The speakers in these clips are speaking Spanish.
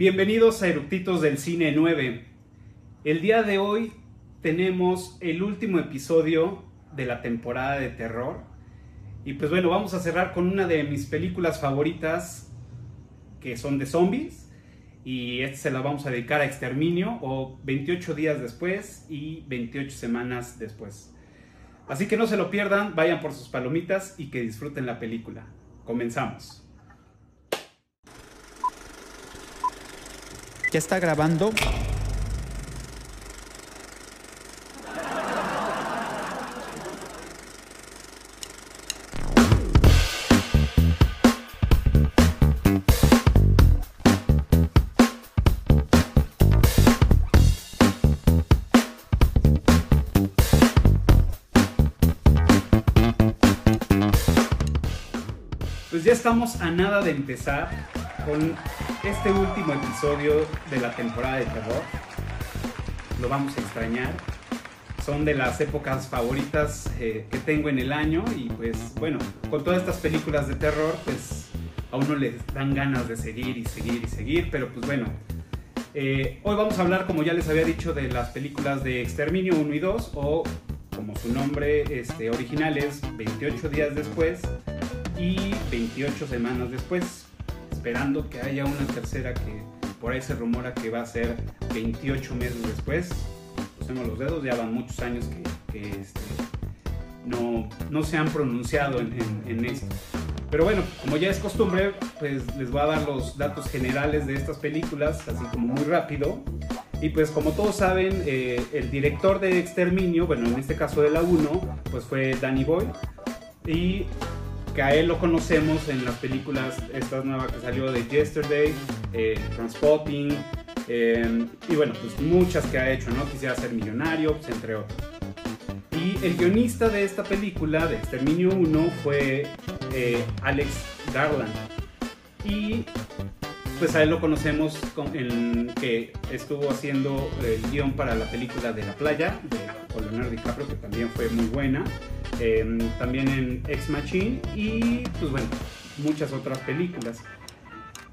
Bienvenidos a Eructitos del Cine 9. El día de hoy tenemos el último episodio de la temporada de terror. Y pues bueno, vamos a cerrar con una de mis películas favoritas que son de zombies. Y esta se la vamos a dedicar a Exterminio o 28 días después y 28 semanas después. Así que no se lo pierdan, vayan por sus palomitas y que disfruten la película. Comenzamos. ¿Ya está grabando? Pues ya estamos a nada de empezar con este último episodio de la temporada de terror. Lo vamos a extrañar. Son de las épocas favoritas eh, que tengo en el año y pues bueno, con todas estas películas de terror pues a uno le dan ganas de seguir y seguir y seguir, pero pues bueno. eh, hoy vamos a hablar, como ya les había dicho, de las películas de Exterminio 1 y 2 o como su nombre este, original es 28 días después y 28 semanas después, esperando que haya una tercera que por ahí se rumora que va a ser 28 meses después. Crucemos los dedos, ya van muchos años que, este, no, no se han pronunciado en, en- en esto. Pero bueno, como ya es costumbre, pues les voy a dar los datos generales de estas películas, así como muy rápido. Y pues como todos saben, eh, el director de Exterminio, bueno, en este caso de la 1, pues fue Danny Boyle. Y que a él lo conocemos en las películas, esta nueva que salió de Yesterday, eh, Transpotting, eh, y bueno, pues muchas que ha hecho, ¿no? Quisiera ser millonario, pues, entre otros. Y el guionista de esta película, de Exterminio 1, fue eh, Alex Garland. Y pues a él lo conocemos con- en que estuvo haciendo el guion para la película de la playa, de Leonardo DiCaprio, que también fue muy buena. Eh, también en Ex Machine y pues bueno, muchas otras películas.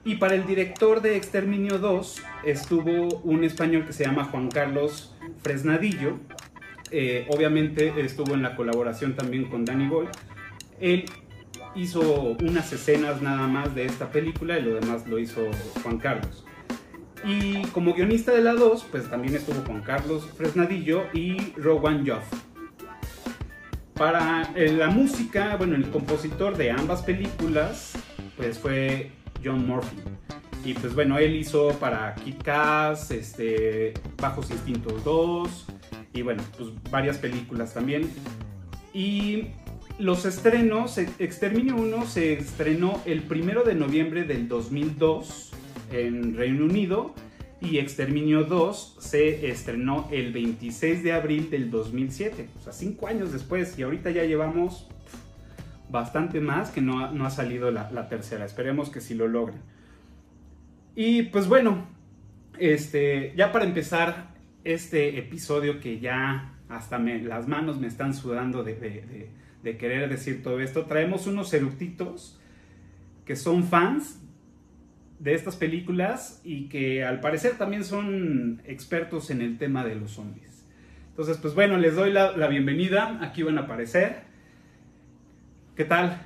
Y para el director de Exterminio 2 estuvo un español que se llama Juan Carlos Fresnadillo. Eh, obviamente estuvo en la colaboración también con Danny Boyle. Él hizo unas escenas nada más de esta película y lo demás lo hizo Juan Carlos. Y como guionista de la 2, pues también estuvo Juan Carlos Fresnadillo y Rowan Joff. Para eh, la música, bueno, el compositor de ambas películas, pues fue John Murphy. Y pues bueno, él hizo para Kid Cass, este, Bajos Instintos 2 y bueno, pues varias películas también. Y los estrenos, Exterminio 1 se estrenó el 1 de noviembre del 2002 en Reino Unido y Exterminio 2 se estrenó el 26 de abril del 2007, o sea, cinco años después y ahorita ya llevamos bastante más que no ha, no ha salido la, tercera, esperemos que sí lo logren. Y pues bueno, este, ya para empezar este episodio que ya hasta me, las manos me están sudando de- de querer decir todo esto, traemos unos eructitos que son fans de estas películas y que al parecer también son expertos en el tema de los zombies. Entonces, pues bueno, les doy la, la bienvenida, aquí van a aparecer. ¿Qué tal?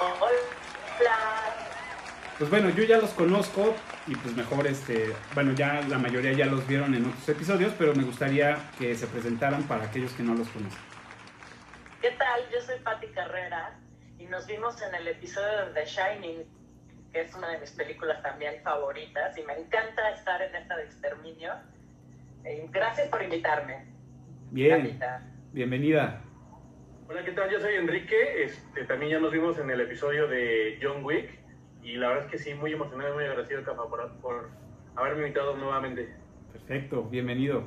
Hola. Pues bueno, yo ya los conozco y pues mejor este, bueno, ya la mayoría ya los vieron en otros episodios, pero me gustaría que se presentaran para aquellos que no los conocen. ¿Qué tal? Yo soy Patti Carrera y nos vimos en el episodio de The Shining, que es una de mis películas también favoritas y me encanta estar en esta de exterminio. Eh, gracias por invitarme. Bien, Patita. bienvenida. Hola, ¿qué tal? Yo soy Enrique. Este, también ya nos vimos en el episodio de John Wick. Y la verdad es que sí, muy emocionado y muy agradecido, Cafa, por, por haberme invitado nuevamente. Perfecto, bienvenido.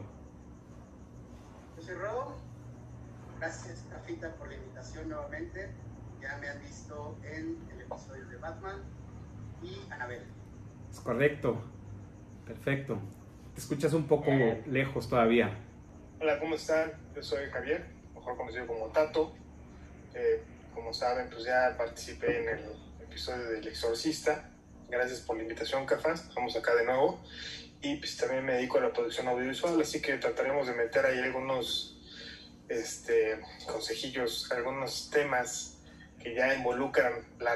Yo soy Robo. Gracias, Cafita, por la invitación nuevamente. Ya me han visto en el episodio de Batman y Anabel. Es correcto. Perfecto. Te escuchas un poco Bien. lejos todavía. Hola, ¿cómo están? Yo soy Javier, mejor conocido como Tato. Eh, como saben, pues ya participé en el episodio del Exorcista. Gracias por la invitación, Cafas. Estamos acá de nuevo. Y pues también me dedico a la producción audiovisual, así que trataremos de meter ahí algunos este, consejillos, algunos temas que ya involucran la,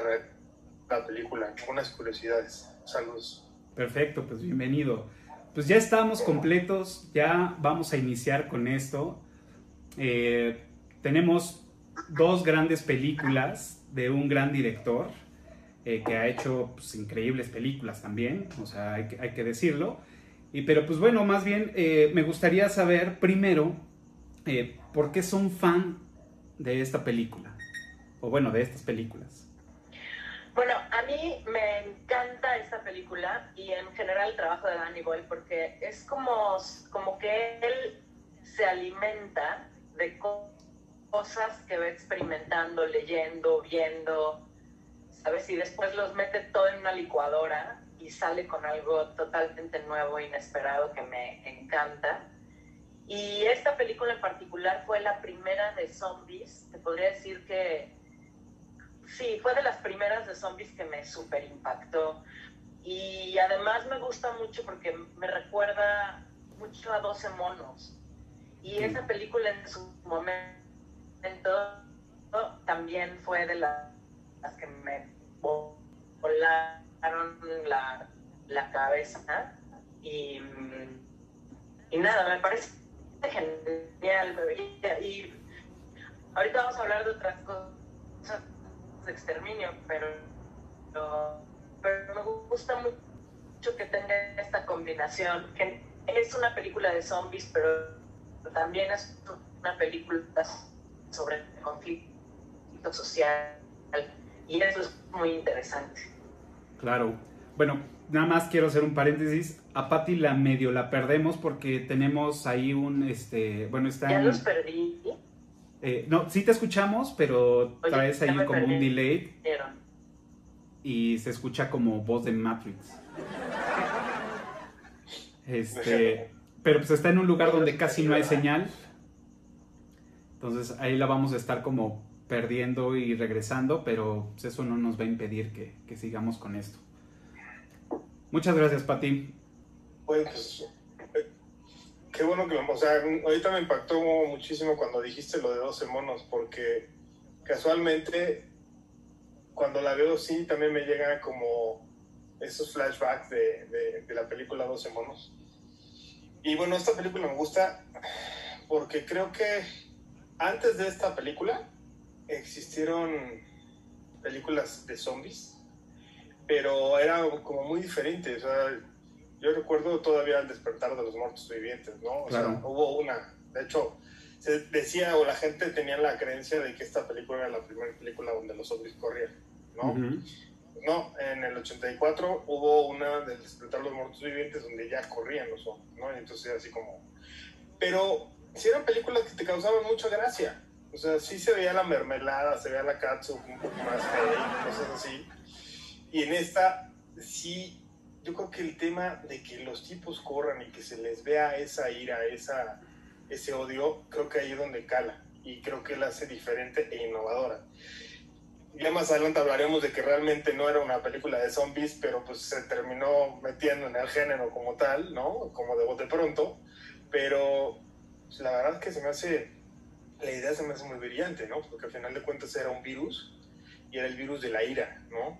la película, algunas curiosidades. Saludos. Perfecto, pues bienvenido. Pues ya estamos completos, ya vamos a iniciar con esto. Eh, tenemos dos grandes películas de un gran director eh, que ha hecho pues, increíbles películas también, o sea, hay que, decirlo. Y, pero pues bueno, más bien eh, me gustaría saber primero eh, por qué son fan de esta película, o bueno, de estas películas. Bueno, a mí me encanta esta película y en general el trabajo de Danny Boyle porque es como, como que él se alimenta de cosas que va experimentando, leyendo, viendo, ¿sabes? Y después los mete todo en una licuadora y sale con algo totalmente nuevo, inesperado, que me encanta. Y esta película en particular fue la primera de zombies. Te podría decir que sí, fue de las primeras de zombies que me súper impactó. Y además me gusta mucho porque me recuerda mucho a 12 monos. Y esa película en su momento también fue de las que me volaron la, la cabeza. Y, y nada, me parece genial. Y ahorita vamos a hablar de otras cosas de exterminio, pero, pero, me gusta mucho que tenga esta combinación, que es una película de zombies, pero también es una película sobre conflicto social y eso es muy interesante. Claro. Bueno, nada más quiero hacer un paréntesis. A Patti la medio la perdemos porque tenemos ahí un, este, bueno, está Ya los perdí. Eh, no, sí te escuchamos, pero Oye, traes ahí como un delay y se escucha como voz de Matrix. Este, pero pues está en un lugar donde casi no hay señal. Entonces ahí la vamos a estar como perdiendo y regresando, pero pues, eso no nos va a impedir que, que sigamos con esto. Muchas gracias, Pati. Pues, eh, qué bueno que, o sea, ahorita me impactó muchísimo cuando dijiste lo de 12 monos, porque casualmente cuando la veo sí también me llegan como esos flashbacks de, de, de la película 12 monos. Y bueno, esta película me gusta porque creo que antes de esta película existieron películas de zombies, pero era como muy diferente. O sea, yo recuerdo todavía el despertar de los muertos vivientes, ¿no? O Claro. sea, hubo una. De hecho, se decía o la gente tenía la creencia de que esta película era la primera película donde los zombies corrían, ¿no? Ujú. No, en el 84 hubo una del despertar de los muertos vivientes donde ya corrían los zombies, ¿no? Y entonces así como... Pero sí eran películas que te causaban mucha gracia. O sea, sí se veía la mermelada, se veía la catsup un poco más fea, cosas así. Y en esta, sí, yo creo que el tema de que los tipos corran y que se les vea esa ira, esa, ese odio, creo que ahí es donde cala. Y creo que la hace diferente e innovadora. Ya más adelante hablaremos de que realmente no era una película de zombies, pero pues se terminó metiendo en el género como tal, ¿no? Como de bote pronto. Pero pues, la verdad es que se me hace, la idea se me hace muy brillante, ¿no? Porque al final de cuentas era un virus y era el virus de la ira, ¿no?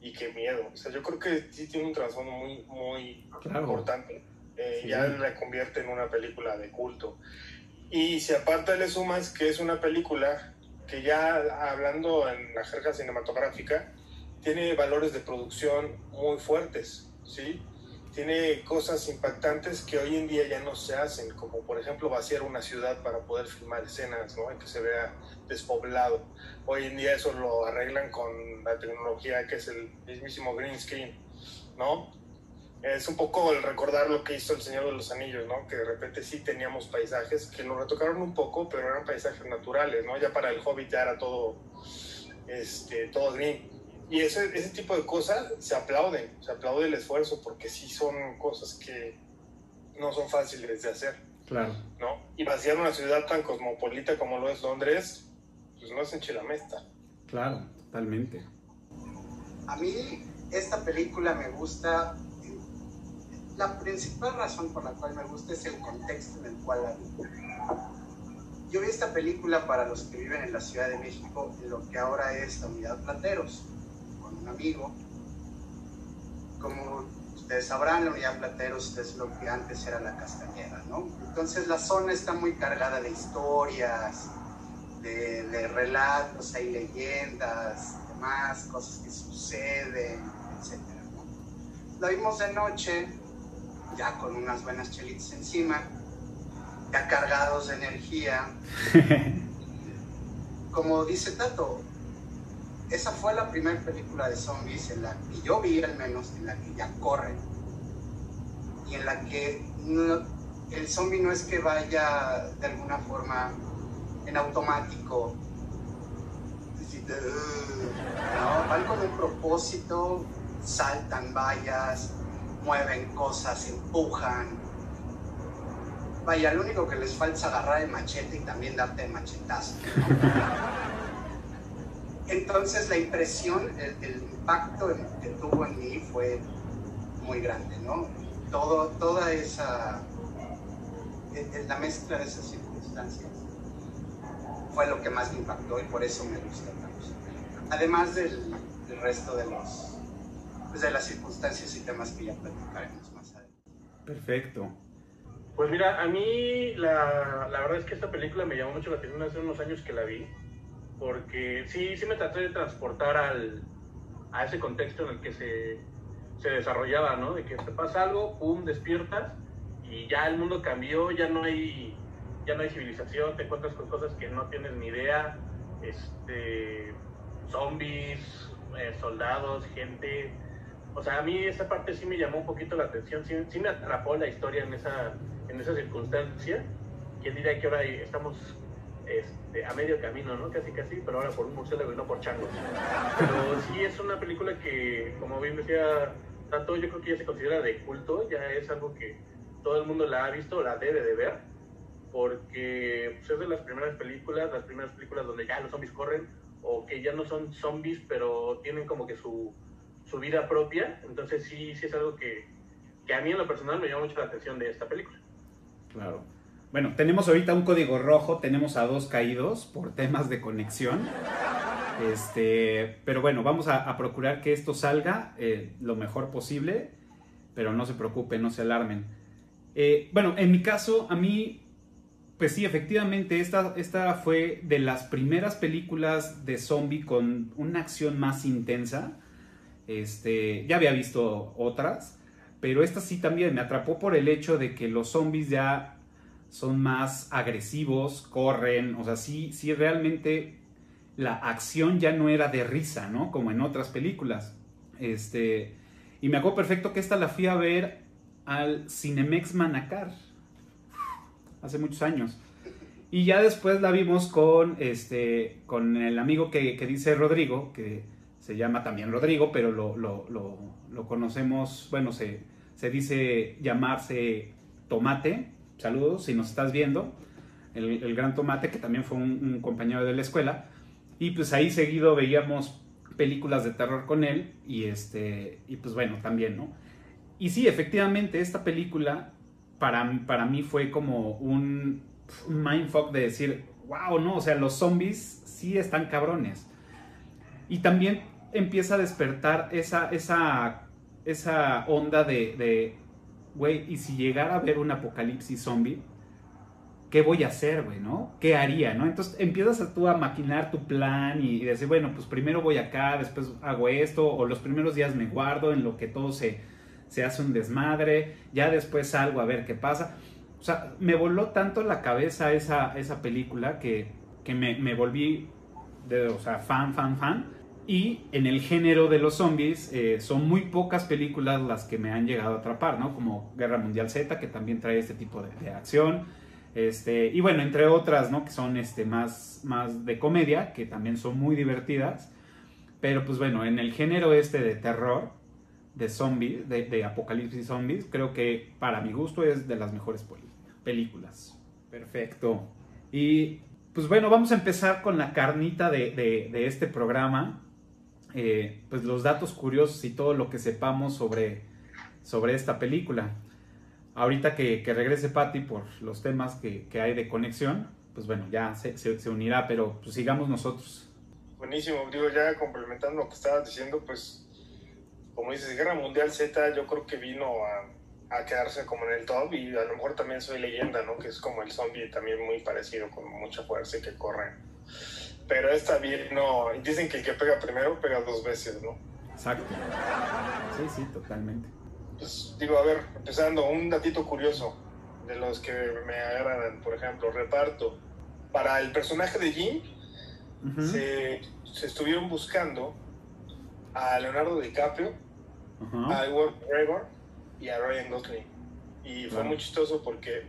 Y qué miedo. O sea, yo creo que sí tiene un trasfondo muy, muy Claro. importante. Eh, Sí. Ya la convierte en una película de culto. Y si aparte le sumas que es una película que ya hablando en la jerga cinematográfica, tiene valores de producción muy fuertes, ¿sí? Tiene cosas impactantes que hoy en día ya no se hacen, como por ejemplo vaciar una ciudad para poder filmar escenas, ¿no? Y que se vea despoblado. Hoy en día eso lo arreglan con la tecnología que es el mismísimo green screen, ¿no? Es un poco el recordar lo que hizo el Señor de los Anillos, ¿no? Que de repente sí teníamos paisajes que lo retocaron un poco, pero eran paisajes naturales, ¿no? Ya para el Hobbit ya era todo, este, todo green. Y ese, ese tipo de cosas se aplauden, se aplaude el esfuerzo porque sí son cosas que no son fáciles de hacer, Claro. ¿no? Y vaciar una ciudad tan cosmopolita como lo es Londres, pues no es en Chilamesta. Claro, totalmente. A mí esta película me gusta, la principal razón por la cual me gusta es el contexto en el cual la vi. Yo vi esta película para los que viven en la Ciudad de México, en lo que ahora es la Unidad Plateros, amigo. Como ustedes sabrán, la Unidad Plateros es lo que antes era la Castañeda, ¿no? Entonces la zona está muy cargada de historias, de, de relatos, hay leyendas, demás, cosas que suceden, etc. La vimos de noche, ya con unas buenas chelitas encima, ya cargados de energía. Como dice Tato, esa fue la primera película de zombies en la que yo vi al menos, en la que ya corren. Y en la que el zombie no es que vaya de alguna forma en automático. No, van con un propósito, saltan vallas, mueven cosas, empujan. Vaya, lo único que les falta es agarrar el machete y también darte el machetazo. Entonces la impresión, el, impacto que tuvo en mí fue muy grande, ¿no? Todo, toda esa, la mezcla de esas circunstancias fue lo que más me impactó y por eso me gusta tanto. Además del, del resto de los pues, de las circunstancias y temas que ya platicaremos más adelante. Perfecto. Pues mira, a mí la, la, verdad es que esta película me llamó mucho la atención hace unos años que la vi, porque sí, sí me traté de transportar al, a ese contexto en el que se, se desarrollaba, ¿no? De que te pasa algo, pum, despiertas y ya el mundo cambió, ya no hay ya no hay civilización, te encuentras con cosas que no tienes ni idea, este, zombies, eh, soldados, gente. O sea, a mí esa parte sí me llamó un poquito la atención, sí, me atrapó la historia en esa, en esa circunstancia. ¿Quién diría que ahora estamos este, a medio camino, ¿no? Casi, casi, pero ahora por un murciélago y no por changos. Pero sí es una película que, como bien decía Tato, yo creo que ya se considera de culto, ya es algo que todo el mundo la ha visto, la debe de ver porque pues, es de las primeras películas, las primeras películas donde ya los zombies corren o que ya no son zombies, pero tienen como que su, su vida propia. Entonces sí, sí es algo que, que, a mí en lo personal me llama mucho la atención de esta película. Claro. Bueno, tenemos ahorita un código rojo, tenemos a dos caídos por temas de conexión. Este, pero bueno, vamos a, procurar que esto salga eh, lo mejor posible, pero no se preocupen, no se alarmen. Eh, bueno, en mi caso, a mí pues sí, efectivamente, esta, esta fue de las primeras películas de zombie con una acción más intensa. Este, ya había visto otras, pero esta sí también me atrapó por el hecho de que los zombies ya son más agresivos, corren, o sea, sí, sí realmente la acción ya no era de risa, ¿no? Como en otras películas. Este, y me acuerdo perfecto que esta la fui a ver al Cinemex Manacar hace muchos años. Y ya después la vimos con, este, con el amigo que, que dice Rodrigo, que se llama también Rodrigo, pero lo, lo, lo, conocemos, bueno, se, se, dice llamarse Tomate. Saludos si nos estás viendo. El, gran Tomate, que también fue un, un, compañero de la escuela. Y pues ahí seguido veíamos películas de terror con él. Y, este, y pues bueno, también, ¿no? Y sí, efectivamente, esta película para, para mí fue como un, mindfuck de decir, wow, no, o sea, los zombies sí están cabrones. Y también empieza a despertar esa, esa, esa onda de, güey, y si llegara a haber un apocalipsis zombie, ¿qué voy a hacer, güey, no? ¿Qué haría, no? Entonces empiezas a tú a maquinar tu plan y, y, decir, bueno, pues primero voy acá, después hago esto, o los primeros días me guardo en lo que todo se, se hace un desmadre, ya después salgo a ver qué pasa. O sea, me voló tanto la cabeza esa, esa película que, que me, me, volví, de, o sea, fan, fan, fan. Y en el género de los zombies, eh, son muy pocas películas las que me han llegado a atrapar, ¿no? Como Guerra Mundial Z, que también trae este tipo de, de acción. Este, y bueno, entre otras, ¿no? Que son este, más, más de comedia, que también son muy divertidas. Pero pues bueno, en el género este de terror, de zombies, de, de, apocalipsis zombies, creo que para mi gusto es de las mejores películas. Perfecto. Y pues bueno, vamos a empezar con la carnita de, de, de este programa. Eh, pues los datos curiosos y todo lo que sepamos sobre, sobre esta película. Ahorita que, que regrese Patty por los temas que, que, hay de conexión, pues bueno, ya se, se, se unirá, pero pues sigamos nosotros. Buenísimo, digo, ya complementando lo que estabas diciendo, pues como dices, Guerra Mundial Z yo creo que vino a, a, quedarse como en el top y a lo mejor también soy leyenda, ¿no? Que es como el zombie también muy parecido, con mucha fuerza y que corre. Pero esta vino, dicen que el que pega primero pega dos veces, ¿no? Exacto. Sí, sí, totalmente. Pues digo, a ver, empezando, un datito curioso de los que me agradan, por ejemplo, reparto. Para el personaje de Jim, uh -huh. se, se estuvieron buscando a Leonardo DiCaprio, uh -huh. a Edward McGregor y a Ryan Gosling. Y fue muy chistoso porque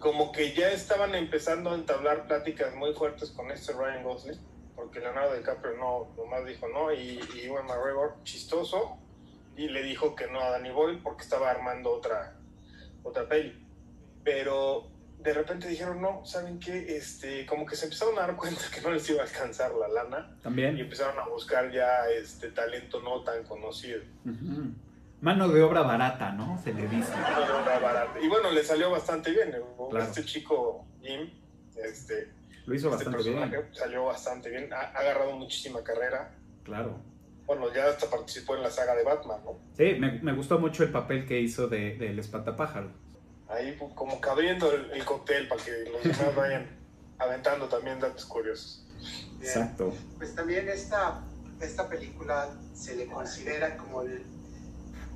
como que ya estaban empezando a entablar pláticas muy fuertes con este Ryan Gosling, porque Leonardo DiCaprio no, nomás dijo no, y, y Ewan McGregor, chistoso, y le dijo que no a Danny Boyle porque estaba armando otra, otra peli. Pero de repente dijeron, no, ¿saben qué? Este, como que se empezaron a dar cuenta que no les iba a alcanzar la lana. También. Y empezaron a buscar ya este talento no tan conocido. Uh -huh. Mano de obra barata, ¿no? Se le dice. Mano de obra barata. Y bueno, le salió bastante bien. Claro. Este chico, Jim, este, lo hizo este bastante bien. Salió bastante bien. Ha, ha, agarrado muchísima carrera. Claro. Bueno, ya hasta participó en la saga de Batman, ¿no? Sí, me, me gustó mucho el papel que hizo de, de El Espantapájaro ahí como cabriendo el, el, cóctel para que los demás vayan aventando también datos curiosos. Bien. Exacto. Pues también esta, esta película se le considera como el,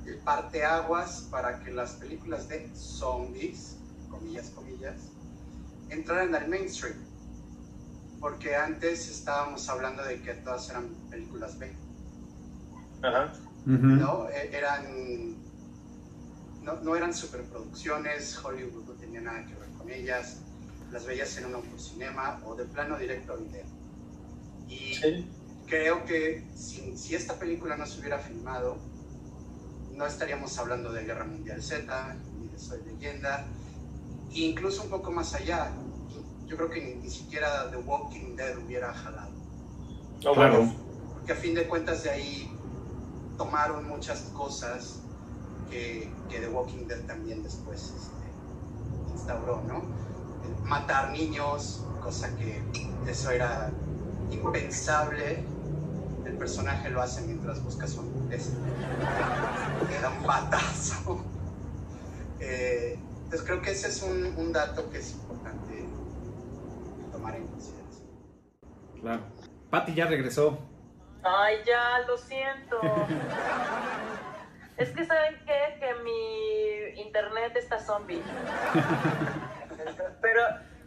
el parteaguas para que las películas de zombies, comillas, comillas, entraran al mainstream. Porque antes estábamos hablando de que todas eran películas B. Ajá. Uh -huh. ¿No? E, Eran no, no, eran superproducciones, Hollywood no tenía nada que ver con ellas, las veías en un autocinema o de plano directo a video. Y sí. creo que si, si, esta película no se hubiera filmado, no estaríamos hablando de Guerra Mundial Z, ni de Soy Leyenda, e incluso un poco más allá, yo creo que ni, ni siquiera The Walking Dead hubiera jalado. Oh, claro. Porque a fin de cuentas de ahí tomaron muchas cosas que, que, The Walking Dead también después este, instauró, ¿no? Matar niños, cosa que eso era impensable. El personaje lo hace mientras busca su Le da un patazo. Eh, entonces creo que ese es un, un, dato que es importante tomar en consideración. Claro. Patti ya regresó. Ay, ya, lo siento. Es que saben qué? que mi internet está zombie. pero,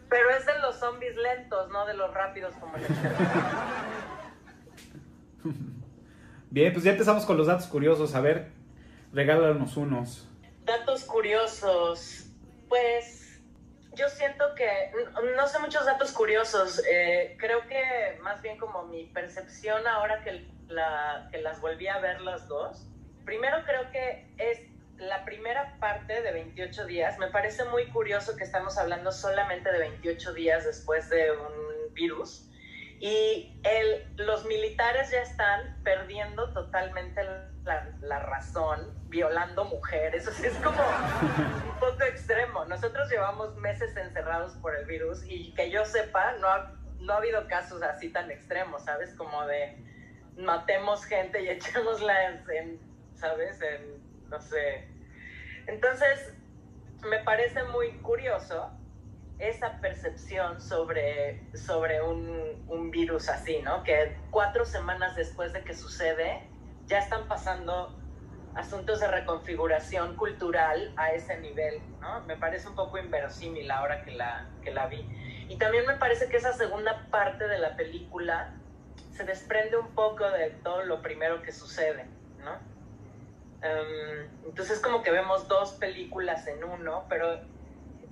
pero es de los zombies lentos, no de los rápidos como el Bien, pues ya empezamos con los datos curiosos. A ver, regálanos unos. Datos curiosos. Pues yo siento que no sé muchos datos curiosos. Eh, creo que más bien como mi percepción ahora que, la, que las volví a ver las dos primero creo que es la primera parte de 28 días. Me parece muy curioso que estamos hablando solamente de 28 días después de un virus. Y el, los militares ya están perdiendo totalmente la, razón, violando mujeres. O sea, es como un poco extremo. Nosotros llevamos meses encerrados por el virus y que yo sepa, no ha, no ha habido casos así tan extremos, ¿sabes? Como de matemos gente y echémosla en ¿sabes? En, no sé. Entonces, me parece muy curioso esa percepción sobre, sobre un, un, virus así, ¿no? Que cuatro semanas después de que sucede, ya están pasando asuntos de reconfiguración cultural a ese nivel, ¿no? Me parece un poco inverosímil ahora que la, que la vi. Y también me parece que esa segunda parte de la película se desprende un poco de todo lo primero que sucede, ¿no? Um, entonces como que vemos dos películas en uno, pero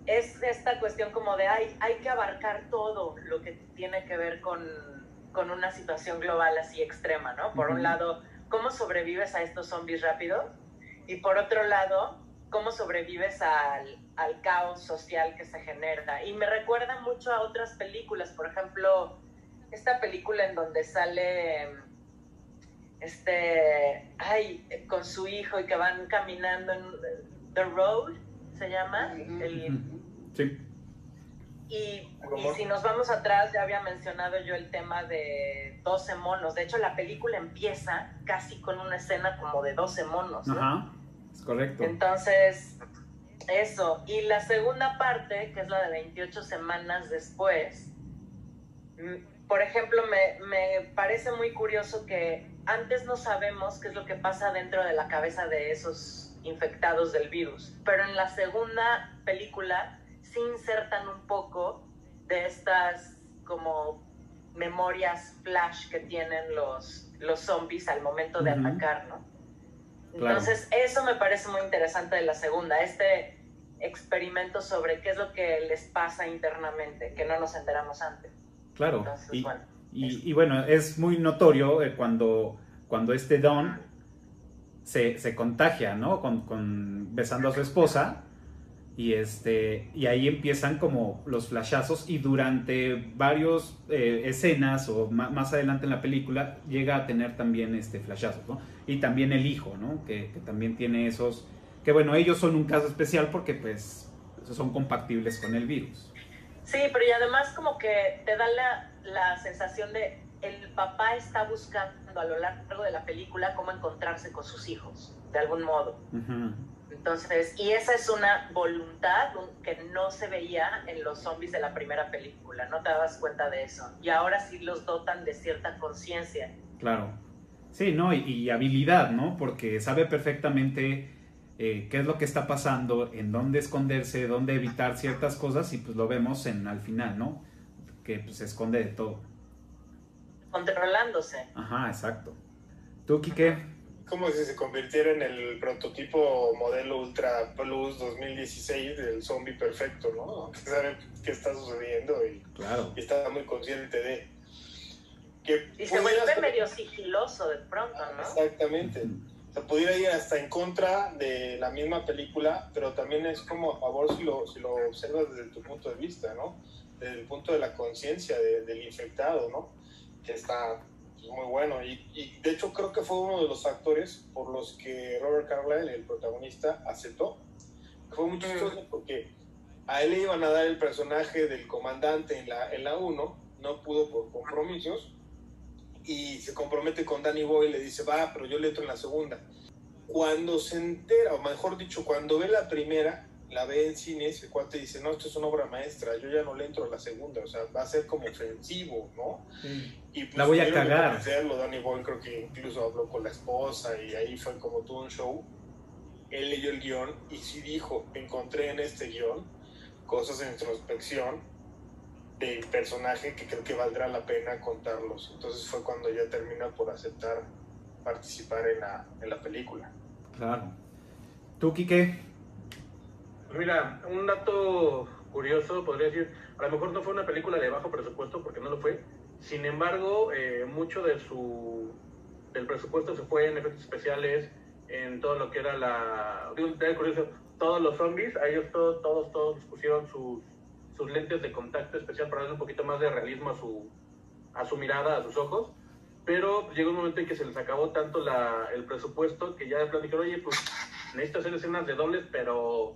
es esta cuestión como de hay, hay que abarcar todo lo que tiene que ver con, con una situación global así extrema, ¿no? Por uh -huh. un lado, cómo sobrevives a estos zombies rápido y por otro lado, cómo sobrevives al, al caos social que se genera. Y me recuerda mucho a otras películas, por ejemplo, esta película en donde sale este, ay, con su hijo y que van caminando en The Road, se llama. El, Sí. y, y si nos vamos atrás, ya había mencionado yo el tema de 12 monos. De hecho, la película empieza casi con una escena como de 12 monos. ¿no? Ajá, es correcto. Entonces, eso. Y la segunda parte, que es la de 28 semanas después, por ejemplo, me, me parece muy curioso que antes no sabemos qué es lo que pasa dentro de la cabeza de esos infectados del virus, pero en la segunda película sí insertan un poco de estas como memorias flash que tienen los, los zombies al momento de Ujú. atacar, ¿no? Claro. Entonces, eso me parece muy interesante de la segunda, este experimento sobre qué es lo que les pasa internamente, que no nos enteramos antes. Claro. Entonces, y, bueno. y- y bueno, es muy notorio eh, cuando, cuando este Don se, se contagia, ¿no? Con, con- besando a su esposa. Y, este, y ahí empiezan como los flashazos y durante varias escenas o más adelante en la película llega a tener también este flashazos, ¿no? Y también el hijo, ¿no? Que, que también tiene esos... Que bueno, ellos son un caso especial porque pues son compatibles con el virus. Sí, pero y además como que te da la, la sensación de el papá está buscando a lo largo de la película cómo encontrarse con sus hijos, de algún modo. Entonces, y esa es una voluntad un- que no se veía en los zombies de la primera película, no te dabas cuenta de eso. Y ahora sí los dotan de cierta conciencia. Claro. Sí, ¿no? Y, y habilidad, ¿no? Porque sabe perfectamente eh, qué es lo que está pasando, en dónde esconderse, dónde evitar ciertas cosas y pues lo vemos en al final, ¿no? Que pues se esconde de todo. controlándose. Ajá, exacto. ¿Tú, Quique? Como si se convirtiera en el prototipo modelo Ultra Plus 2016 del zombie perfecto, ¿no? Que sabe qué está sucediendo y, Claro. y está muy consciente de. Que Y se vuelve medio sigiloso de pronto, ¿no? Exactamente. O sea, pudiera ir hasta en contra de la misma película, pero también es como a favor si lo, si lo observas desde tu punto de vista, ¿no? Desde el punto de la conciencia de- del infectado, ¿no? Que está muy bueno. Y, y, de hecho creo que fue uno de los factores por los que Robert Carlyle, el protagonista, aceptó. Fue muy chistoso porque a él le iban a dar el personaje del comandante en la, en la 1, no pudo por compromisos, y se compromete con Danny Boy y le dice, va, pero yo le entro en la segunda. Cuando se entera, o mejor dicho, cuando ve la primera, la ve en cines, el cuate dice, no, esto es una obra maestra, yo ya no le entro a la segunda, o sea, va a ser como ofensivo, ¿no? Y pues, La voy a cagar. convencerlo, Danny Boy creo que incluso habló con la esposa y ahí fue como todo un show. Él leyó el guion y sí dijo, encontré en este guion cosas de introspección del personaje que creo que valdrá la pena contarlos. Entonces fue cuando ya termina por aceptar participar en la, en la película. Claro. ¿Tú, Quique? Mira, un dato curioso, podría decir, a lo mejor no fue una película de bajo presupuesto, porque no lo fue. Sin embargo, eh, mucho de su, del presupuesto se fue en efectos especiales, en todo lo que era la... Digo, curioso, todos los zombies, a ellos todos, todos, todos pusieron sus, sus lentes de contacto especial para darle un poquito más de realismo a su, a su mirada, a sus ojos. Pero llegó un momento en que se les acabó tanto la, el presupuesto que ya dijeron, oye, pues necesito hacer escenas de dobles, pero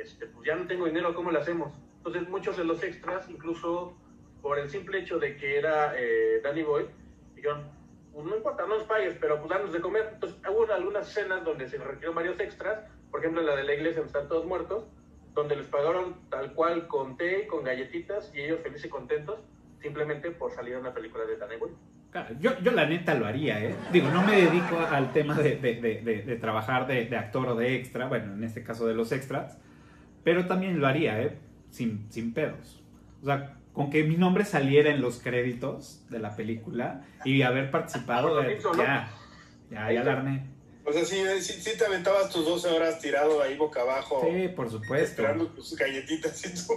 este, pues ya no tengo dinero, ¿cómo lo hacemos? Entonces muchos de los extras, incluso por el simple hecho de que era eh, Danny Boy, dijeron, pues no importa, no nos pagues, pero pues danos de comer. Entonces hubo algunas escenas donde se requirieron varios extras, por ejemplo la de la iglesia donde están todos muertos, donde les pagaron tal cual con té, con galletitas, y ellos felices y contentos, simplemente por salir a una película de Danny Boy. Yo, yo la neta lo haría, ¿eh? Digo, no me dedico al tema de, de- de- de- trabajar de actor o de extra, bueno, en este caso de los extras, pero también lo haría, ¿eh? Sin, sin pedos. O sea, con que mi nombre saliera en los créditos de la película y haber participado, Por lo eh, mismo, ¿no? ya, ya, ya. O sea, sí, sí, sí te aventabas tus 12 horas tirado ahí boca abajo, Sí, por supuesto. esperando tus galletitas y tu,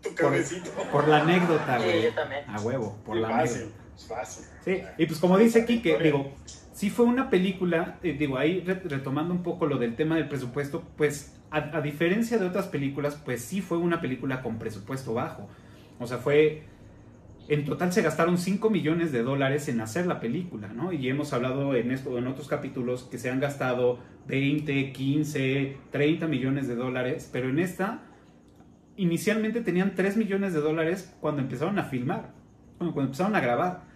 tu Por, cabecito. por la anécdota, Sí, güey. yo también. A huevo, por Sí, la fácil, anécdota. fácil. Sí, y pues como dice Kike, digo, sí fue una película, eh, digo, ahí re- retomando un poco lo del tema del presupuesto, pues a, a diferencia de otras películas, pues sí fue una película con presupuesto bajo. O sea, fue en total se gastaron 5 millones de dólares en hacer la película, ¿no? Y hemos hablado en esto en otros capítulos que se han gastado 20, 15, 30 millones de dólares, pero en esta inicialmente tenían 3 millones de dólares cuando empezaron a filmar, cuando empezaron a grabar.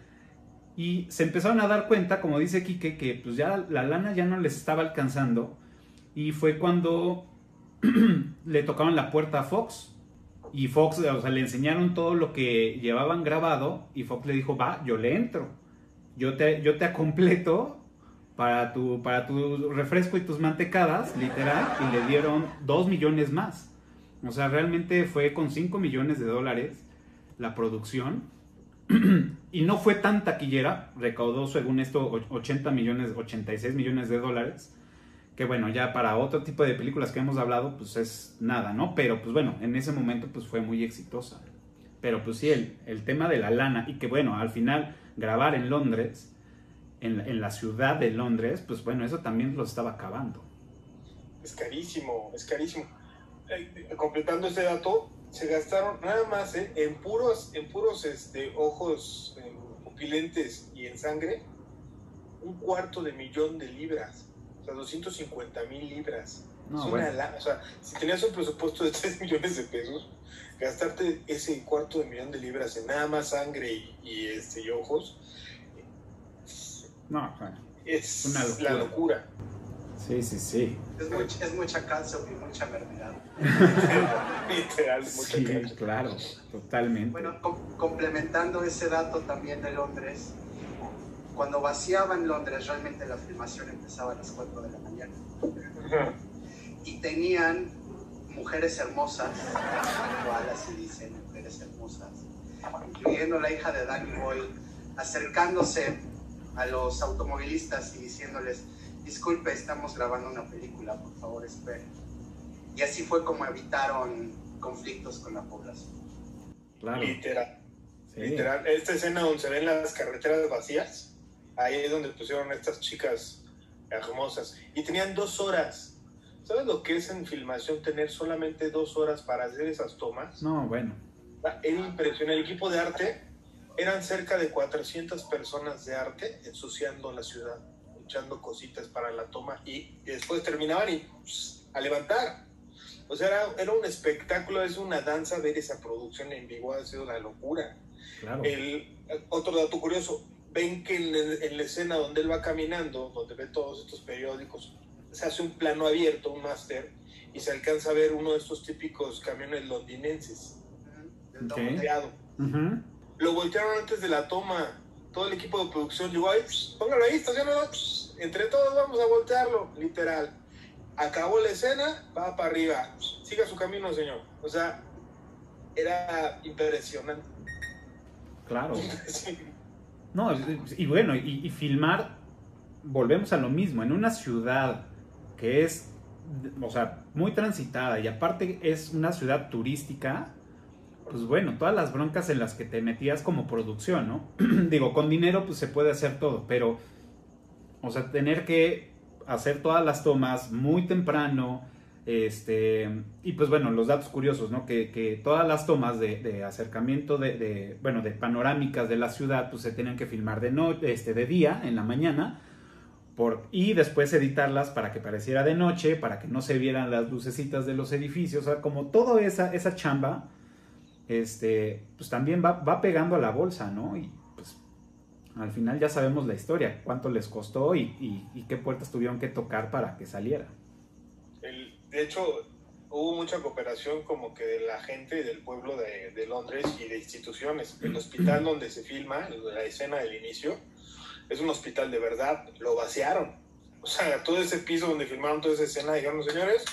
Y se empezaron a dar cuenta, como dice Quique, que pues ya la lana ya no les estaba alcanzando. Y fue cuando le tocaron la puerta a Fox y Fox, o sea, le enseñaron todo lo que llevaban grabado y Fox le dijo, va, yo le entro. Yo te, yo te completo para tu, para tu refresco y tus mantecadas, literal, y le dieron 2 millones más. O sea, realmente fue con 5 millones de dólares la producción. y no fue tan taquillera, recaudó según esto 80 millones, 86 millones de dólares que bueno, ya para otro tipo de películas que hemos hablado, pues es nada, ¿no? Pero pues bueno, en ese momento pues fue muy exitosa. Pero pues sí, el, el tema de la lana y que bueno, al final grabar en Londres, en, en la ciudad de Londres, pues bueno, eso también lo estaba acabando. Es carísimo, es carísimo. Eh, completando ese dato, se gastaron nada más ¿eh? en puros, en puros este, ojos eh, pupilentes y en sangre, un cuarto de millón de libras. O sea, 250 mil libras. es una lana. O sea, si tenías un presupuesto de 3 millones de pesos, gastarte ese cuarto de millón de libras en nada más sangre y, este, y ojos, no, bueno, es una locura. la locura. Sí, sí, sí. Es, mucha, es mucha calcio y mucha mermelada. Literal, mucha sí, claro, totalmente. Bueno, complementando ese dato también de Londres, cuando vaciaban Londres, realmente la filmación empezaba a las 4 de la mañana. Y tenían mujeres hermosas, igual así dicen, mujeres hermosas, incluyendo la hija de Danny Boyle, acercándose a los automovilistas y diciéndoles, disculpe, estamos grabando una película, por favor esperen. Y así fue como evitaron conflictos con la población. Literal. Literal. Esta escena donde se ven las carreteras vacías Ahí es donde pusieron estas chicas hermosas. Y tenían dos horas. ¿Sabes lo que es en filmación tener solamente dos horas para hacer esas tomas? No, bueno. Ah, era impresionante. El equipo de arte eran cerca de 400 personas de arte ensuciando la ciudad, echando cositas para la toma y, después terminaban y pues, a levantar. O sea, era, era, un espectáculo, es una danza ver esa producción en vivo, ha sido una locura. Claro. El, otro dato curioso, ven que en, la escena donde él va caminando, donde ve todos estos periódicos, se hace un plano abierto, un máster, y se alcanza a ver uno de estos típicos camiones londinenses. Lo voltearon antes de la toma. Todo el equipo de producción llegó ahí, póngalo ahí, estacionado. Entre todos vamos a voltearlo, literal. Acabó la escena, va para arriba. Siga su camino, señor. O sea, era impresionante. Claro. No, y bueno, y, filmar, volvemos a lo mismo, en una ciudad que es, o sea, muy transitada y aparte es una ciudad turística, pues bueno, todas las broncas en las que te metías como producción, ¿no? Digo, con dinero pues se puede hacer todo, pero, o sea, tener que hacer todas las tomas muy temprano, este, y pues bueno, los datos curiosos, ¿no? Que, todas las tomas de, acercamiento de, bueno, de panorámicas de la ciudad, pues se tenían que filmar de, noche este, de día, en la mañana, por, y después editarlas para que pareciera de noche, para que no se vieran las lucecitas de los edificios, o sea, como toda esa, esa chamba, este, pues también va, va pegando a la bolsa, ¿no? Y pues al final ya sabemos la historia, cuánto les costó y, y qué puertas tuvieron que tocar para que saliera de hecho, hubo mucha cooperación como que de la gente del pueblo de, Londres y de instituciones. El hospital donde se filma, la escena del inicio, es un hospital de verdad, lo vaciaron. O sea, todo ese piso donde filmaron toda esa escena, dijeron, señores,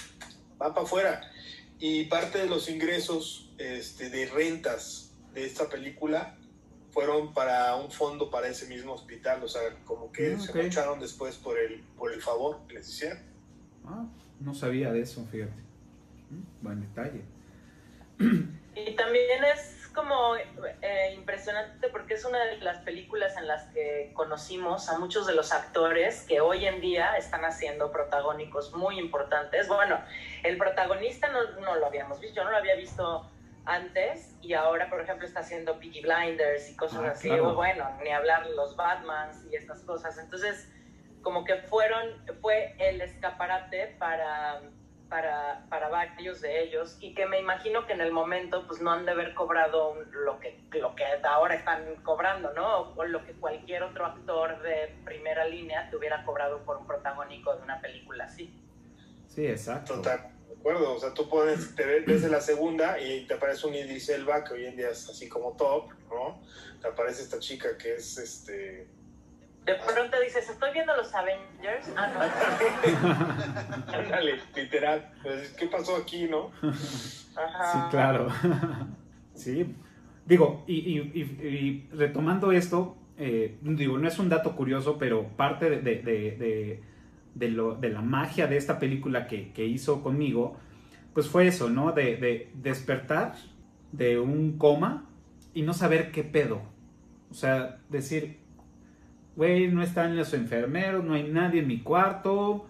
va para afuera. Y parte de los ingresos este, de rentas de esta película fueron para un fondo para ese mismo hospital. O sea, como que ah, se lucharon después por el, por el favor que les hicieron. Ah, no sabía de eso, fíjate. Mm, buen detalle. Y también es como eh, impresionante porque es una de las películas en las que conocimos a muchos de los actores que hoy en día están haciendo protagónicos muy importantes. Bueno, el protagonista no, no lo habíamos visto, yo no lo había visto antes y ahora, por ejemplo, está haciendo Peaky Blinders y cosas Ah, así, claro. o bueno, ni hablar los Batmans y estas cosas. Entonces, como que fueron, fue el escaparate para, para, para varios de ellos y que me imagino que en el momento pues no han de haber cobrado lo que, lo que ahora están cobrando, ¿no? O lo que cualquier otro actor de primera línea te hubiera cobrado por un protagónico de una película así. Sí, exacto. Total, de acuerdo. O sea, tú pones, te ves desde la segunda y te aparece un Idris Elba, que hoy en día es así como top, ¿no? Te aparece esta chica que es este. De pronto dices, estoy viendo los Avengers. Ah, no. Ándale, literal. Pues, ¿Qué pasó aquí, no? Ajá. Sí, claro. sí. Digo, y, y- y- y retomando esto, eh, digo, no es un dato curioso, pero parte de, de- de- de- de lo- de la magia de esta película que, que hizo conmigo, pues fue eso, ¿no? De, de despertar de un coma y no saber qué pedo. O sea, decir, güey, no están los enfermeros, no hay nadie en mi cuarto,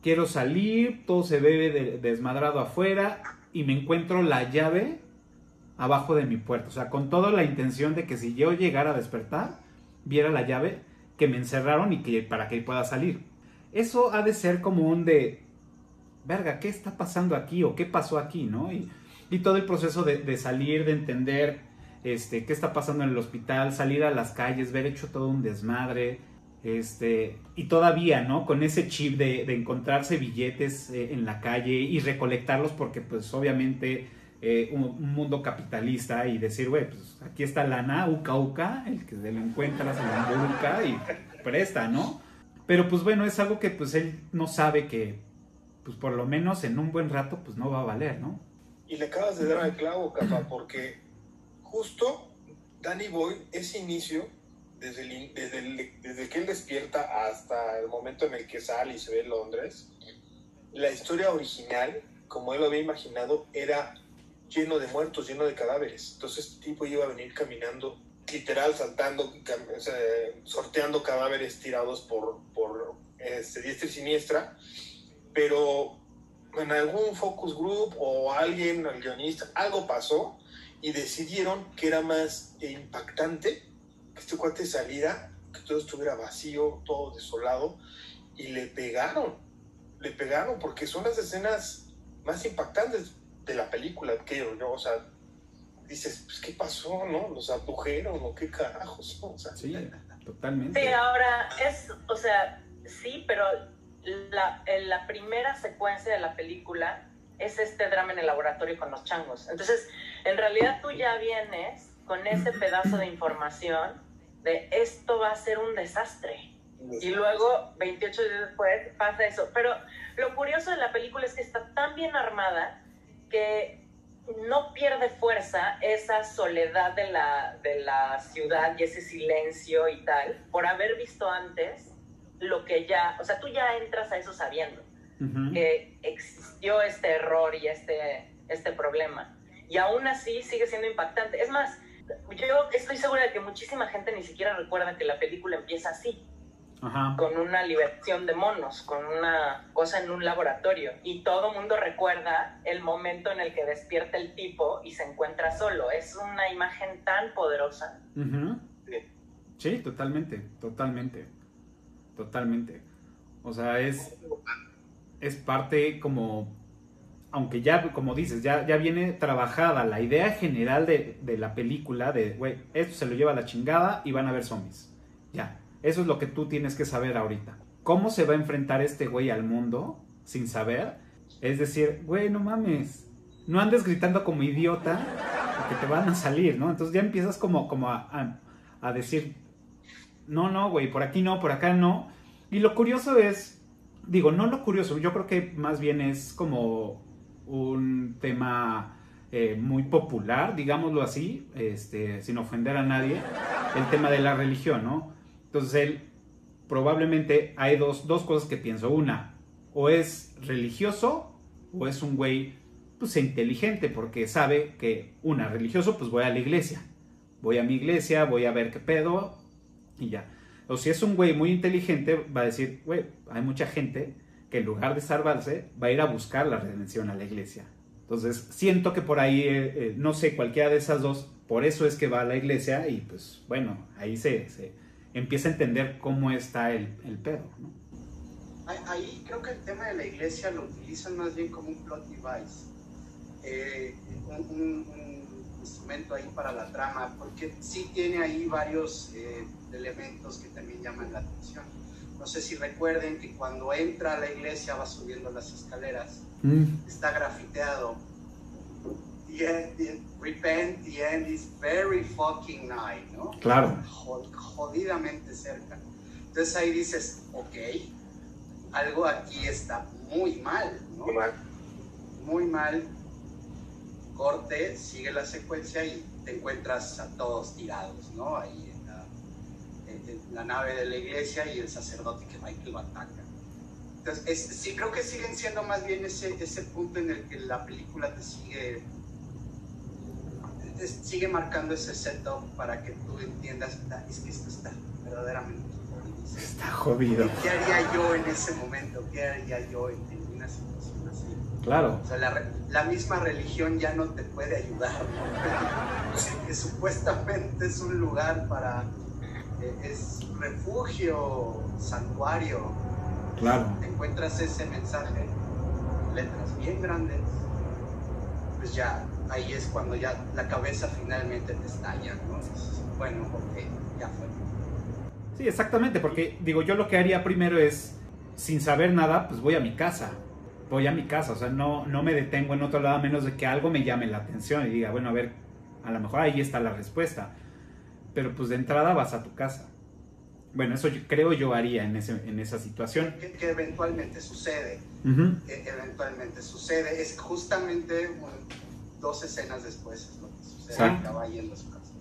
quiero salir, todo se ve de- desmadrado afuera y me encuentro la llave abajo de mi puerta. O sea, con toda la intención de que si yo llegara a despertar, viera la llave que me encerraron y que para que pueda salir. Eso ha de ser como un de, verga, ¿qué está pasando aquí? ¿O qué pasó aquí? ¿No? Y, todo el proceso de salir, de entender este, qué está pasando en el hospital, salir a las calles, ver hecho todo un desmadre. Este, y todavía, ¿no? Con ese chip de, de encontrarse billetes eh, en la calle y recolectarlos porque pues obviamente eh, un, un mundo capitalista y decir, güey, pues aquí está lana, uca uca, el que se lo encuentra se lo embulca y presta, ¿no? Pero pues bueno, es algo que pues él no sabe que pues por lo menos en un buen rato pues no va a valer, ¿no? Y le acabas de dar al clavo, capa, porque justo Danny Boy, ese inicio, desde, el desde, desde que él despierta hasta el momento en el que sale y se ve en Londres, la historia original, como él lo había imaginado, era lleno de muertos, lleno de cadáveres. Entonces este tipo iba a venir caminando, literal, saltando, sorteando cadáveres tirados por, por este, diestra y siniestra, pero en algún focus group o alguien, el guionista, algo pasó y decidieron que era más impactante que este cuate saliera, que todo estuviera vacío, todo desolado, y le pegaron, le pegaron porque son las escenas más impactantes de la película, que yo, o sea, dices, pues, ¿qué pasó, no? ¿Los abdujeron o qué carajos? no? O sea, Sí, totalmente. Sí, ahora es, o sea, sí, pero la, en la primera secuencia de la película es este drama en el laboratorio con los changos. Entonces, en realidad tú ya vienes con ese pedazo de información de esto va a ser un desastre. Y luego, 28 días después, pasa eso. Pero lo curioso de la película es que está tan bien armada que no pierde fuerza esa soledad de la, de la ciudad y ese silencio y tal, por haber visto antes lo que ya, o sea, tú ya entras a eso sabiendo Ujú. que existió este error y este, este problema. Y aún así sigue siendo impactante. Es más, yo estoy segura de que muchísima gente ni siquiera recuerda que la película empieza así Ajá. con una liberación de monos, con una cosa en un laboratorio. Y todo mundo recuerda el momento en el que despierta el tipo y se encuentra solo. Es una imagen tan poderosa. Ujú. Sí, totalmente, totalmente, totalmente. O sea, es, es parte como, aunque ya, como dices, ya, ya viene trabajada la idea general de, de la película, de, güey, esto se lo lleva a la chingada y van a ver zombies. Ya, eso es lo que tú tienes que saber ahorita. ¿Cómo se va a enfrentar este güey al mundo sin saber? Es decir, güey, no mames, no andes gritando como idiota porque te van a salir, ¿no? Entonces ya empiezas como, como a, a- a decir, no, no, güey, por aquí no, por acá no. Y lo curioso es, digo, no lo curioso, yo creo que más bien es como un tema eh, muy popular, digámoslo así, este, sin ofender a nadie, el tema de la religión, ¿no? Entonces él, probablemente hay dos, dos cosas que pienso. Una, o es religioso o es un güey pues inteligente porque sabe que una religioso pues voy a la iglesia voy a mi iglesia voy a ver qué pedo y ya o si es un güey muy inteligente va a decir güey hay mucha gente que en lugar de salvarse va a ir a buscar la redención a la iglesia Entonces, siento que por ahí, eh, eh, no sé, cualquiera de esas dos, por eso es que va a la iglesia y pues bueno, ahí se, se empieza a entender cómo está el, el pedo, ¿no? Ahí, creo que el tema de la iglesia lo utilizan más bien como un plot device, eh, un, un- un instrumento ahí para la trama, porque sí tiene ahí varios eh, elementos que también llaman la atención. No sé si recuerden que cuando entra a la iglesia va subiendo las escaleras, está grafiteado. The end- the- repent, the end is very fucking nigh, ¿no? Claro. Jod- jodidamente cerca. Entonces ahí dices, ok, algo aquí está muy mal, ¿no? Muy mal. Muy mal. Corte, sigue la secuencia y te encuentras a todos tirados, ¿no? Ahí la, nave de la iglesia y el sacerdote que va y que lo ataca. Entonces, es- sí creo que siguen siendo más bien ese, ese punto en el que la película te sigue te sigue marcando ese setup para que tú entiendas, "Ah, es que esto está verdaderamente jodidísimo". Está jodido. ¿Qué haría yo en ese momento? ¿Qué haría yo en, en una situación así? Claro. O sea, la, la misma religión ya no te puede ayudar, ¿no? Supuestamente es un lugar para, es refugio, santuario. Claro. Encuentras ese mensaje, en letras bien grandes, pues ya, ahí es cuando ya la cabeza finalmente te estalla, ¿no? Dices, bueno, ok, ya fue. Sí, exactamente, porque digo, yo lo que haría primero es, sin saber nada, pues voy a mi casa. Voy a mi casa, o sea, no, no me detengo en otro lado a menos de que algo me llame la atención y diga, bueno, a ver, a lo mejor ahí está la respuesta. Pero pues de entrada vas a tu casa. Bueno, eso yo, creo yo haría en, ese, en esa situación. Que, que eventualmente sucede. Ujú. que eventualmente sucede. Es justamente un- dos escenas después es lo que sucede. Exacto. Acaba yendo a su casa.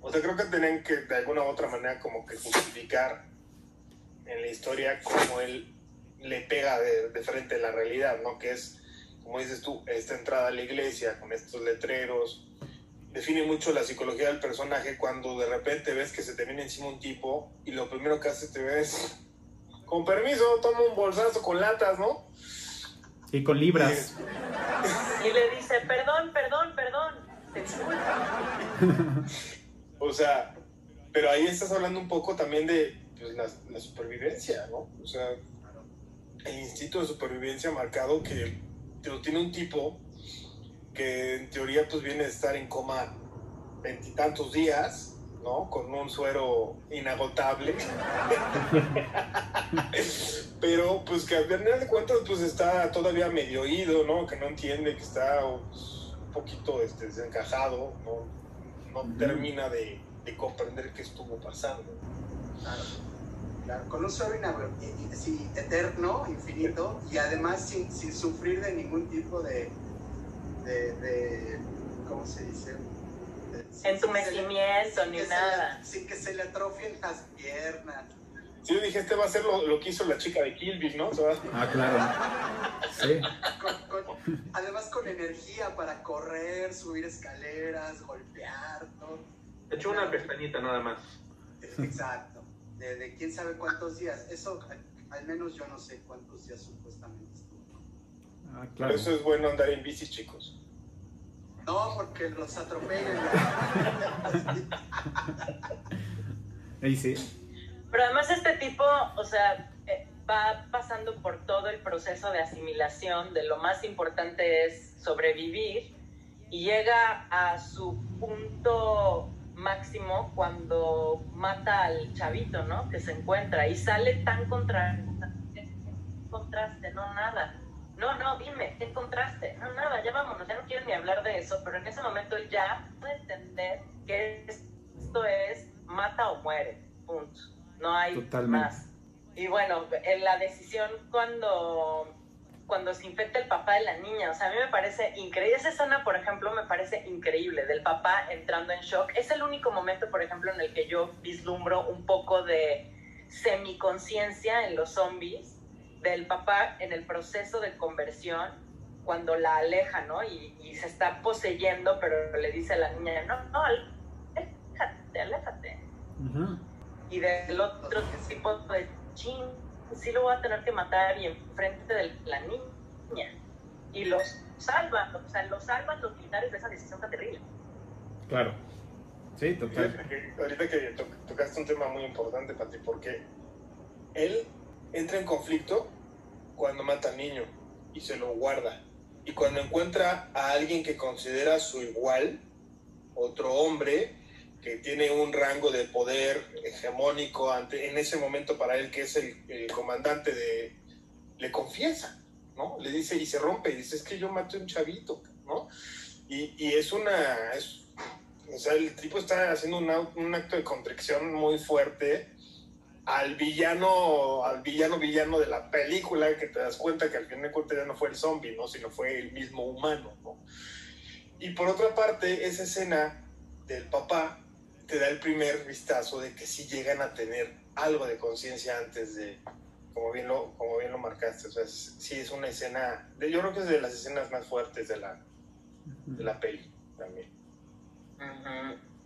O sea, creo que tienen que de alguna u otra manera como que justificar en la historia cómo él le pega de, de frente a la realidad, ¿no? Que es, como dices tú, esta entrada a la iglesia con estos letreros. Define mucho la psicología del personaje cuando de repente ves que se te viene encima un tipo y lo primero que hace te ves, con permiso, toma un bolsazo con latas, ¿no? Y con libras. Y le dice, perdón, perdón, perdón, te disculpo. O sea, pero ahí estás hablando un poco también de pues, la, la supervivencia, ¿no? O sea, el instinto de supervivencia marcado que te lo tiene un tipo que en teoría pues viene de estar en coma veintitantos días, ¿no? Con un suero inagotable. Pero pues que al final de cuentas pues está todavía medio oído, ¿no? Que no entiende, que está pues, un poquito este, desencajado, ¿no? No termina de, de comprender qué estuvo pasando. Claro. Claro, con un sueño inab- i- i- sí, eterno, infinito, y además sin, sin sufrir de ningún tipo de, de, de- ¿cómo se dice? De- sin- Entumecimiento, sin ni que se nada. le- sin que se le atrofien las piernas. Sí, yo dije, este va a ser lo, lo que hizo la chica de Kill Bill, ¿no? O sea, Ah, claro. Sí. Con- con- además con energía para correr, subir escaleras, golpear, ¿no? Echó una pestañita nada más. Exacto. De, de quién sabe cuántos días. Eso, al, al menos yo no sé cuántos días supuestamente Ah, por eso es bueno andar en bici, chicos. No, porque los atropellan. Ahí sí. Pero además este tipo, o sea, eh, va pasando por todo el proceso de asimilación, de lo más importante es sobrevivir, y llega a su punto máximo cuando mata al chavito, ¿no? Que se encuentra y sale tan contra... ¿Qué contraste? No, nada. No, no, dime, ¿qué encontraste? No, nada, ya vámonos, ya no quiero ni hablar de eso, pero en ese momento ya puede entender que esto es mata o muere, punto. No hay Totalmente. más. Y bueno, en la decisión cuando, cuando se infecta el papá de la niña, o sea, a mí me parece increíble. Esa escena, por ejemplo, me parece increíble, del papá entrando en shock. Es el único momento, por ejemplo, en el que yo vislumbro un poco de semiconciencia en los zombies, del papá en el proceso de conversión, cuando la aleja, ¿no? Y, y se está poseyendo, pero le dice a la niña, no, no, aléjate, aléjate Ujú. y del otro tipo de chin, sí lo voy a tener que matar y enfrente de la niña. y los salvan, o sea, los salvan los militares de esa decisión tan terrible. Claro. Sí, total. Ahorita que tocaste un tema muy importante, Pati, porque él entra en conflicto cuando mata al niño y se lo guarda. Y cuando encuentra a alguien que considera su igual, otro hombre que tiene un rango de poder hegemónico ante, en ese momento para él, que es el, comandante de... le confiesa, ¿no? Le dice y se rompe y dice, es que yo maté a un chavito, ¿no? Y, y es una... Es, o sea, el tipo está haciendo un, un acto de contrición muy fuerte al villano, al villano villano de la película, que te das cuenta que al final de cuentas ya no fue el zombie, ¿no? Sino fue el mismo humano, ¿no? Y por otra parte, esa escena del papá te da el primer vistazo de que sí llegan a tener algo de conciencia antes de, como bien lo, como bien lo marcaste, o sea, sí es una escena, yo creo que es de las escenas más fuertes de la, de la peli también.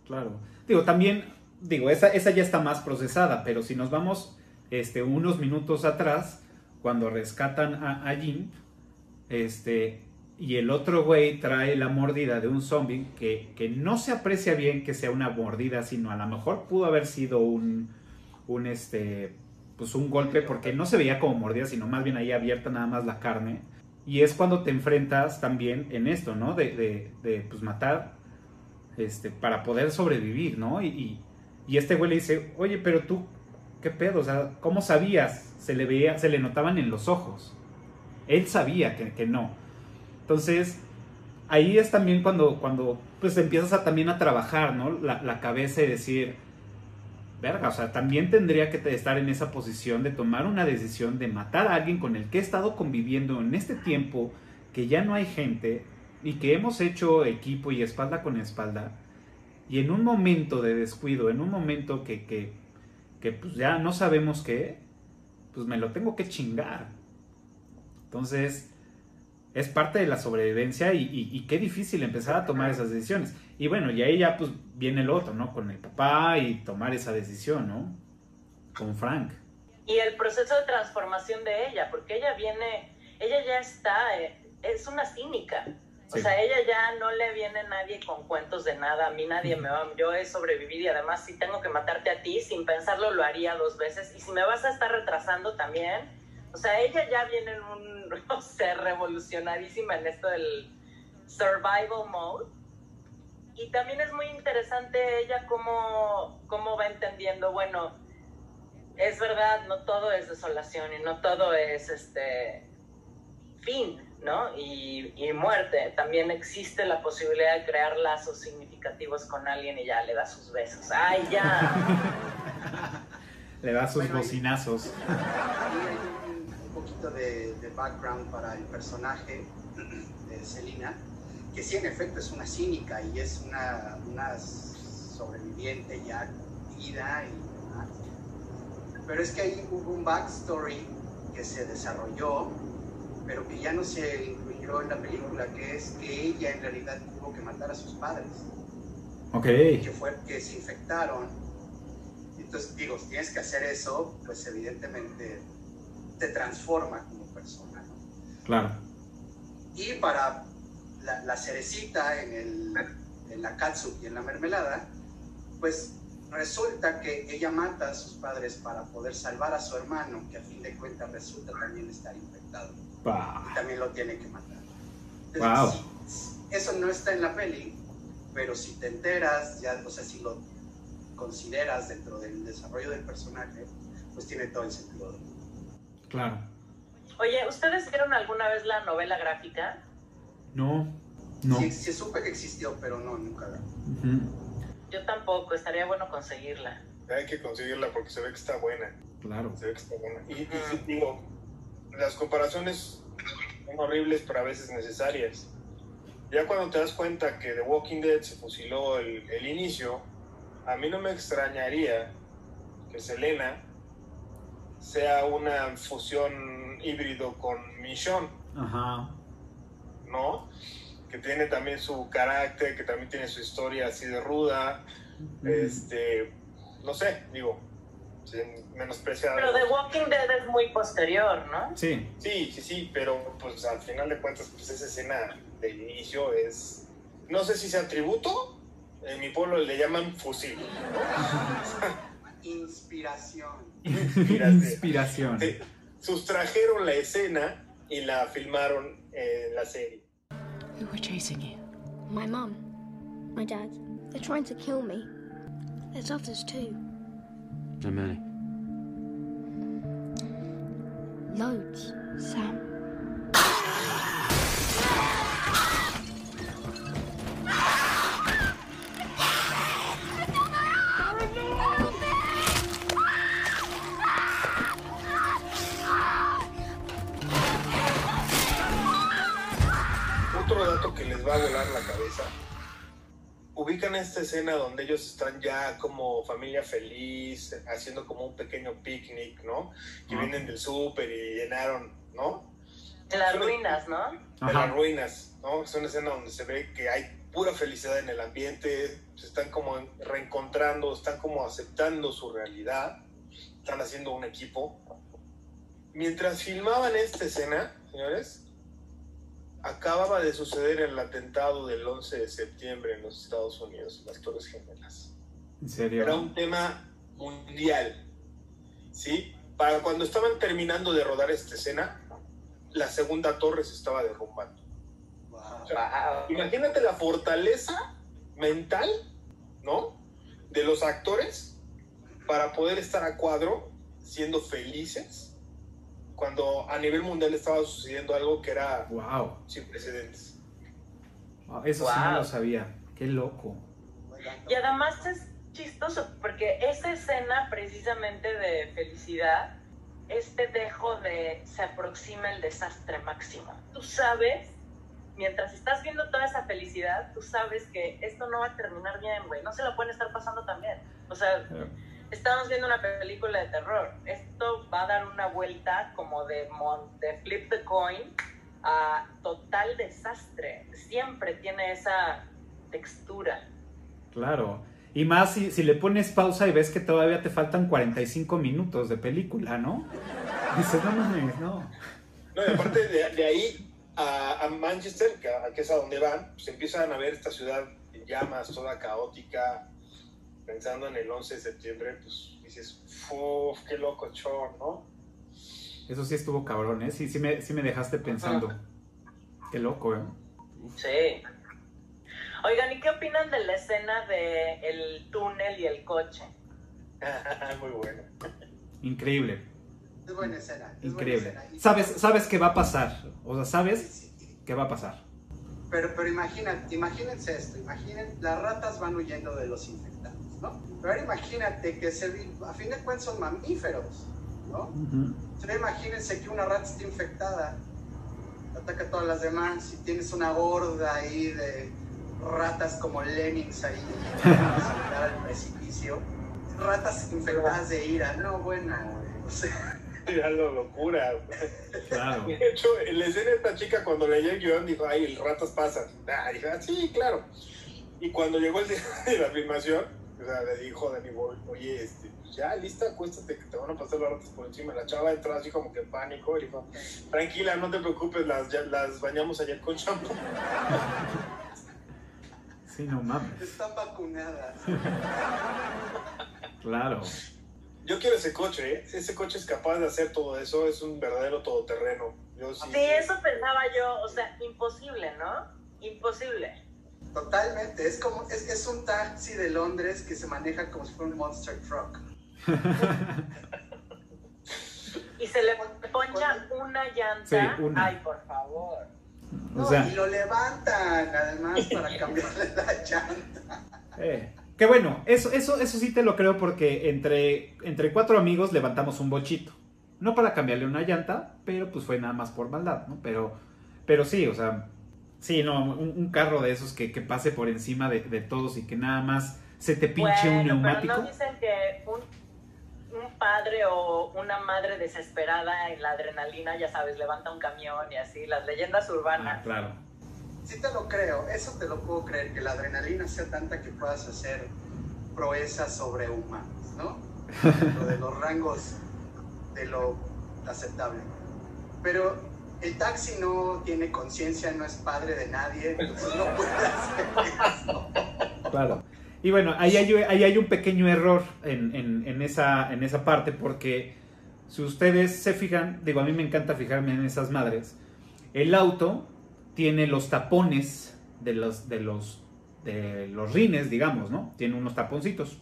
Claro. Digo, también digo, esa, esa ya está más procesada, pero si nos vamos este, unos minutos atrás, cuando rescatan a, a Jim, este, y el otro güey trae la mordida de un zombie que, que, no se aprecia bien que sea una mordida, sino a lo mejor pudo haber sido un, un, este, pues un golpe porque no se veía como mordida, sino más bien ahí abierta nada más la carne. Y es cuando te enfrentas también en esto, ¿no? De, de, de pues matar este, para poder sobrevivir, ¿no? y, y este güey le dice, oye, pero tú, ¿qué pedo? O sea, ¿cómo sabías? Se le veía, se le notaban en los ojos. Él sabía que, no. Entonces, ahí es también cuando, cuando pues empiezas a, también a trabajar, ¿no? La, la cabeza y decir, verga, o sea, también tendría que estar en esa posición de tomar una decisión de matar a alguien con el que he estado conviviendo en este tiempo, que ya no hay gente y que hemos hecho equipo y espalda con espalda y en un momento de descuido, en un momento que, que, pues ya no sabemos qué, pues me lo tengo que chingar. Entonces, es parte de la sobrevivencia y, qué difícil empezar a tomar esas decisiones. Y bueno, y ahí ya pues viene el otro, ¿no? Con el papá y tomar esa decisión, ¿no? Con Frank. Y el proceso de transformación de ella, porque ella viene, ella ya está, eh, es una cínica. O sea, ella ya no le viene nadie con cuentos de nada, a mí nadie me va, yo he sobrevivido y además si tengo que matarte a ti, sin pensarlo lo haría dos veces. Y si me vas a estar retrasando también, o sea, ella ya viene en un, no sé, revolucionarísima en esto del survival mode. Y también es muy interesante ella cómo, cómo va entendiendo, bueno, es verdad, no todo es desolación y no todo es este fin, ¿no? Y, muerte. También existe la posibilidad de crear lazos significativos con alguien y ya le da sus besos. ¡Ay, ya! le da sus bocinazos. Un poquito de, background para el personaje de Selina, que sí, en efecto, es una cínica y es una, una sobreviviente ya vida y pero es que ahí hubo un backstory que se desarrolló pero que ya no se incluyó en la película, que es que ella en realidad tuvo que matar a sus padres. Ok. Que, fue, que se infectaron. Entonces, digo, si tienes que hacer eso, pues evidentemente te transforma como persona. Claro. Y para la, la cerecita en, el, en la katsu y en la mermelada, pues resulta que ella mata a sus padres para poder salvar a su hermano, que a fin de cuentas resulta también estar infectado. Y también lo tiene que matar. eso no está en la peli, pero si te enteras, ya, o sea, si lo consideras dentro del desarrollo del personaje, pues tiene todo el sentido. Claro. Oye, ¿ustedes vieron alguna vez la novela gráfica? No, no. Sí, sí supe que existió, pero no, nunca. Yo tampoco, estaría bueno conseguirla. Hay que conseguirla porque se ve que está buena. Claro. Se ve que está buena. Y, y digo, las comparaciones son horribles, pero a veces necesarias. Ya cuando te das cuenta que The Walking Dead se fusiló el, el inicio, a mí no me extrañaría que Selena sea una fusión híbrido con Michonne. Ajá. ¿No? Que tiene también su carácter, que también tiene su historia así de ruda. Este, no sé, digo, Pero The Walking Dead es muy posterior, ¿no? Sí. Sí, sí, sí, pero pues al final de cuentas, pues esa escena de inicio es. No sé si sea tributo, en mi pueblo le llaman fusil. Inspiración. Inspiración. Te- sustrajeron la escena y la filmaron en la serie. Who were chasing you? My mum, my dad, they're trying to kill me. There's others too. How many? Loads, Sam. Esta escena donde ellos están ya como familia feliz, haciendo como un pequeño picnic, ¿no? Que Ah. vienen del súper y llenaron, ¿no? En las ruinas, ¿no? De Ajá. las ruinas, ¿no? Es una escena donde se ve que hay pura felicidad en el ambiente, se están como reencontrando, están como aceptando su realidad, están haciendo un equipo. Mientras filmaban esta escena, señores, acababa de suceder el atentado del 11 de septiembre en los Estados Unidos, las Torres Gemelas. ¿En serio? Era un tema mundial, ¿sí? Para cuando estaban terminando de rodar esta escena, la segunda torre se estaba derrumbando. Wow. O sea, Imagínate la fortaleza mental, ¿no? De los actores para poder estar a cuadro siendo felices cuando a nivel mundial estaba sucediendo algo que era Wow. sin precedentes. Wow, Eso sí no Wow. lo sabía. Qué loco. Y además es chistoso porque esa escena precisamente de felicidad, este dejo de se aproxima el desastre máximo. Tú sabes, mientras estás viendo toda esa felicidad, tú sabes que esto no va a terminar bien, güey. No se la pueden estar pasando tan bien. O sea, estamos viendo una película de terror. Esto va a dar una vuelta como de, mon- de flip the coin a total desastre. Siempre tiene esa textura. Claro. Y más si, si le pones pausa y ves que todavía te faltan 45 minutos de película, ¿no? Dices, no mames, no. No, y aparte de, de ahí a, a Manchester, que, a- que es a donde van, pues empiezan a ver esta ciudad en llamas, toda caótica, pensando en el 11 de septiembre, pues dices, uff, qué loco chor, ¿no? Eso sí estuvo cabrón, ¿eh? Sí, sí me, sí me dejaste pensando. Qué loco, ¿eh? Sí. Oigan, ¿y qué opinan de la escena de el túnel y el coche? Muy bueno. Increíble, Es buena escena. es buena increíble. escena. Sabes, sabes qué va a pasar. O sea, sabes sí. qué va a pasar. Pero, pero imagina, imagínense esto, imaginen, las ratas van huyendo de los infectados, ¿no? Pero ahora imagínate que se, a fin de cuentas son mamíferos, ¿no? Ujú. Entonces imagínense que una rata está infectada, ataca a todas las demás y tienes una horda ahí de ratas como lemmings ahí al precipicio. Ratas infectadas de ira, no, bueno, güey, o sea, Era la locura. Claro. De hecho, en la escena esta chica cuando leyó el guion dijo, ay, el ratas pasan. Ah, dije, ah, sí, claro. Y cuando llegó el día de la filmación, o sea, le dijo a Danny Boy, oye, este, pues ya, lista, acuéstate que te van a pasar las ratas por encima. La chava entró así como que en pánico y dijo, tranquila, no te preocupes, las, ya- las bañamos ayer con champú. Sí, no mames. están vacunadas. Claro. Yo quiero ese coche, ¿eh? Ese coche es capaz de hacer todo eso, es un verdadero todoterreno. Yo sí, Sí, eso pensaba yo, o sea, imposible, ¿no? Imposible. Totalmente, es como, es, es un taxi de Londres que se maneja como si fuera un monster truck. Y se le poncha una llanta. Sí, una. Ay, por favor. O No, sea, y lo levantan además para cambiarle la llanta. eh, que bueno, eso, eso, eso sí te lo creo porque entre, entre cuatro amigos levantamos un bochito. No para cambiarle una llanta, pero pues fue nada más por maldad, ¿no? Pero, pero sí, o sea, sí, no, un, un carro de esos que, que pase por encima de, de todos y que nada más se te pinche un neumático. pero no dicen que un, un padre o una madre desesperada en la adrenalina, ya sabes, levanta un camión y así, las leyendas Ah, urbanas. claro. Sí te lo creo, eso te lo puedo creer, que la adrenalina sea tanta que puedas hacer proezas sobrehumanas, ¿no? dentro de los rangos de lo aceptable. Pero el taxi no tiene conciencia, no es padre de nadie, entonces no puede hacer eso. Claro. Y bueno, ahí hay, ahí hay un pequeño error en, en- en esa, en esa parte porque si ustedes se fijan, digo, a mí me encanta fijarme en esas madres, el auto tiene los tapones de los, de los, de los rines, digamos, ¿no? Tiene unos taponcitos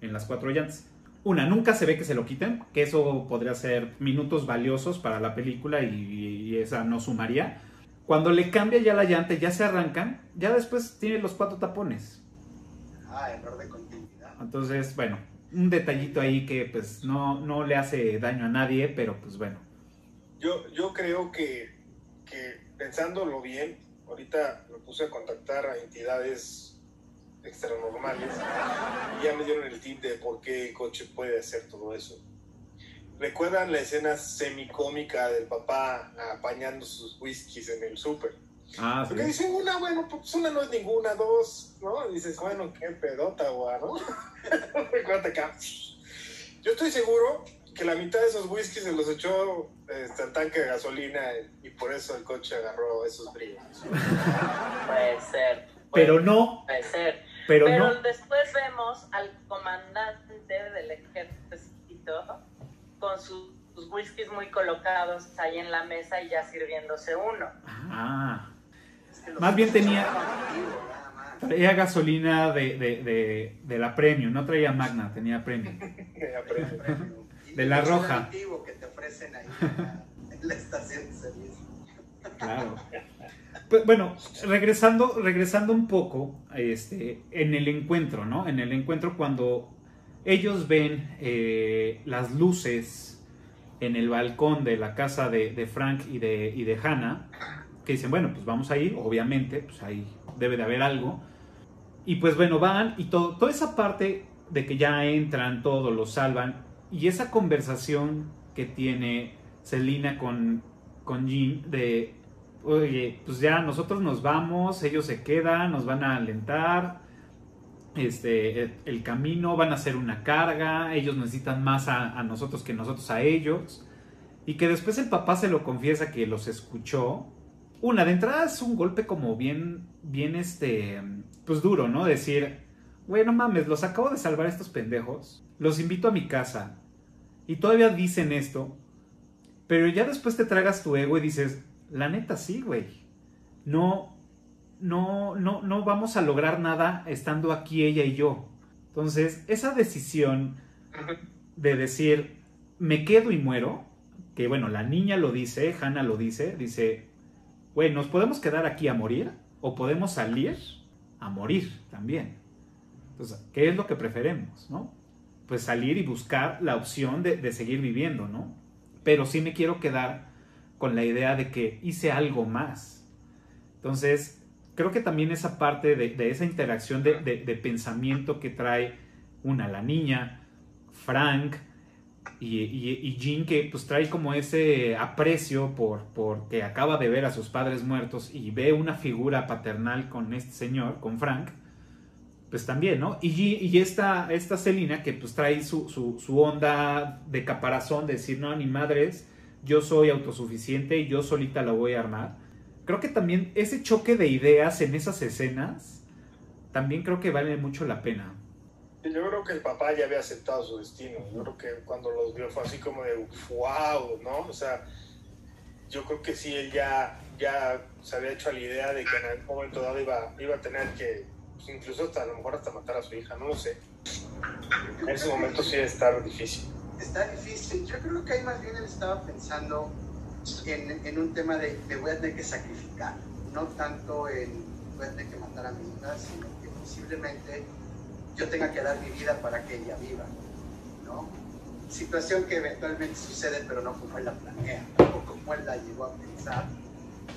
en las cuatro llantas. Una, nunca se ve que se lo quiten, que eso podría ser minutos valiosos para la película y, y esa no sumaría. Cuando le cambia ya la llanta, ya se arrancan, ya después tiene los cuatro tapones. Ah, error de continuidad. Entonces, bueno, un detallito ahí que pues no, no le hace daño a nadie, pero pues bueno. Yo, yo creo que, que pensándolo bien, ahorita me puse a contactar a entidades extranormales y ya me dieron el tip de por qué el coche puede hacer todo eso. ¿Recuerdan la escena semicómica del papá apañando sus whiskies en el súper? Ah, Porque dicen una, bueno, pues una no es ninguna, dos, ¿no? Y dices, bueno, qué pedota, güey, ¿no? Recuerda acá. Yo estoy seguro que la mitad de esos whiskies se los echó este, al tanque de gasolina y por eso el coche agarró esos brillos. Puede ser. Pero no, Puede ser. Pero Pero no. después vemos al comandante del ejército con sus, sus whiskies muy colocados ahí en la mesa y ya sirviéndose uno. Ah, Es que los Más bien tenía- conectivos, nada más. traía gasolina de, de, de, de la Premium, no traía Magna, tenía Premium. De la es roja. que te ofrecen ahí en la, en la estación de servicio. Claro. Pues, bueno, regresando, regresando un poco este, en el encuentro, ¿no? En el encuentro cuando ellos ven eh, las luces en el balcón de la casa de, de Frank y de, y de Hannah, que dicen, bueno, pues vamos a ir, obviamente, pues ahí debe de haber algo. Y pues bueno, van y todo, toda esa parte de que ya entran, todo, lo salvan, y esa conversación que tiene Selina con, con de, oye, pues ya nosotros nos vamos, ellos se quedan, nos van a alentar, este, el, el camino, van a hacer una carga, ellos necesitan más a, a nosotros que nosotros a ellos, y que después el papá se lo confiesa que los escuchó. Una, de entrada es un golpe como bien, bien este, pues duro, ¿no? Decir, güey, no mames, los acabo de salvar a estos pendejos, los invito a mi casa, y todavía dicen esto, pero ya después te tragas tu ego y dices, la neta sí, güey. No, no, no, no vamos a lograr nada estando aquí ella y yo. Entonces, esa decisión de decir, me quedo y muero, que bueno, la niña lo dice, Hannah lo dice, dice, güey, nos podemos quedar aquí a morir o podemos salir a morir también. Entonces, ¿qué es lo que preferemos, no? Pues salir y buscar la opción de, de seguir viviendo, ¿no? Pero sí me quiero quedar con la idea de que hice algo más. Entonces, creo que también esa parte de, esa interacción de, pensamiento que trae una, la niña, Frank y, y, Jean, que pues trae como ese aprecio por, por que acaba de ver a sus padres muertos y ve una figura paternal con este señor, con Frank, pues también, ¿no? Y esta, esta Celina que pues trae su, su, su onda de caparazón, de decir, no, ni madres, yo soy autosuficiente yo solita la voy a armar. Creo que también ese choque de ideas en esas escenas, también creo que vale mucho la pena. Yo creo que el papá ya había aceptado su destino. Yo creo que cuando los vio fue así como de wow, ¿no? O sea, yo creo que sí, él ya, ya se había hecho a la idea de que en algún momento dado iba, iba a tener que, pues, incluso hasta a lo mejor hasta matar a su hija, no lo sé. En ese momento sí debe estar difícil. Está difícil. Yo creo que ahí más bien él estaba pensando en, en un tema de me voy a tener que sacrificar. No tanto en voy a tener que matar a mi hija, sino que posiblemente yo tenga que dar mi vida para que ella viva. ¿no? Situación que eventualmente sucede, pero no como él la planea, o como él la llegó a pensar.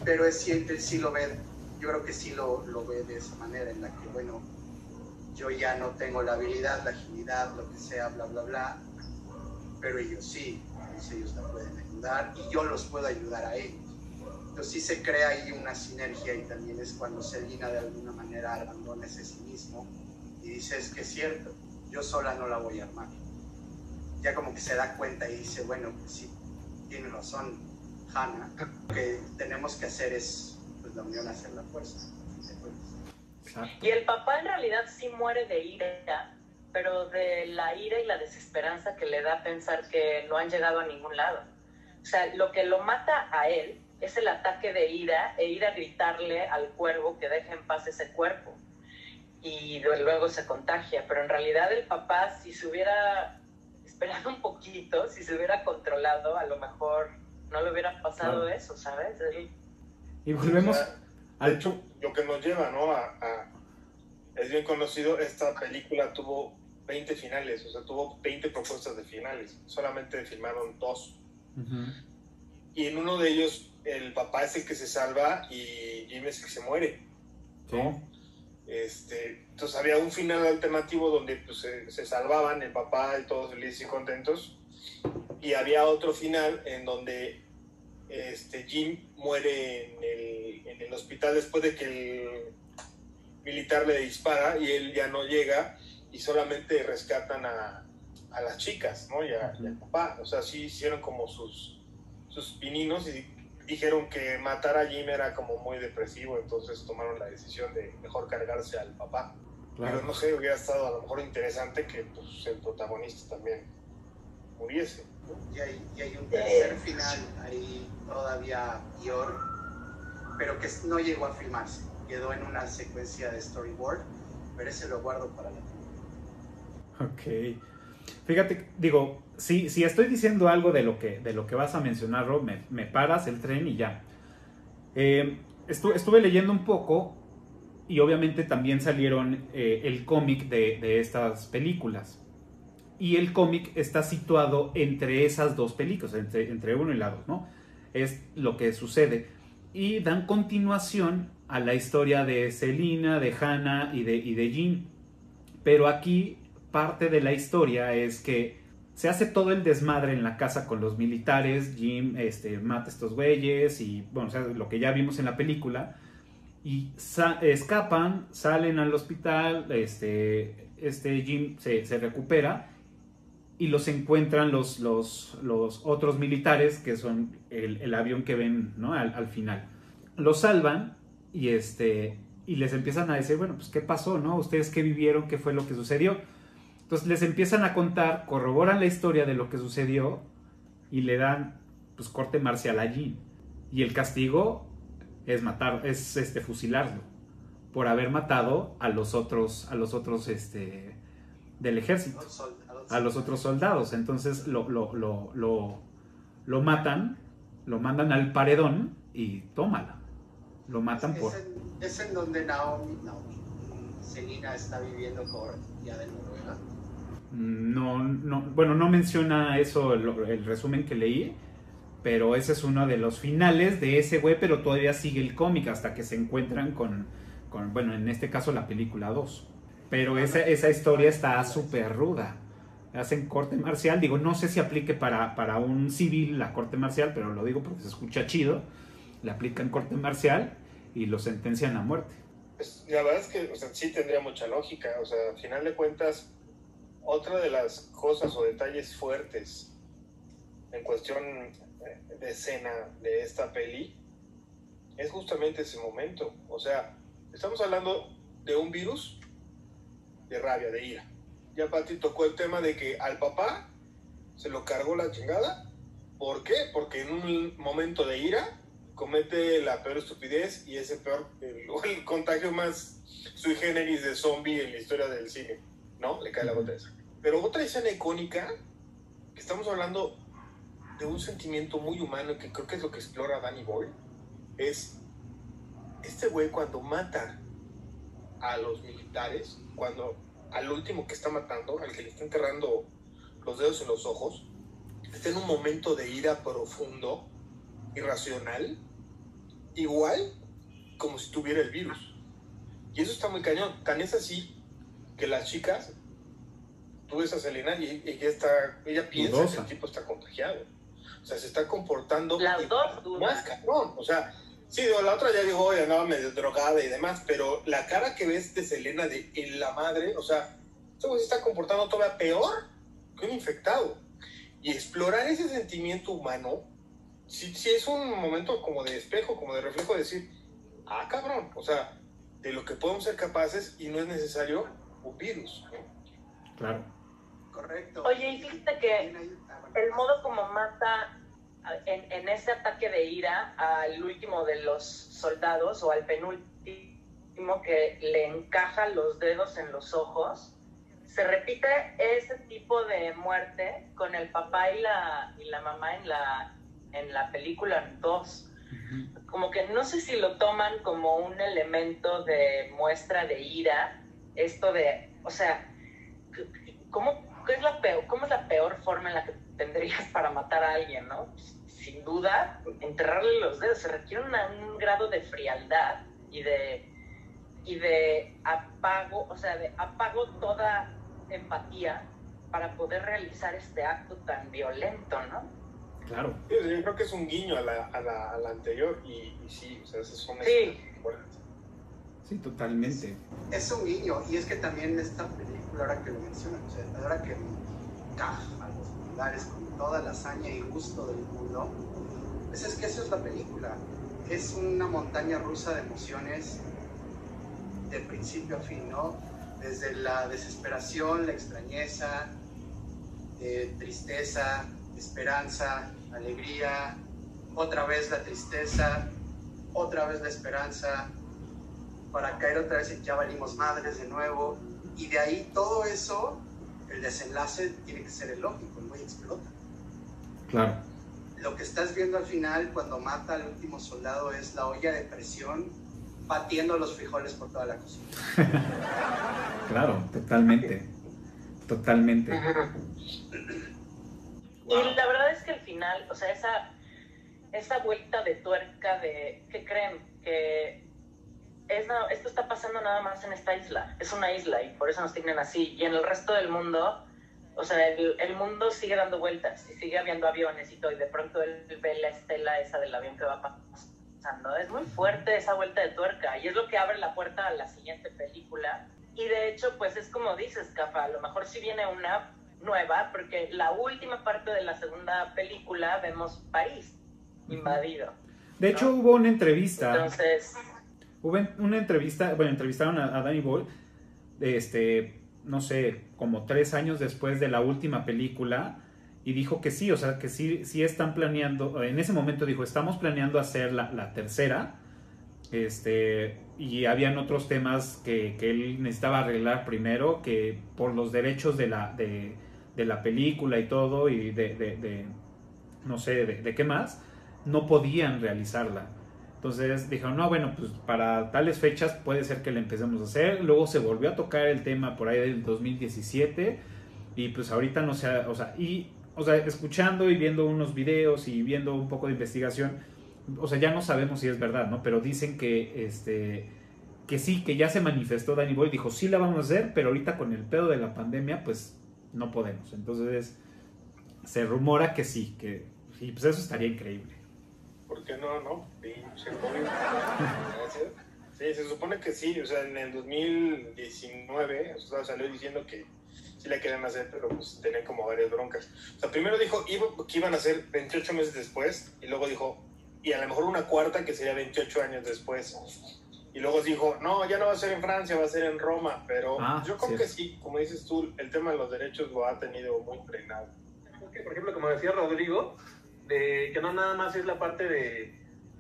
Pero es siempre, sí lo ve, yo creo que sí lo, lo ve de esa manera, en la que, bueno, yo ya no tengo la habilidad, la agilidad, lo que sea, bla, bla, bla, pero ellos sí, entonces ellos la pueden ayudar y yo los puedo ayudar a ellos. Entonces sí se crea ahí una sinergia y también es cuando Selina de alguna manera abandona ese sí mismo y dice es que es cierto, yo sola no la voy a armar. ya como que se da cuenta y dice, bueno, pues sí, tiene razón Hannah, lo que tenemos que hacer es, pues la unión hacer la fuerza. Y el papá en realidad sí muere de ira, pero de la ira y la desesperanza que le da pensar que no han llegado a ningún lado. O sea, lo que lo mata a él es el ataque de ira e ir a gritarle al cuervo que deje en paz ese cuerpo. Y luego se contagia. Pero en realidad el papá, si se hubiera esperado un poquito, si se hubiera controlado, a lo mejor no le hubiera pasado Claro. eso, ¿sabes? Él- Y volvemos al hecho, lo que nos lleva, ¿no? A, a- es bien conocido, esta película tuvo 20 finales, o sea, tuvo 20 propuestas de finales, solamente filmaron dos. Ujú. Y en uno de ellos, el papá es el que se salva y Jim es el que se muere. Sí. Este, entonces había un final alternativo donde pues, se, se salvaban el papá y todos felices y contentos. Y había otro final en donde este, Jim muere en el, en el hospital después de que el militar le dispara y él ya no llega y solamente rescatan a, a las chicas, ¿no? Y, a- y al papá. O sea, sí hicieron como sus, sus pininos y dijeron que matar a Jim era como muy depresivo, entonces tomaron la decisión de mejor cargarse al papá. Pero Claro. no sé, hubiera estado a lo mejor interesante que pues, el protagonista también muriese. ¿no? Y hay, y hay un tercer final ahí todavía peor, pero que no llegó a filmarse. Quedó en una secuencia de storyboard, pero ese lo guardo para la Ok. Fíjate, digo, si, si estoy diciendo algo de lo que, de lo que vas a mencionar, Rob, me, me paras el tren y ya. Eh, estu- estuve leyendo un poco y obviamente también salieron eh, el cómic de, de estas películas. Y el cómic está situado entre esas dos películas, entre, entre uno y la dos, ¿no? Es lo que sucede. Y dan continuación a la historia de Selina, de Hannah y de, y de Jean. Pero aquí parte de la historia es que se hace todo el desmadre en la casa con los militares, Jim este, mata a estos güeyes y bueno, o sea, lo que ya vimos en la película. Y escapan, salen al hospital, este, este Jim se, se recupera y los encuentran los, los, los otros militares, que son el, el avión que ven ¿no? al, al final. Los salvan y, este, y les empiezan a decir, bueno, pues qué pasó, ¿no? Ustedes qué vivieron, qué fue lo que sucedió. Entonces les empiezan a contar, corroboran la historia de lo que sucedió y le dan pues corte marcial a Jim. Y el castigo es matar, es este fusilarlo por haber matado a los otros, a los otros este del ejército, a los otros soldados. Entonces lo, lo, lo, lo, lo matan, lo mandan al paredón y tómala. Lo matan es, por. en, es en donde Naomi, Naomi, Selina está viviendo con ya de Noruega. No, no, bueno, no menciona eso el, resumen que leí, pero ese es uno de los finales de ese güey, pero todavía sigue el cómic hasta que se encuentran con, con bueno, en este caso la película 2. Pero esa, esa historia está súper ruda. Hacen corte marcial, digo, no sé si aplique para, para un civil la corte marcial, pero lo digo porque se escucha chido. Le aplican corte marcial y lo sentencian a muerte. Pues, la verdad es que o sea, sí tendría mucha lógica. O sea, al final de cuentas, otra de las cosas o detalles fuertes en cuestión eh, de escena de esta peli es justamente ese momento. O sea, estamos hablando de un virus de rabia, de ira. Ya Pati tocó el tema de que al papá se lo cargó la chingada. ¿Por qué? Porque en un momento de ira comete la peor estupidez y es el peor, el, el contagio más sui generis de zombie en la historia del cine, ¿no? Le cae la gota esa. Pero otra escena icónica, que estamos hablando de un sentimiento muy humano que creo que es lo que explora Danny Boyle, es este güey cuando mata a los militares, cuando al último que está matando, al que le está enterrando los dedos en los ojos, está en un momento de ira profundo, irracional, igual como si tuviera el virus. Y eso está muy cañón. Tan es así que las chicas, tú ves a Selena y ella, está, ella piensa Dudosa. que el tipo está contagiado. O sea, se está comportando Las dos más cabrón. O sea, sí, la otra ya dijo, oye, andaba medio drogada y demás, pero la cara que ves de Selena de en la madre, o sea, este se está comportando todavía peor que un infectado. y explorar ese sentimiento humano, si, si es un momento como de espejo, como de reflejo, de decir, ah, cabrón, o sea, de lo que podemos ser capaces y no es necesario un virus. ¿no? Claro. Correcto. Oye, y fíjate que el modo como mata en, en ese ataque de ira al último de los soldados o al penúltimo que le encaja los dedos en los ojos, se repite ese tipo de muerte con el papá y la, y la mamá en la, en la película 2 Ujú. como que no sé si lo toman como un elemento de muestra de ira, esto de, o sea, ¿cómo, qué es la peor, ¿cómo es la peor forma en la que tendrías para matar a alguien, no? Sin duda, enterrarle los dedos, se requiere una- un grado de frialdad y de, y de apago, o sea, de apago toda empatía para poder realizar este acto tan violento, ¿no? Claro. Sí, Yo creo que es un guiño a la, a la, a la anterior y, y sí, o sea, esas son Sí. Sí, totalmente. Es un guiño, y es que también esta película, ahora que lo mencionan, o sea, ahora que encaja los lugares con toda la hazaña y gusto del mundo, pues es que eso es la película. Es una montaña rusa de emociones de principio a fin, ¿no? Desde la desesperación, la extrañeza, eh, tristeza, esperanza, alegría, otra vez la tristeza, otra vez la esperanza, para caer otra vez en ya valimos madres de nuevo. Y de ahí todo eso, el desenlace tiene que ser el lógico, el güey explota. Claro. Lo que estás viendo al final cuando mata al último soldado es la olla de presión batiendo los frijoles por toda la cocina. Claro, totalmente. Totalmente. Y la verdad es que al final, o sea, esa, esa vuelta de tuerca de, ¿qué creen? Que es esto está pasando nada más en esta isla. Es una isla y por eso nos tienen así. Y en el resto del mundo, o sea, el, el mundo sigue dando vueltas y sigue habiendo aviones y todo. Y de pronto él ve la estela esa del avión que va pasando. Es muy fuerte esa vuelta de tuerca y es lo que abre la puerta a la siguiente película. Y de hecho, pues es como dices, Cafa, a lo mejor si viene una nueva, porque la última parte de la segunda película vemos París invadido. De hecho, hubo una entrevista. Entonces, Hubo una entrevista, bueno, entrevistaron a, a Danny Boyle, este, no sé, como tres años después de la última película, y dijo que sí, o sea, que sí, sí están planeando, en ese momento dijo, estamos planeando hacer la, tercera, este, y habían otros temas que, que él necesitaba arreglar primero, que por los derechos de la, de, de la película y todo, y de, de- de- no sé, de qué más, no podían realizarla. Entonces dijeron, no, bueno, pues para tales fechas puede ser que le empecemos a hacer. Luego se volvió a tocar el tema por ahí del 2017 y pues ahorita no sé, o sea, y, o sea, escuchando y viendo unos videos y viendo un poco de investigación, o sea, ya no sabemos si es verdad, ¿no? Pero dicen que, este, que sí, que ya se manifestó Danny Boy, dijo, sí la vamos a hacer, pero ahorita con el pedo de la pandemia, pues no podemos. Entonces, se rumora que sí, que, y pues eso estaría increíble. ¿Por qué no, no? Pinche COVID. Gracias. Sí, se supone que sí, o sea, en el 2019 o sea, salió diciendo que sí la querían hacer, pero pues tenían como varias broncas. O sea, primero dijo que iban a hacer 28 meses después, y luego dijo, y a lo mejor una cuarta que sería 28 años después. Y luego dijo, no, ya no va a ser en Francia, va a ser en Roma, pero Ah, yo creo cierto. que sí, como dices tú, el tema de los derechos lo ha tenido muy frenado. Es que, por ejemplo, como decía Rodrigo, de que no nada más es la parte de,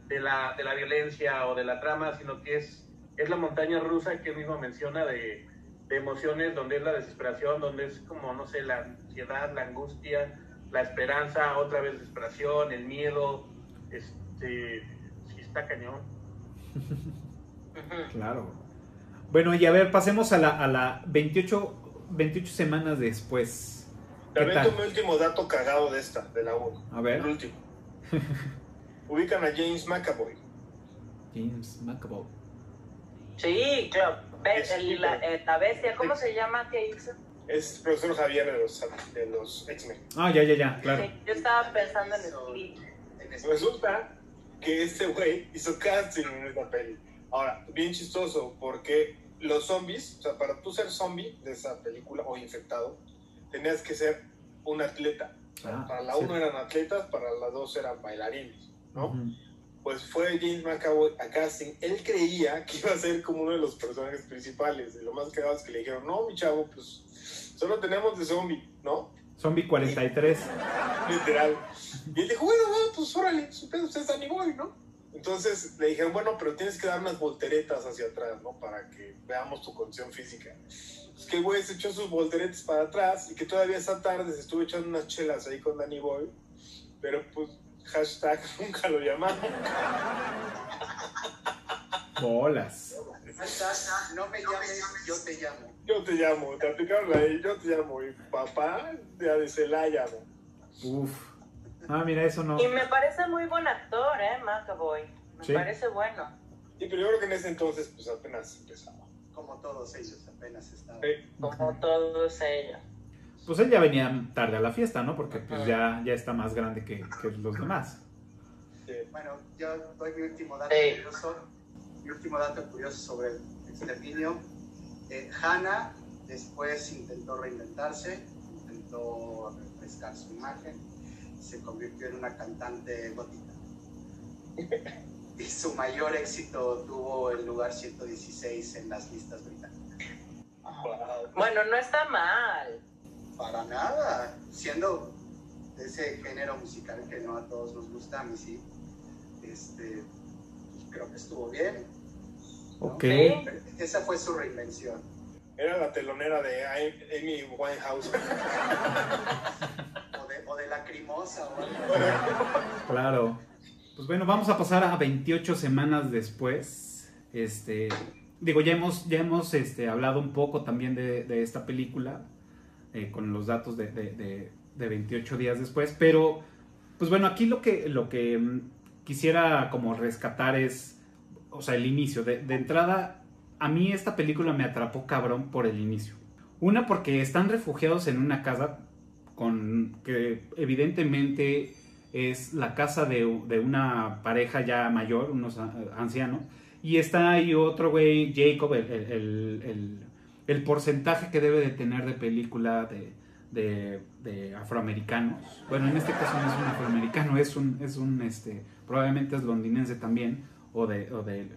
de la, de la violencia o de la trama, sino que es, es la montaña rusa que él mismo menciona de, de emociones, donde es la desesperación, donde es como, no sé, la ansiedad, la angustia, la esperanza, otra vez desesperación, el miedo, este, sí está cañón. Claro. Bueno, y a ver, pasemos a la, a la 28, 28 semanas después. ¿Qué También tal? tomé último dato cagado de esta, de la 1. A ver, El último. Ubican a James McAvoy. James McAvoy. sí, claro. Es- el- la, eh, la bestia, ¿cómo se llama? ¿Qué hizo? Es profesor Javier de los, de los X-Men. Ah, ya, ya, ya, claro. Sí, yo estaba pensando en Split. Este- Resulta que este güey hizo casting en esta peli. Ahora, bien chistoso, porque los zombies, o sea, para tú ser zombie de esa película o infectado, tenías que ser un atleta. Ah, para la sí. uno eran atletas, para la dos eran bailarines, ¿no? Ujú. Pues fue James McAvoy a casting. Él creía que iba a ser como uno de los personajes principales. Y lo más cagado es que le dijeron, no, mi chavo, pues solo tenemos de zombie, ¿no? Zombie 43. Literal. Y él dijo, bueno, va, pues órale, su pedo es Danny Boy, ¿no? Entonces le dijeron, bueno, pero tienes que dar unas volteretas hacia atrás, ¿no? Para que veamos tu condición física. Es que el güey se echó sus volteretas para atrás y que todavía esa tarde se estuvo echando unas chelas ahí con Danny Boy. Pero pues, hashtag, nunca lo llamaron. Bolas. Hashtag, no me llames, yo te llamo. Yo te llamo, te aplicaron ahí, yo te llamo. Y papá, ya de Celaya. Uf. Ah, mira, eso no. Y me parece muy buen actor, ¿eh? McAvoy. Me Sí. parece bueno. Sí, pero yo creo que en ese entonces, pues apenas empezaba. Como todos ellos apenas estaban. Eh, Como todos ellos. Pues él ya venía tarde a la fiesta, ¿no? Porque pues ya, ya está más grande que, que los demás. sí. Bueno, yo doy mi último dato Sí. curioso. Mi último dato curioso sobre el exterminio. Eh, Hannah después intentó reinventarse, intentó refrescar su imagen, se convirtió en una cantante gótica. Y su mayor éxito tuvo el lugar 116 en las listas británicas. Wow. Bueno, no está mal. Para nada, siendo de ese género musical que no a todos nos gusta, a mí sí. Este, pues, creo que estuvo bien. ¿no? Ok. Sí. Esa fue su reinvención. Era la telonera de Amy Winehouse. O de, o de lacrimosa o algo. Claro. Pues bueno, vamos a pasar a 28 semanas después. Este, digo, ya hemos, ya hemos este, hablado un poco también de, esta película, eh, con los datos de- de 28 días después, pero, pues bueno, aquí lo que, lo que mm, quisiera como rescatar es, o sea, el inicio. De, de entrada, a mí esta película me atrapó cabrón por el inicio. Una porque están refugiados en una casa con que evidentemente es la casa de, de una pareja ya mayor, unos ancianos, y está ahí otro güey, Jacob, el, el- el- porcentaje que debe de tener de película de, de- de afroamericanos. Bueno, en este caso no es un afroamericano, es un, es un este, probablemente es londinense también, o de, o de,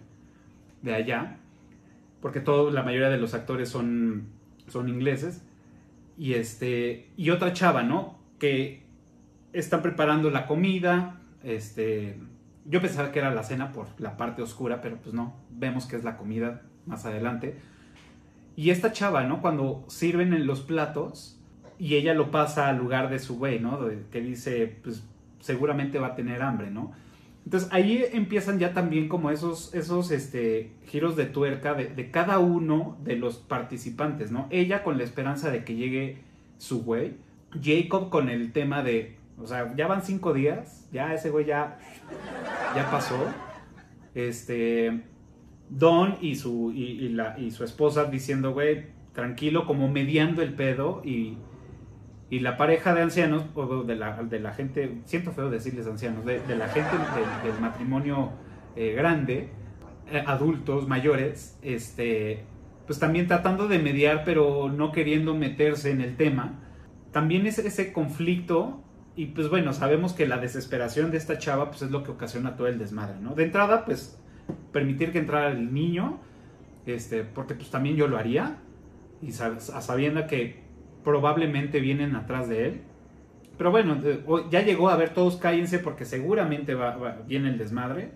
de allá, porque todo, la mayoría de los actores son, son ingleses. Y este. Y otra chava, ¿no? Que están preparando la comida. Este. Yo pensaba que era la cena por la parte oscura, pero pues no. Vemos que es la comida más adelante. Y esta chava, ¿no? Cuando sirven en los platos y ella lo pasa al lugar de su güey, ¿no? Que dice, pues seguramente va a tener hambre, ¿no? Entonces ahí empiezan ya también como esos, esos este, giros de tuerca de, de cada uno de los participantes, ¿no? Ella con la esperanza de que llegue su güey, Jacob con el tema de, o sea, ya van cinco días, ya ese güey ya, ya pasó, este, Don y su, y, la, y su esposa diciendo, güey, tranquilo, como mediando el pedo y... Y la pareja de ancianos, o de la, de la gente, siento feo decirles ancianos, de, la gente del, del matrimonio eh, grande, eh, adultos, mayores, este, pues también tratando de mediar, pero no queriendo meterse en el tema. También es ese conflicto, y pues bueno, sabemos que la desesperación de esta chava, pues es lo que ocasiona todo el desmadre, ¿no? De entrada, pues permitir que entrara el niño, este, porque pues también yo lo haría, y sabiendo que probablemente vienen atrás de él. Pero bueno, ya llegó a ver todos cállense porque seguramente va- viene el desmadre.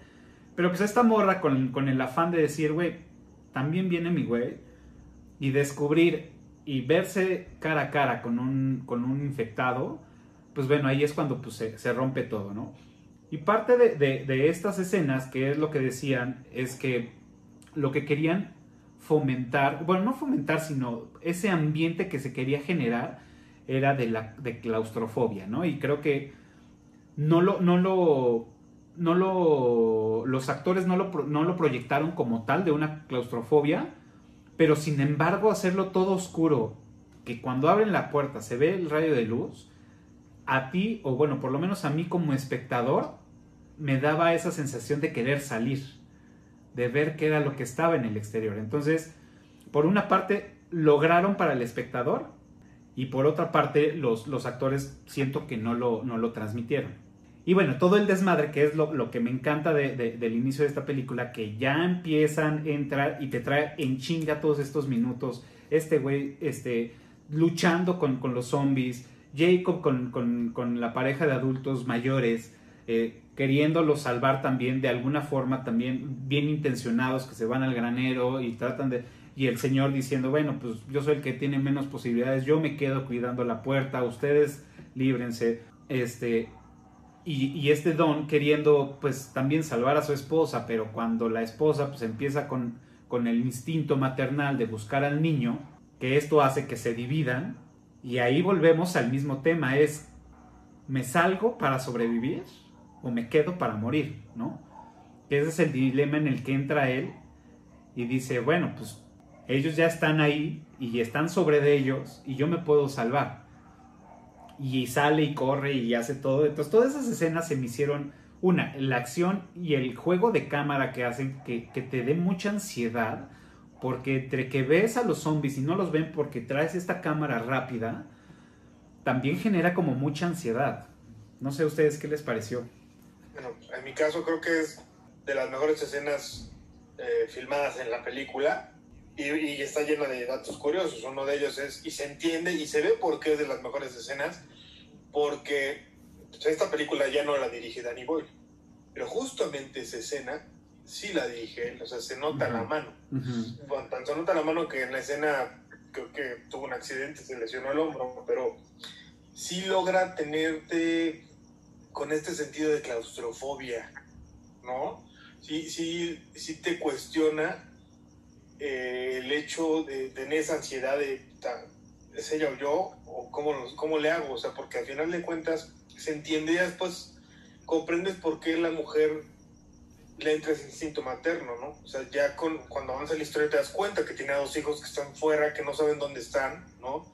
Pero pues esta morra con, con el afán de decir, güey, también viene mi güey. Y descubrir y verse cara a cara con un, con un infectado, pues bueno, ahí es cuando pues, se, se rompe todo, ¿no? Y parte de, de- estas escenas, que es lo que decían, es que lo que querían fomentar, bueno, no fomentar, sino ese ambiente que se quería generar era de la de claustrofobia, ¿no? Y creo que no lo, no lo, no lo, los actores no lo, no lo proyectaron como tal de una claustrofobia, pero sin embargo hacerlo todo oscuro, que cuando abren la puerta se ve el rayo de luz, a ti, o bueno, por lo menos a mí como espectador, me daba esa sensación de querer salir, de ver qué era lo que estaba en el exterior. Entonces, por una parte, lograron para el espectador y por otra parte los, los actores siento que no lo, no lo transmitieron. Y bueno, todo el desmadre, que es lo, lo que me encanta de- de- del inicio de esta película, que ya empiezan a entrar y te trae en chinga todos estos minutos. Este güey, este, luchando con, con los zombies. Jacob con, con- con la pareja de adultos mayores, eh, queriéndolo salvar también de alguna forma, también bien intencionados, que se van al granero y tratan de... Y el señor diciendo, bueno, pues yo soy el que tiene menos posibilidades, yo me quedo cuidando la puerta, ustedes líbrense. Este, y, y este Don queriendo pues también salvar a su esposa, pero cuando la esposa pues empieza con, con el instinto maternal de buscar al niño, que esto hace que se dividan, y ahí volvemos al mismo tema, es ¿me salgo para sobrevivir o me quedo para morir? ¿No? Ese es el dilema en el que entra él y dice, bueno, pues ellos ya están ahí y están sobre de ellos y yo me puedo salvar y sale y corre y hace todo. Entonces todas esas escenas se me hicieron, una, la acción y el juego de cámara que hacen que, que te dé mucha ansiedad, porque entre que ves a los zombies y no los ven porque traes esta cámara rápida, también genera como mucha ansiedad. No sé a ustedes qué les pareció. Bueno, en mi caso creo que es de las mejores escenas eh, filmadas en la película y, y está llena de datos curiosos. Uno de ellos es, y se entiende y se ve por qué es de las mejores escenas, porque pues, esta película ya no la dirige Danny Boyle, pero justamente esa escena sí la él, o sea, se nota la mano. Bueno, tan se nota la mano que en la escena creo que tuvo un accidente, se lesionó el hombro, pero sí logra tenerte con este sentido de claustrofobia, ¿no? Sí, sí, sí te cuestiona eh, el hecho de tener esa ansiedad de, ¿es ella o yo? ¿O cómo, cómo le hago? O sea, porque al final de cuentas se entiende y después comprendes por qué la mujer le entra ese instinto materno, ¿no? O sea, ya con, cuando avanza la historia te das cuenta que tiene a dos hijos que están fuera, que no saben dónde están, ¿no?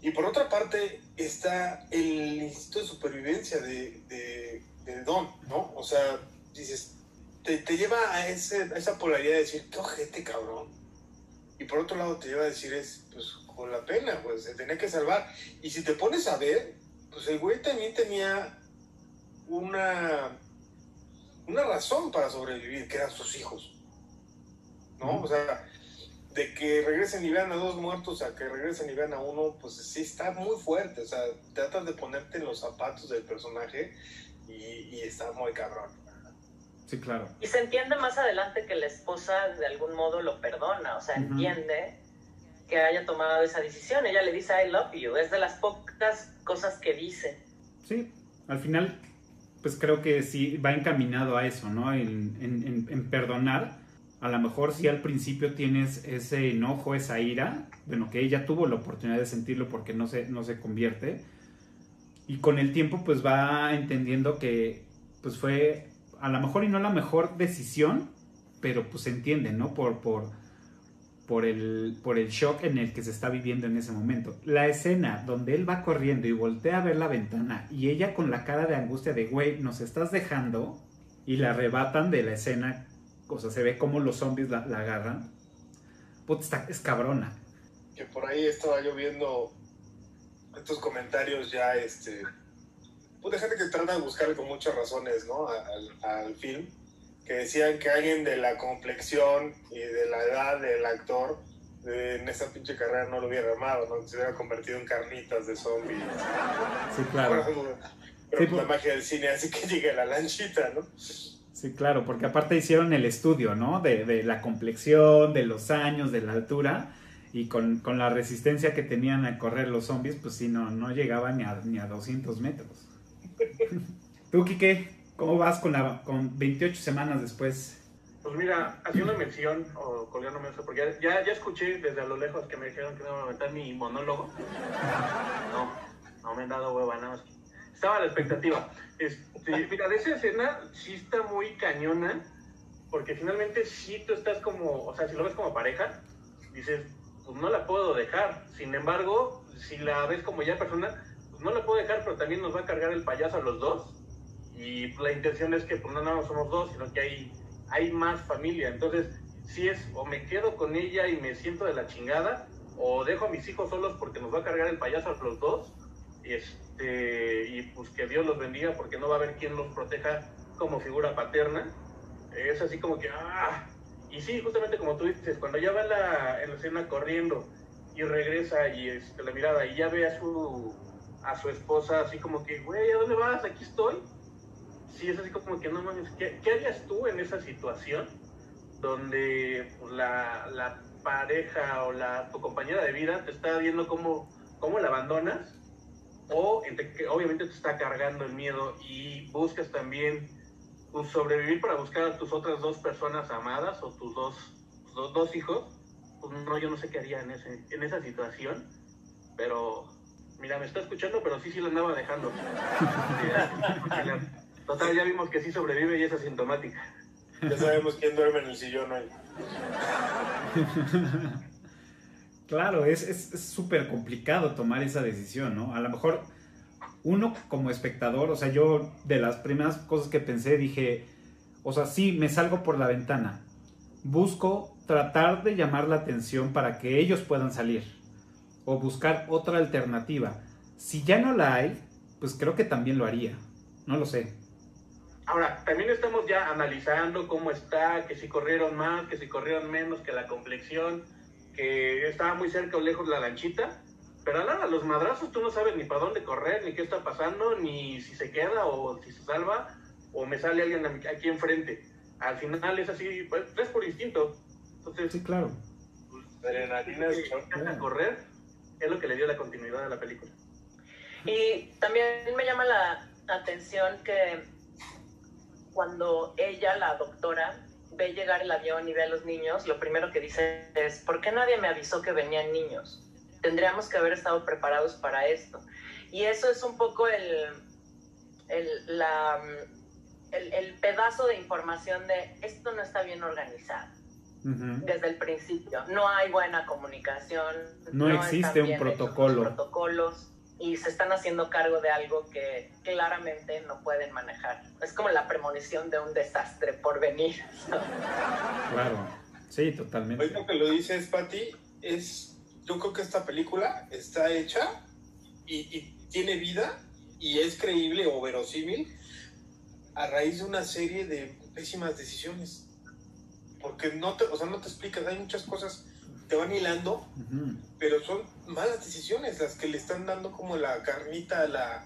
Y por otra parte está el instinto de supervivencia de, de, de Don, ¿no? O sea, dices, te, te lleva a, ese, a esa polaridad de decir, qué ojete, cabrón. Y por otro lado te lleva a decir, es, pues, con la pena, pues, se tenía que salvar. Y si te pones a ver, pues el güey también tenía una, una razón para sobrevivir, que eran sus hijos. ¿No? O sea, de que regresen y vean a dos muertos a que regresen y vean a uno, pues sí está muy fuerte. O sea, tratas de ponerte en los zapatos del personaje y, y está muy cabrón. Sí, claro. Y se entiende más adelante que la esposa de algún modo lo perdona, o sea, entiende que haya tomado esa decisión. Ella le dice I love you, es de las pocas cosas que dice. Sí, al final, pues creo que sí va encaminado a eso, ¿no? En, en- perdonar. A lo mejor si al principio tienes ese enojo, esa ira, bueno, que ella tuvo la oportunidad de sentirlo porque no se, no se convierte. Y con el tiempo, pues va entendiendo que, pues fue a lo mejor y no la mejor decisión, pero pues se entiende, ¿no? Por, por, por el, por el shock en el que se está viviendo en ese momento. La escena donde él va corriendo y voltea a ver la ventana y ella con la cara de angustia de, güey, nos estás dejando y la arrebatan de la escena, o sea, se ve como los zombies la, la agarran. Puta, está- es cabrona. Que por ahí estaba yo viendo estos comentarios ya, este, pues gente que trata de buscar con muchas razones, ¿no? Al, al film, que decían que alguien de la complexión y de la edad del actor eh, en esa pinche carrera no lo hubiera armado, ¿no? Se hubiera convertido en carnitas de zombies. Sí, claro. Pero Sí, la magia del cine hace que llegue la lanchita, ¿no? Sí, claro, porque aparte hicieron el estudio, ¿no? De, de la complexión, de los años, de la altura. Y con, con la resistencia que tenían a correr los zombies, pues sí, no, no llegaban ni a, ni a 200 metros. ¿Tú, Quique? ¿Cómo vas con, la, con 28 semanas después? Pues mira, haciendo mención o colgándome eso, porque ya, ya, escuché desde a lo lejos que me dijeron que no iba a meter mi monólogo. No, no me han dado hueva, nada más. Estaba la expectativa. Este, mira, de esa escena sí está muy cañona, porque finalmente sí tú estás como, o sea, si lo ves como pareja, dices, pues no la puedo dejar. Sin embargo, si la ves como ya persona, pues no la puedo dejar, pero también nos va a cargar el payaso a los dos. Y la intención es que pues no nada más somos dos, sino que hay, hay más familia. Entonces, si es o me quedo con ella y me siento de la chingada, o dejo a mis hijos solos porque nos va a cargar el payaso a los dos, este, y pues que Dios los bendiga porque no va a haber quien los proteja como figura paterna. Es así como que, ah, y sí, justamente como tú dices, cuando ya va en la, en la escena corriendo y regresa y este, la mirada y ya ve a su, a su esposa así como que, güey, ¿a dónde vas? Aquí estoy. Sí, es así como que no mames, ¿qué, qué harías tú en esa situación donde pues, la, la pareja o la, tu compañera de vida te está viendo cómo, cómo la abandonas? O que obviamente te está cargando el miedo y buscas también pues, sobrevivir para buscar a tus otras dos personas amadas o tus dos, tus dos, dos hijos. Pues no, yo no sé qué haría en, ese, en esa situación, pero mira, me está escuchando, pero sí, sí lo andaba dejando. Total, ya vimos que sí sobrevive y es asintomática. Ya sabemos quién duerme en el sillón hoy. Claro, es súper complicado tomar esa decisión, ¿no? A lo mejor uno como espectador, o sea, yo de las primeras cosas que pensé dije, o sea, sí, me salgo por la ventana, busco tratar de llamar la atención para que ellos puedan salir o buscar otra alternativa. Si ya no la hay, pues creo que también lo haría, no lo sé. Ahora, también estamos ya analizando cómo está, que si corrieron más, que si corrieron menos, que la complexión, que estaba muy cerca o lejos la lanchita, pero a los madrazos tú no sabes ni para dónde correr, ni qué está pasando, ni si se queda o si se salva, o me sale alguien aquí enfrente. Al final es así, pues, es por instinto. Entonces, sí, claro. Pues, adrenalina a correr es lo que le dio la continuidad a la película. Y también me llama la atención que cuando ella, la doctora, ve llegar el avión y ve a los niños, lo primero que dice es, ¿por qué nadie me avisó que venían niños? Tendríamos que haber estado preparados para esto. Y eso es un poco el, el, la, el, el pedazo de información de esto no está bien organizado. Desde el principio. No hay buena comunicación. No, existe un protocolo. protocolos y se están haciendo cargo de algo que claramente no pueden manejar. Es como la premonición de un desastre por venir. Claro, sí, totalmente. Hoy lo que lo dices, Patti, es, yo creo que esta película está hecha y, y, tiene vida y es creíble o verosímil a raíz de una serie de pésimas decisiones. Porque no te, o sea, no te explicas, hay muchas cosas te van hilando, pero son malas decisiones las que le están dando como la carnita a la,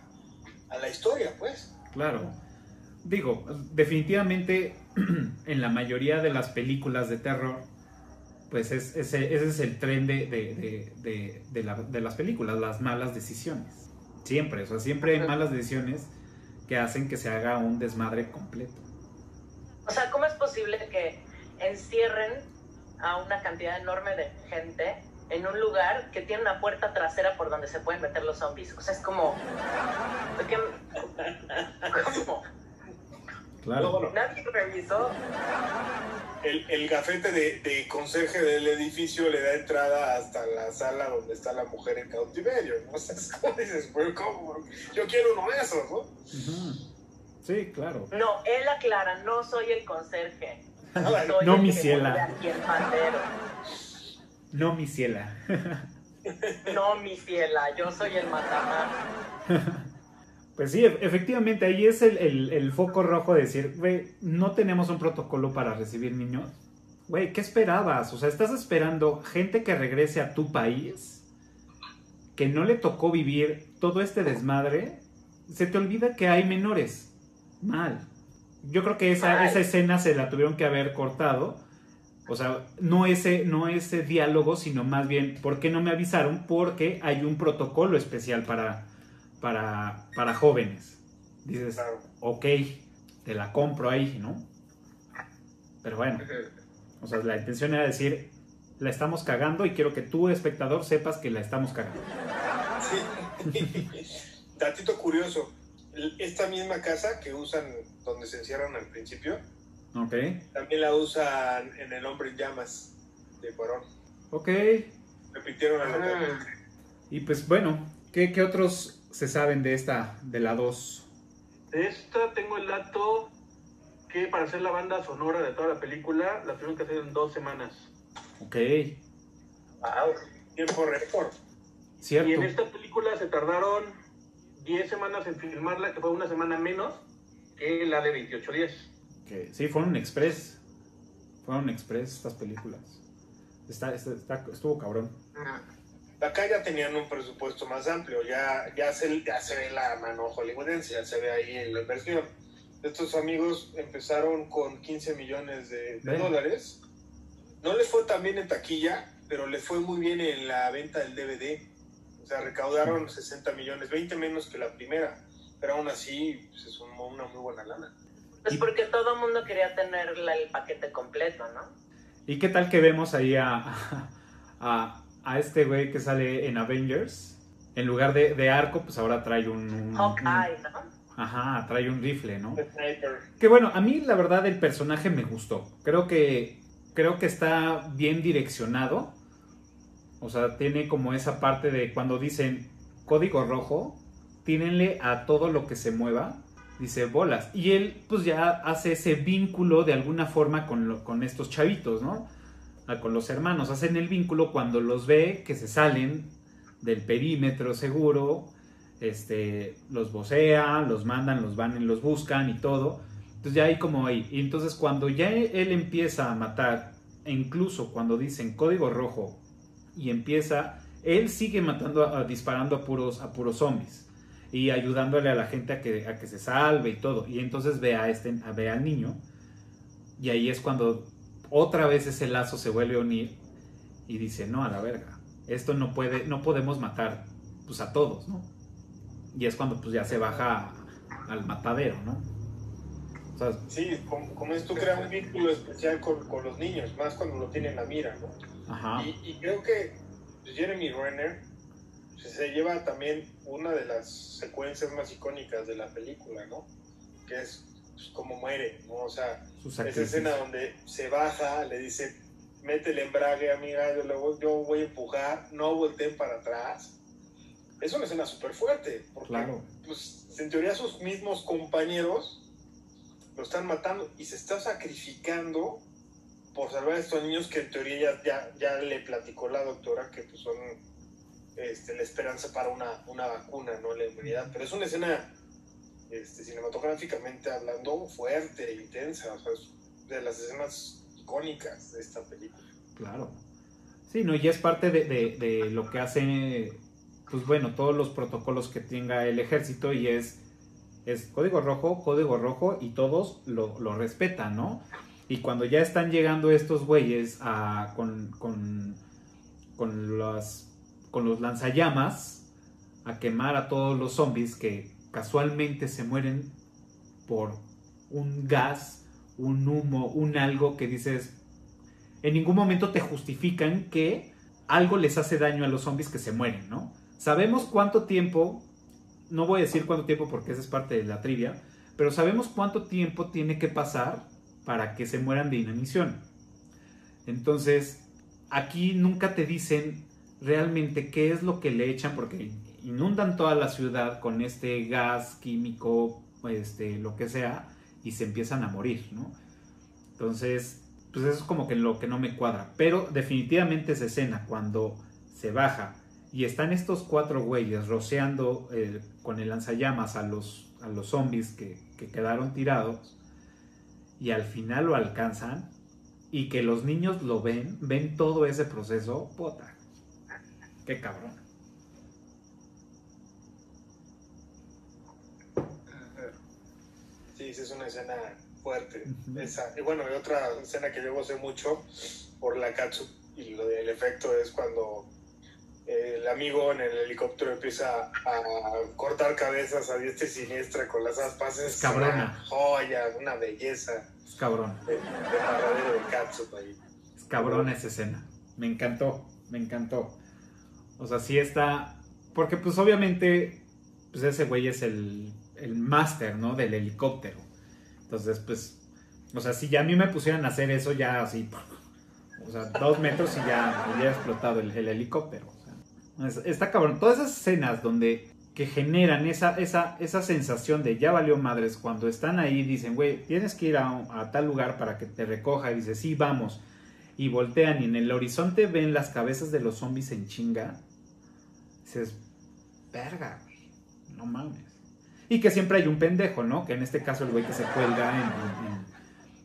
a la historia, pues. Claro. Digo, definitivamente en la mayoría de las películas de terror, pues es, ese, ese es el tren de, de, de, de, la, de las películas, las malas decisiones. Siempre, o sea, siempre hay malas decisiones que hacen que se haga un desmadre completo. O sea, ¿cómo es posible que encierren a una cantidad enorme de gente en un lugar que tiene una puerta trasera por donde se pueden meter los zombies. O sea, es como... ¿Cómo? Claro. Nadie revisó. El, el gafete de, de, conserje del edificio le da entrada hasta la sala donde está la mujer en cautiverio. ¿no? O sea, ¿cómo dices? Pues, ¿cómo? Yo quiero uno de esos, ¿no? Sí, claro. No, él aclara, no soy el conserje. no, mi ciela. No, mi ciela. no, mi ciela, yo soy el matamar. Pues sí, efectivamente, ahí es el, foco rojo de decir, güey, no tenemos un protocolo para recibir niños. Güey, ¿qué esperabas? O sea, estás esperando gente que regrese a tu país, que no le tocó vivir todo este desmadre. Se te olvida que hay menores. Mal. Yo creo que esa, esa escena se la tuvieron que haber cortado. O sea, no ese, no ese diálogo, sino más bien, ¿por qué no me avisaron? Porque hay un protocolo especial para, para, para jóvenes. Dices, ok, te la compro ahí, ¿no? Pero bueno, o sea, la intención era decir, la estamos cagando y quiero que tú, espectador, sepas que la estamos cagando. Sí. Datito curioso, esta misma casa que usan donde se encierran al principio, okay. también la usan en El Hombre en Llamas de Cuarón. Ok. Repitieron a ah. Y pues bueno, ¿qué, ¿qué, otros se saben de esta, de la 2? De esta tengo el dato que para hacer la banda sonora de toda la película la tuvieron que hacer en dos semanas. Ok. Wow. Tiempo récord. Cierto. Y en esta película se tardaron 10 semanas en filmarla, que fue una semana menos que la de 28 días. Que, sí, fueron express. Fueron express estas películas. Está, está- está- estuvo cabrón. Acá ya tenían un presupuesto más amplio, ya, ya, se, ya se ve la mano hollywoodense, ya se ve ahí en la inversión. Estos amigos empezaron con 15 millones de, de dólares. No les fue tan bien en taquilla, pero les fue muy bien en la venta del DVD. O sea, recaudaron 60 millones, 20 menos que la primera. Pero aún así, pues, es un- una muy buena lana. Pues porque todo el mundo quería tener la- el paquete completo, ¿no? ¿Y qué tal que vemos ahí a, a, a este güey que sale en Avengers? En lugar de, de arco, pues ahora trae un... un- Hawkeye, ¿no? ajá, trae un rifle, ¿no? Que bueno, a mí la verdad el personaje me gustó. Creo que creo que está bien direccionado. O sea, tiene como esa parte de cuando dicen código rojo, tínenle a todo lo que se mueva, dice bolas. Y él pues ya hace ese vínculo de alguna forma con, lo- con estos chavitos, ¿no? Ah, Con los hermanos. Hacen el vínculo cuando los ve que se salen del perímetro seguro, este, los vocean, los mandan, los van y los buscan y todo. Entonces ya hay como ahí. Y entonces cuando ya él empieza a matar, e incluso cuando dicen código rojo y empieza, él sigue matando, a- disparando a puros, a puros zombies y ayudándole a la gente a que, a que se salve y todo. Y entonces ve a este, ve al niño y ahí es cuando otra vez ese lazo se vuelve a unir y dice, no, a la verga, esto no puede, no podemos matar pues a todos, ¿no? Y es cuando pues ya se baja al matadero, ¿no? O sea, Sí, como, como esto crea un vínculo especial con, con los niños, más cuando lo tienen a mira, ¿no? ajá. Y, y creo que Jeremy Renner se- lleva también una de las secuencias más icónicas de la película, ¿no? Que es pues, cómo muere, ¿no? O sea, esa escena donde se baja, le dice, mete el embrague, amiga, yo, voy, yo voy a empujar, no volteen para atrás. Es una escena súper fuerte, porque Claro. pues, en teoría sus mismos compañeros lo están matando y se está sacrificando por salvar a estos niños que en teoría ya, ya, ya le platicó la doctora que pues, son este, la esperanza para una, una vacuna, ¿no? La inmunidad. Pero es una escena este, cinematográficamente hablando fuerte, intensa, o sea, es de las escenas icónicas de esta película. Claro. Sí, no, y es parte de, de- de lo que hace, pues bueno, todos los protocolos que tenga el ejército y es, es código rojo, código rojo y todos lo, lo respetan, ¿no? Y cuando ya están llegando estos güeyes a- con, con, con, las- con los lanzallamas a quemar a todos los zombies que casualmente se mueren por un gas, un humo, un algo que dices, en ningún momento te justifican que algo les hace daño a los zombies que se mueren, ¿no? Sabemos cuánto tiempo, no voy a decir cuánto tiempo porque esa es parte de la trivia, pero sabemos cuánto tiempo tiene que pasar para que se mueran de inanición. Entonces, aquí nunca te dicen realmente qué es lo que le echan porque inundan toda la ciudad con este gas químico, este, lo que sea, y se empiezan a morir, ¿no? Entonces, pues eso es como que lo que no me cuadra. Pero definitivamente esa escena, cuando se baja y están estos cuatro güeyes rociando eh, con el lanzallamas a los, a los zombies que, que quedaron tirados y al final lo alcanzan y que los niños lo ven, ven todo ese proceso, puta. Qué cabrón. Sí, sí, es una escena fuerte. Esa. Y bueno, y otra escena que yo gocé mucho por la Katsu y lo del efecto es cuando el amigo en el helicóptero empieza a cortar cabezas a diestra y siniestra con las aspas. Es cabrona. una joya, una belleza Es cabrón. de Katsu ahí. Es cabrona esa escena. Me encantó, me encantó. O sea, sí está. Porque, pues, obviamente, pues ese güey es el, el máster, ¿no? Del helicóptero. Entonces, pues, o sea, si ya a mí me pusieran a hacer eso, ya así. O sea, dos metros y ya había explotado el, el helicóptero. O sea, es- está cabrón. Todas esas escenas donde que generan esa, esa, esa sensación de ya valió madres cuando están ahí dicen, güey, tienes que ir a, a tal lugar para que te recoja y dice, sí, vamos. y voltean y en el horizonte ven las cabezas de los zombies en chinga, dices, verga, güey, no mames. Y que siempre hay un pendejo, ¿no? Que en este caso el güey que se cuelga en, en-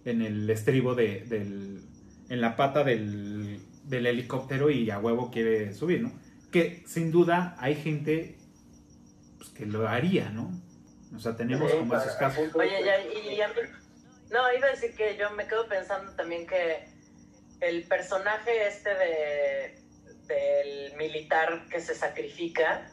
en el estribo de, del, en la pata del, del helicóptero y a huevo quiere subir, ¿no? Que sin duda hay gente pues, que lo haría, ¿no? O sea, tenemos como esos casos. Oye, ya, y, y a mí- no, iba a decir que yo me quedo pensando también que el personaje este de del militar que se sacrifica,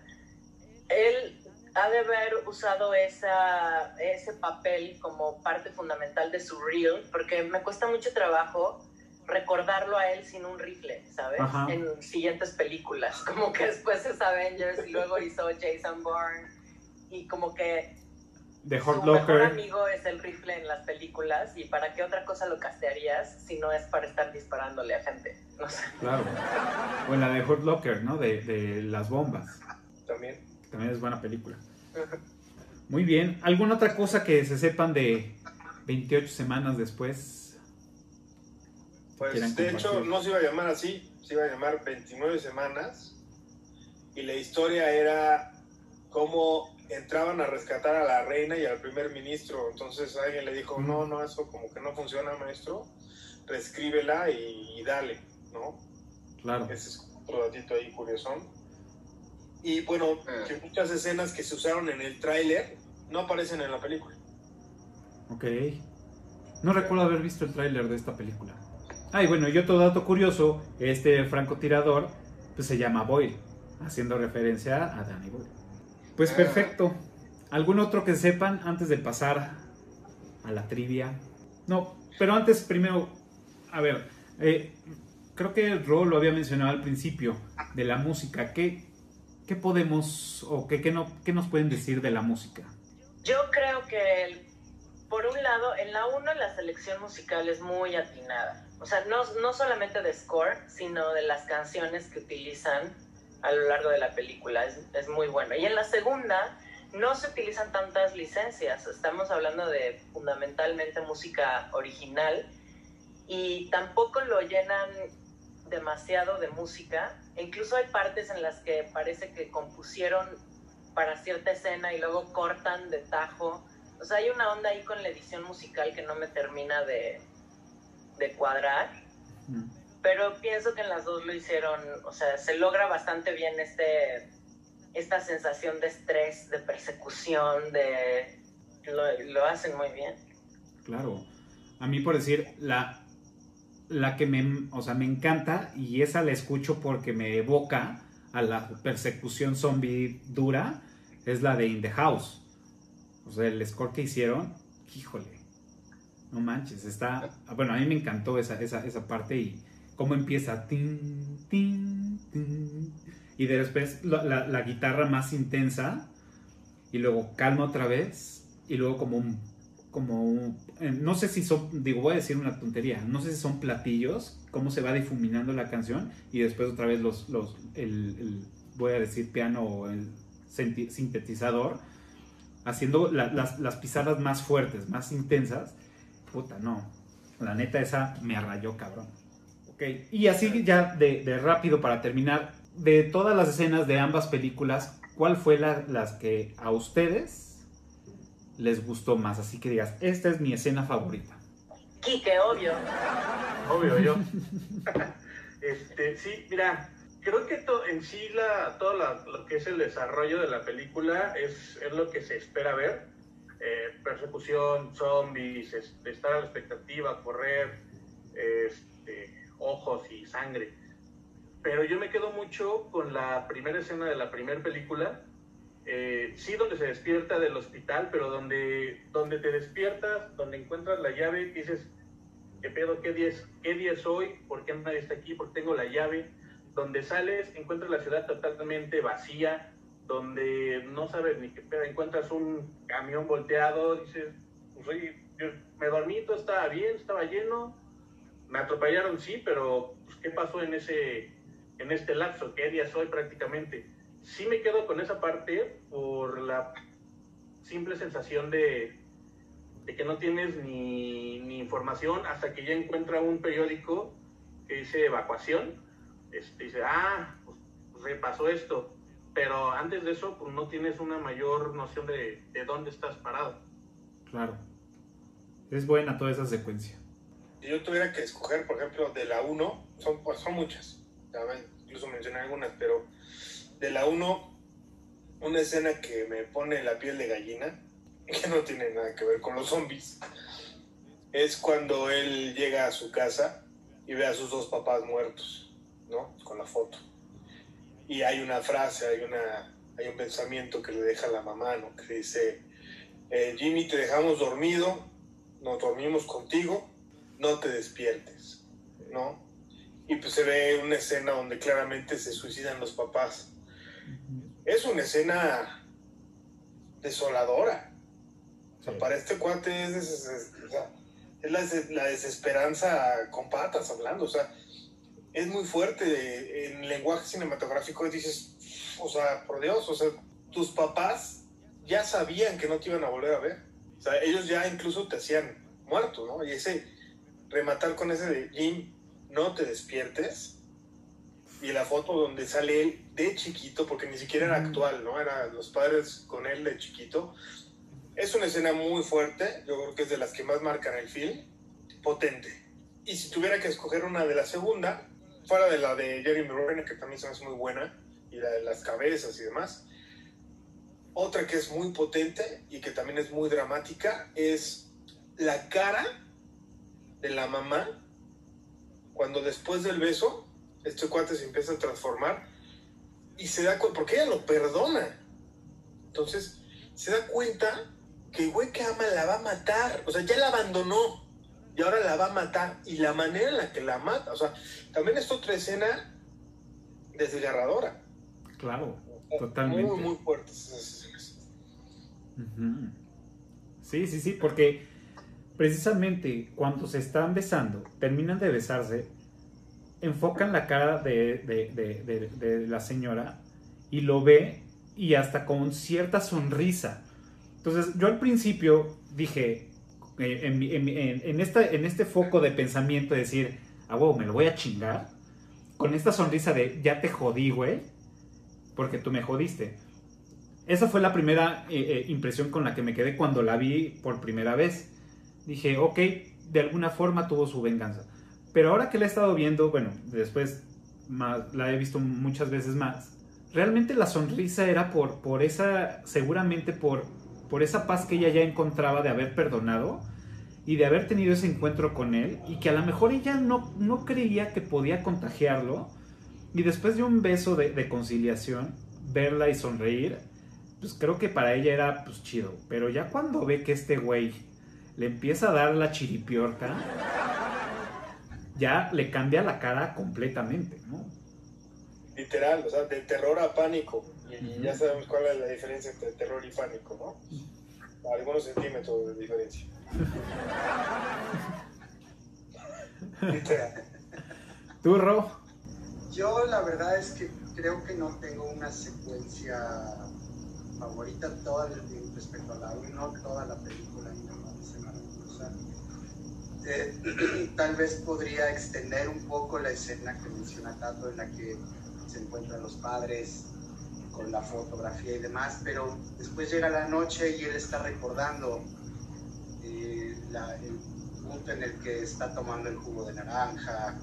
él ha de haber usado esa, ese papel como parte fundamental de su reel, porque me cuesta mucho trabajo recordarlo a él sin un rifle, ¿sabes? Ajá. En siguientes películas, como que después es Avengers y luego hizo Jason Bourne y como que De su Hurt mejor Locker. amigo es el rifle en las películas y para qué otra cosa lo castearías si no es para estar disparándole a gente, no sé. Claro. O en la de Hurt Locker, ¿no? De, de las bombas. También. que También es buena película. Muy bien. ¿Alguna otra cosa que se sepan de 28 semanas después? Pues de hecho compartir. no se iba a llamar así, se iba a llamar 29 semanas y la historia era cómo entraban a rescatar a la reina y al primer ministro. Entonces alguien le dijo, no, no, eso como que no funciona, maestro, reescríbela y, y dale, ¿no? Claro. Ese es otro datito ahí curioso. Y bueno, que muchas escenas que se usaron en el tráiler no aparecen en la película. Ok. No recuerdo haber visto el tráiler de esta película. Ah, y bueno, y otro dato curioso, este francotirador pues se llama Boyle, haciendo referencia a Danny Boyle. Pues perfecto. ¿Algún otro que sepan antes de pasar a la trivia? No, pero antes primero, a ver, eh, creo que Ro lo había mencionado al principio, de la música. ¿Qué, qué podemos o qué, qué no, qué nos pueden decir de la música? Yo creo que, el- por un lado, en la 1 la selección musical es muy atinada. O sea, no, no solamente de score, sino de las canciones que utilizan a lo largo de la película. Es, es muy bueno. Y en la segunda no se utilizan tantas licencias. Estamos hablando de fundamentalmente música original y tampoco lo llenan demasiado de música. Incluso hay partes en las que parece que compusieron para cierta escena y luego cortan de tajo. O sea, hay una onda ahí con la edición musical que no me termina de, de cuadrar. Mm. Pero pienso que en las dos lo hicieron, o sea, se logra bastante bien este, esta sensación de estrés, de persecución, de... Lo, lo hacen muy bien. Claro. A mí, por decir, la, la que me, o sea, me encanta y esa la escucho porque me evoca a la persecución zombie dura es la de In the House. O sea, el score que hicieron, híjole, no manches, está. Bueno, a mí me encantó esa, esa, esa parte y cómo empieza. Tin, tin, tin, y después la, guitarra más intensa y luego calma otra vez y luego como un como eh, no sé si son digo voy a decir una tontería no sé si son platillos cómo se va difuminando la canción y después otra vez los los el, el- voy a decir piano o el sintetizador haciendo la- las, las pisadas más fuertes más intensas puta no la neta esa me arrayó cabrón ok y así ya de, de rápido para terminar de todas las escenas de ambas películas cuál fue la, las que a ustedes les gustó más así que digas esta es mi escena favorita Quique, obvio. Obvio, yo. este, sí, mira, creo que to- en sí la, todo la- lo que es el desarrollo de la película es, es lo que se espera ver. Eh, persecución, zombies, estar a la expectativa, correr, este, ojos y sangre. Pero yo me quedo mucho con la primera escena de la primera película. Eh, sí, donde se despierta del hospital, pero donde, donde te despiertas, donde encuentras la llave, dices, ¿qué pedo? ¿Qué día, es, ¿Qué día es hoy? ¿Por qué nadie está aquí? ¿Por qué tengo la llave? Donde sales, encuentras la ciudad totalmente vacía, donde no sabes ni qué pedo, encuentras un camión volteado, dices, pues oye, yo me dormí, todo estaba bien, estaba lleno, me atropellaron, sí, pero pues, ¿qué pasó en ese en este lapso? ¿Qué día es hoy prácticamente? Sí me quedo con esa parte por la simple sensación de, de que no tienes ni, ni información hasta que ya encuentra un periódico que dice evacuación, este, dice, ah, pues, repasó esto, pero antes de eso, pues no tienes una mayor noción de, de dónde estás parado. Claro. Es buena toda esa secuencia. Si yo tuviera que escoger, por ejemplo, de la 1, son, pues, son muchas, ya incluso mencioné algunas, pero de la 1, una escena que me pone la piel de gallina, que no tiene nada que ver con los zombies, es cuando él llega a su casa y ve a sus dos papás muertos, ¿no? Con la foto. Y hay una frase, hay, una, hay un pensamiento que le deja la mamá, ¿no? Que dice, eh, Jimmy, te dejamos dormido, nos dormimos contigo, no te despiertes, ¿no? Y pues se ve una escena donde claramente se suicidan los papás. Es una escena desoladora. O sea, para este cuate es, la, la desesperanza con patas hablando. O sea, es muy fuerte. En lenguaje cinematográfico dices, o sea, por Dios, o sea, tus papás ya sabían que no te iban a volver a ver. O sea, ellos ya incluso te hacían muerto, ¿no? Y ese rematar con ese de Jim, no te despiertes. Y la foto donde sale él de chiquito, porque ni siquiera era actual, ¿no? Eran los padres con él de chiquito. Es una escena muy fuerte, yo creo que es de las que más marcan el film, potente. Y si tuviera que escoger una de la segunda, fuera de la de Jeremy Renner, que también se me hace muy buena, y la de las cabezas y demás, otra que es muy potente y que también es muy dramática es la cara de la mamá cuando después del beso este cuate se empieza a transformar y se da cuenta, porque ella lo perdona. Entonces se da cuenta que el güey que ama la va a matar. O sea, ya la abandonó y ahora la va a matar. Y la manera en la que la mata, o sea, también es otra escena desgarradora. Claro, totalmente. Muy, muy fuertes esas escenas. Sí, sí, sí, porque precisamente cuando se están besando, terminan de besarse, enfocan la cara de, la señora y lo ve y hasta con cierta sonrisa. Entonces yo al principio dije, eh, en, este foco de pensamiento, de decir, ah, huevo, me lo voy a chingar, con esta sonrisa de, ya te jodí, güey, porque tú me jodiste. Esa fue la primera eh, eh, impresión con la que me quedé cuando la vi por primera vez. Dije, ok, de alguna forma tuvo su venganza. Pero ahora que la he estado viendo, bueno, después la he visto muchas veces más, realmente la sonrisa era por, por esa, seguramente por, por esa paz que ella ya encontraba de haber perdonado y de haber tenido ese encuentro con él y que a lo mejor ella no, no creía que podía contagiarlo y después de un beso de, de conciliación, verla y sonreír, pues creo que para ella era pues chido. Pero ya cuando ve que este güey le empieza a dar la chiripiorca, ya le cambia la cara completamente, ¿no? Literal, o sea, de terror a pánico. Y, ya sabemos cuál es la diferencia entre terror y pánico, ¿no? Algunos centímetros de diferencia. Literal. ¿Tú, Ro? Yo la verdad es que creo que no tengo una secuencia favorita toda respecto a la 1, toda la película. Tal vez podría extender un poco la escena que menciona Tato en la que se encuentran los padres con la fotografía y demás, pero después llega la noche y él está recordando eh, el punto en el que está tomando el jugo de naranja,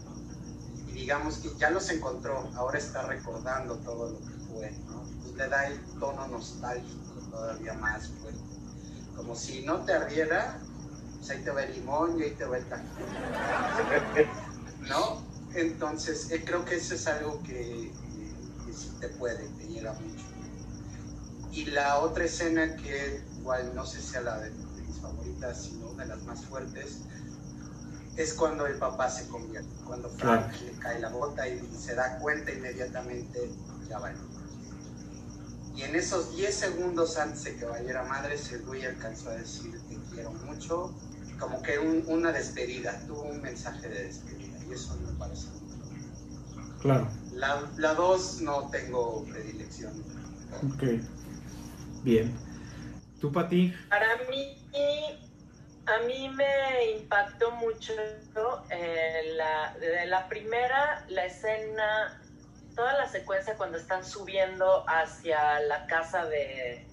y digamos que ya los encontró, ahora está recordando todo lo que fue, ¿no? Pues le da el tono nostálgico todavía más fuerte. Como si no te ardiera, pues ahí te va el limón y ahí te va el tajín. ¿No? Entonces, eh, creo que eso es algo que, sí te puede, te llega mucho. Y la otra escena que igual no sé si sea la de, de mis favoritas, sino una de las más fuertes, es cuando el papá se convierte, cuando Frank Claro. le cae la bota y se da cuenta inmediatamente, ya vale. Y en esos 10 segundos antes de que valiera madres, el güey alcanzó a decir te quiero mucho, como que un- una despedida, tuvo un mensaje de despedida, y eso me parece muy Claro. La, la dos no tengo predilección. Ok. Bien. ¿Tú, Pati? Para mí, A mí me impactó mucho eh, la, de la primera, la escena, toda la secuencia cuando están subiendo hacia la casa de,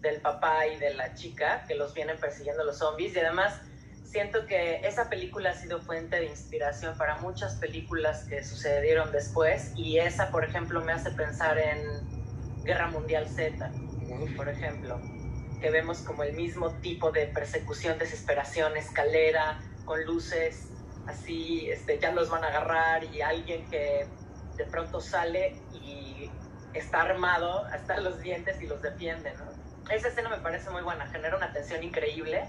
del papá y de la chica, que los vienen persiguiendo los zombies. Y además siento que esa película ha sido fuente de inspiración para muchas películas que sucedieron después. Y esa, por ejemplo, me hace pensar en Guerra Mundial Z, por ejemplo que vemos como el mismo tipo de persecución, desesperación, escalera, con luces, así, este, ya los van a agarrar y alguien que de pronto sale y está armado hasta los dientes y los defiende, ¿no? Esa escena me parece muy buena, genera una tensión increíble.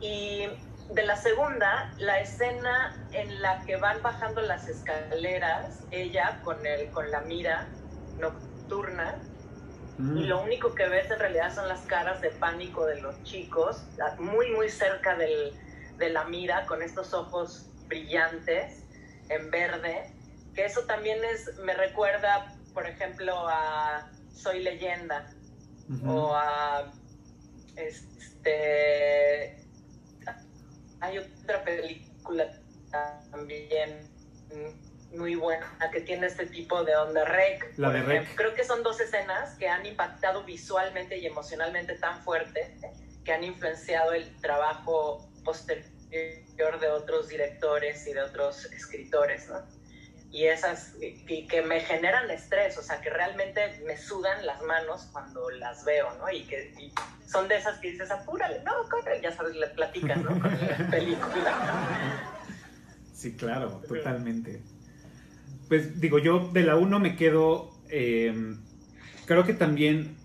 Y de la segunda, la escena en la que van bajando las escaleras, ella con, el, con la mira nocturna, y Mm. lo único que ves en realidad son las caras de pánico de los chicos, muy, muy cerca del, de la mira, con estos ojos brillantes en verde, que eso también es, me recuerda, por ejemplo, a Soy leyenda o a este hay otra película también muy buena que tiene este tipo de onda rec. La de. Rec. Creo que son dos escenas que han impactado visualmente y emocionalmente tan fuerte que han influenciado el trabajo posterior de otros directores y de otros escritores, ¿no? Y esas y que me generan estrés, o sea, que realmente me sudan las manos cuando las veo, ¿no? Y que y son de esas que dices, apúrale, no, corre, ya sabes, le platicas, ¿no? Con la película. Sí, claro, totalmente. Pues digo, yo de la 1 me quedo, eh, creo que también,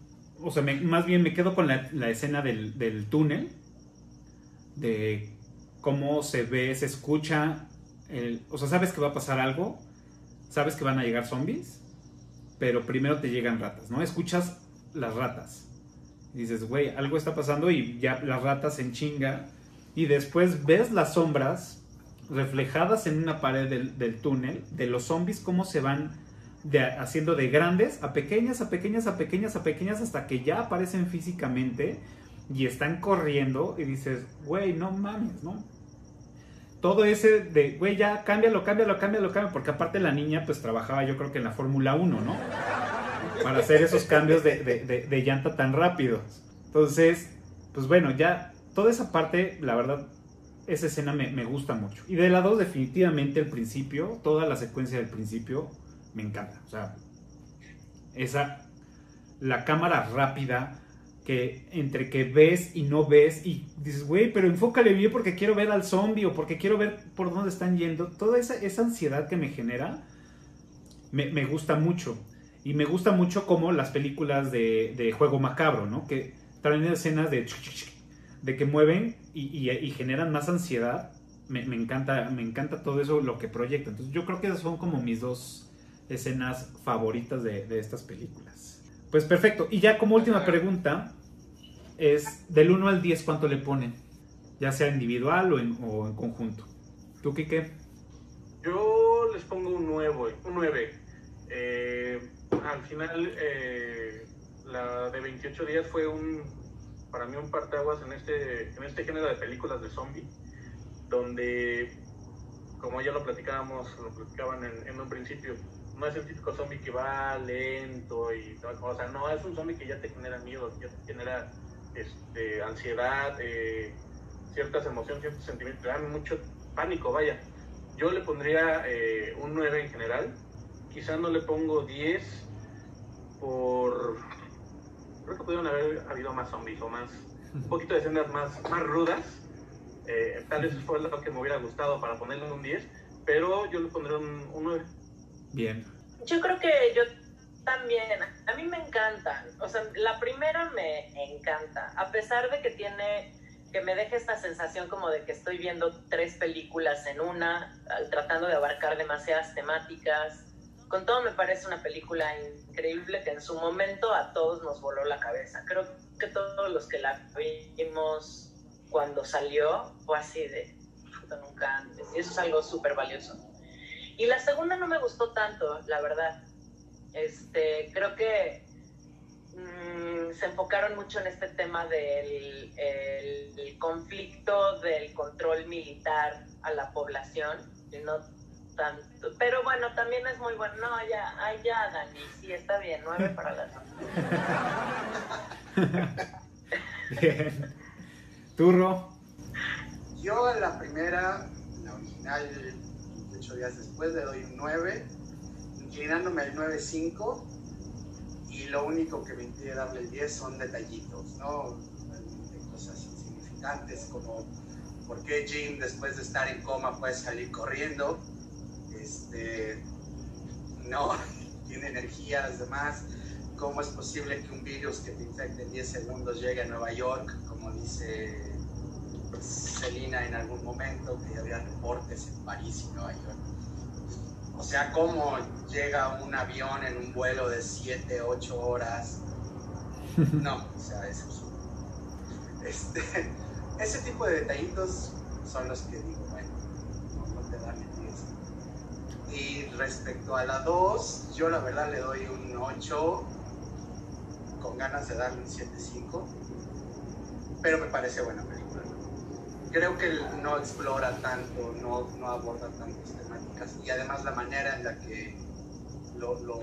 o sea, me- más bien me quedo con la, la escena del, del túnel, de cómo se ve, se escucha, el- o sea, sabes que va a pasar algo, sabes que van a llegar zombies, pero primero te llegan ratas, ¿no? Escuchas las ratas. Y dices, güey, algo está pasando y ya las ratas en chinga. Y después ves las sombras reflejadas en una pared del, túnel de los zombies, cómo se van haciendo de grandes a pequeñas, a pequeñas, a pequeñas, a pequeñas, hasta que ya aparecen físicamente y están corriendo y dices, güey, no mames, ¿no? Todo ese de, güey, ya cámbialo, cámbialo, cámbialo, cámbialo, porque aparte la niña pues trabajaba yo creo que en la Fórmula 1, ¿no? Para hacer esos cambios de, de- de- llanta tan rápidos. Entonces, pues bueno, ya toda esa parte, la verdad, esa escena me, me gusta mucho. Y de la 2, definitivamente el principio, toda la secuencia del principio, me encanta. O sea, esa, la cámara rápida, que entre que ves y no ves, y dices, güey, pero enfócale bien porque quiero ver al zombie o porque quiero ver por dónde están yendo. Toda esa, esa ansiedad que me genera, me, me gusta mucho. Y me gusta mucho como las películas de, de juego macabro, ¿no? Que traen escenas de, de que mueven y, y- y generan más ansiedad. Me, me encanta, me encanta todo eso, lo que proyecta. Entonces yo creo que esas son como mis dos escenas favoritas de, de estas películas. Pues perfecto. Y ya como última pregunta, es del 1 al 10, ¿cuánto le ponen? Ya sea individual o en, o en conjunto. ¿Tú, Kike? Yo les pongo un 9. Un 9. Eh, al final, eh, la de 28 días fue un, para mí un partaguas en este, en este género de películas de zombie, donde, como ya lo platicábamos, lo platicaban en, en un principio, no es el típico zombie que va lento y o sea, no, es un zombie que ya te genera miedo, ya te genera este, ansiedad, eh, ciertas emociones, ciertos sentimientos, te dan mucho pánico, vaya. Yo le pondría eh, un 9 en general, quizá no le pongo 10 por... Creo que pudieron haber habido más zombies o más, un poquito de escenas más, más rudas. Eh, tal vez fue lo que me hubiera gustado para ponerle un 10, pero yo le pondré un, un 9. Bien. Yo creo que yo también, a mí me encantan, o sea, la primera me encanta, a pesar de que tiene, que me deja esta sensación como de que estoy viendo tres películas en una, tratando de abarcar demasiadas temáticas. Con todo me parece una película increíble que en su momento a todos nos voló la cabeza. Creo que todos los que la vimos cuando salió fue así de nunca antes. Y eso es algo súper valioso. Y la segunda no me gustó tanto, la verdad. Este, creo que mm, se enfocaron mucho en este tema del el- el conflicto del control militar a la población y no tanto. Pero bueno, también es muy bueno. No, ya, ay, ya, Dani, sí, está bien, nueve para las Bien. Turro. Yo a la primera, la original, 28 días después, le doy un 9, inclinándome al 9.5 y lo único que me impide darle el 10 son detallitos, ¿no? De cosas insignificantes como por qué Jim después de estar en coma puede salir corriendo, este, no, tiene energías, demás. ¿Cómo es posible que un virus que te infecte en 10 segundos llegue a Nueva York, como dice Celina en algún momento, que había reportes en París y Nueva York. O sea, cómo llega un avión en un vuelo de 7, 8 horas. No, o sea, es absurdo. Este, ese tipo de detallitos son los que digo, bueno, no, te dan el 10. Y respecto a la 2, yo la verdad le doy un 8, con ganas de darle un 7.5, pero me parece buena película. Creo que no explora tanto, no, no aborda tantas temáticas y además la manera en la que lo, lo,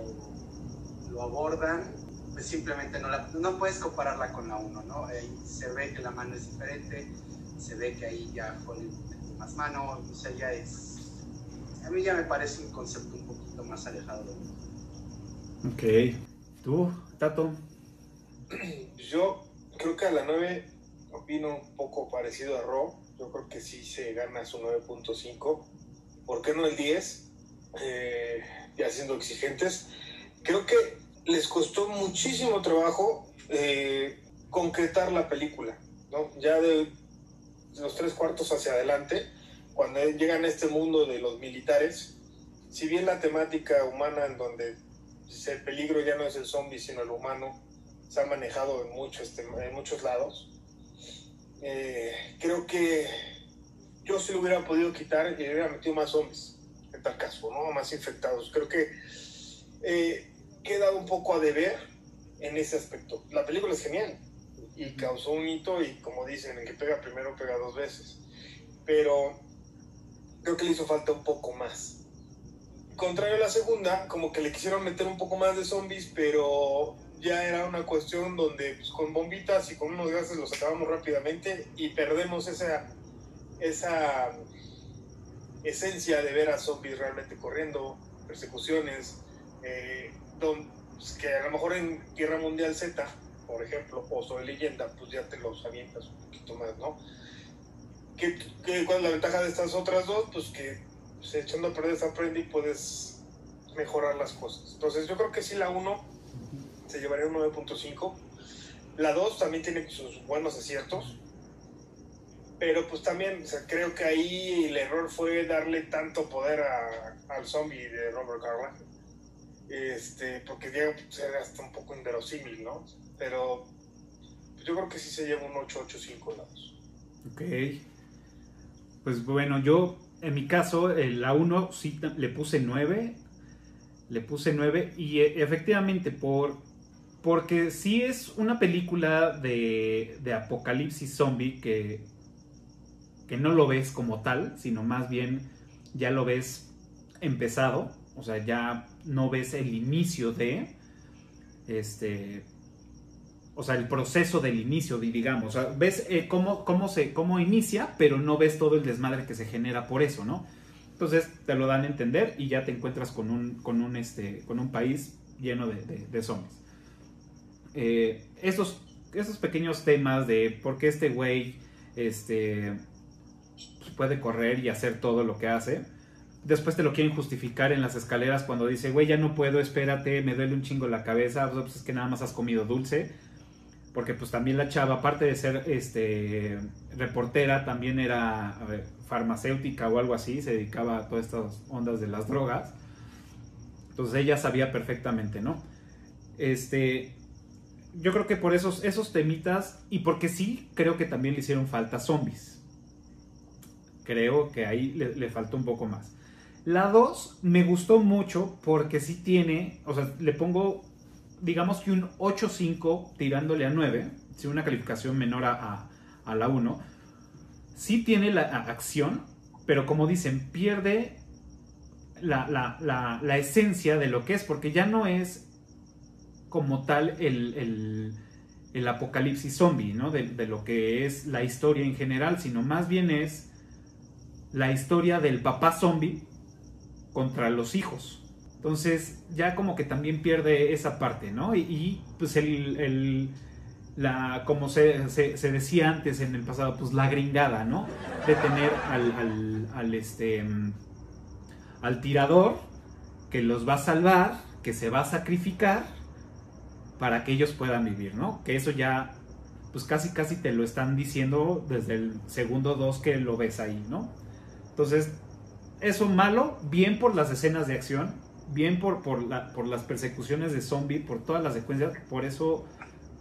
lo abordan, pues simplemente no, la, no puedes compararla con la 1, ¿no? Ahí se ve que la mano es diferente, se ve que ahí ya fue más mano, o sea, ya es... A mí ya me parece un concepto un poquito más alejado de mí. Ok. ¿Tú, Tato? Yo creo que a la 9 opino un poco parecido a Ro. Yo creo que sí se gana su 9.5. ¿Por qué no el 10? Eh, ya siendo exigentes. Creo que les costó muchísimo trabajo eh, concretar la película. ¿no? Ya de los tres cuartos hacia adelante, cuando llegan a este mundo de los militares, si bien la temática humana en donde el peligro ya no es el zombie, sino el humano, se ha manejado en, mucho este, en muchos lados. Eh, creo que yo sí lo hubiera podido quitar y le hubiera metido más zombies, en tal caso, ¿no? Más infectados. Creo que eh, queda un poco a deber en ese aspecto. La película es genial y causó un hito y como dicen, el que pega primero pega dos veces. Pero creo que le hizo falta un poco más. Contrario a la segunda, como que le quisieron meter un poco más de zombies, pero ya era una cuestión donde pues, con bombitas y con unos gases los acabamos rápidamente y perdemos esa, esa esencia de ver a zombies realmente corriendo, persecuciones, eh, don, pues, que a lo mejor en Guerra Mundial Z, por ejemplo, o sobre leyenda, pues ya te los avientas un poquito más, ¿no? ¿Qué, qué, ¿Cuál es la ventaja de estas otras dos? Pues que pues, echando a perder se aprende y puedes mejorar las cosas. Entonces yo creo que sí la 1 se llevaría un 9.5. La 2 también tiene sus buenos aciertos. Pero pues también, o sea, creo que ahí el error fue darle tanto poder a, al zombie de Robert Carlyle. Este, porque Diego pues, hasta un poco inverosímil, ¿no? Pero yo creo que sí se lleva un 8.85 la 2. Ok. Pues bueno, yo en mi caso, eh, la 1 sí le puse 9. Le puse 9 y eh, efectivamente por, porque sí es una película de, apocalipsis zombie que, que no lo ves como tal, sino más bien ya lo ves empezado, o sea, ya no ves el inicio de, este, o sea, el proceso del inicio, digamos, o sea, ves eh, cómo, cómo, se, cómo inicia, pero no ves todo el desmadre que se genera por eso, ¿no? Entonces te lo dan a entender y ya te encuentras con un, con un, este, con un país lleno de zombies. Eh, estos, estos pequeños temas de por qué este güey este, puede correr y hacer todo lo que hace. Después te lo quieren justificar en las escaleras cuando dice, güey, ya no puedo, espérate, me duele un chingo la cabeza, pues es que nada más has comido dulce. Porque pues también la chava, aparte de ser este, reportera, también era farmacéutica o algo así, se dedicaba a todas estas ondas de las drogas. Entonces ella sabía perfectamente, ¿no? Este, yo creo que por esos, esos temitas, y porque sí, creo que también le hicieron falta zombies. Creo que ahí le, le faltó un poco más. La 2 me gustó mucho porque sí tiene, o sea, le pongo digamos que un 8.5 tirándole a 9, si una calificación menor a, a- la 1. Sí tiene la acción, pero como dicen, pierde la- la- la esencia de lo que es, porque ya no es como tal el, el- apocalipsis zombie, ¿no? De, lo que es la historia en general, sino más bien es la historia del papá zombie contra los hijos. Entonces ya como que también pierde esa parte, ¿no? Y, pues el, el- la, como se, se- se decía antes en el pasado, pues la gringada, ¿no? De tener al, al, al, este, al tirador que los va a salvar, que se va a sacrificar para que ellos puedan vivir, ¿no? Que eso ya, pues casi casi te lo están diciendo desde el segundo 2 que lo ves ahí, ¿no? Entonces, eso malo, bien por las escenas de acción, bien por, por, la- por las persecuciones de zombie, por todas las secuencias, por eso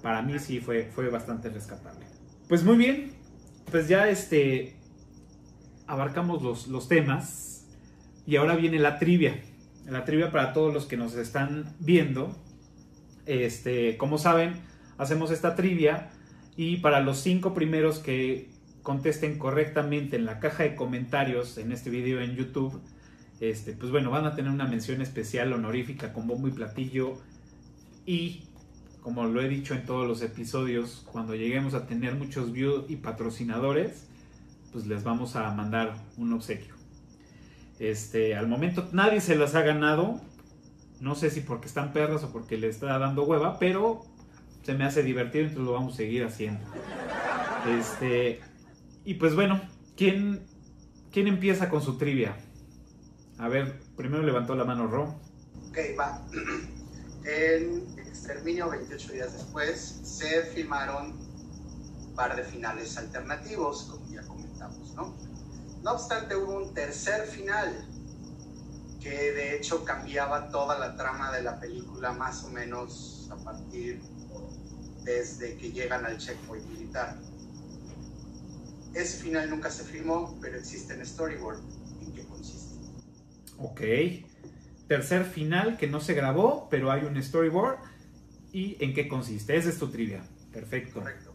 para mí sí fue, fue bastante rescatable. Pues muy bien, pues ya este abarcamos los, los temas y ahora viene la trivia. La trivia para todos los que nos están viendo. Este, como saben, hacemos esta trivia y para los cinco primeros que contesten correctamente en la caja de comentarios en este video en YouTube, este, pues bueno, van a tener una mención especial honorífica con bombo y platillo y como lo he dicho en todos los episodios, cuando lleguemos a tener muchos views y patrocinadores, pues les vamos a mandar un obsequio. Este, al momento nadie se las ha ganado. No sé si porque están perras o porque le está dando hueva, pero se me hace divertido, entonces lo vamos a seguir haciendo. Este, y pues bueno, ¿quién, quién empieza con su trivia? A ver, primero levantó la mano Ro. Ok, va. En Exterminio, 28 días después, se filmaron un par de finales alternativos, como ya comentamos, ¿no? No obstante, hubo un tercer final que de hecho cambiaba toda la trama de la película más o menos a partir desde que llegan al checkpoint militar. Ese final nunca se filmó, pero existe en storyboard. ¿En qué consiste? Ok. Tercer final que no se grabó, pero hay un storyboard. ¿Y en qué consiste? Esa es tu trivia. Perfecto. Correcto.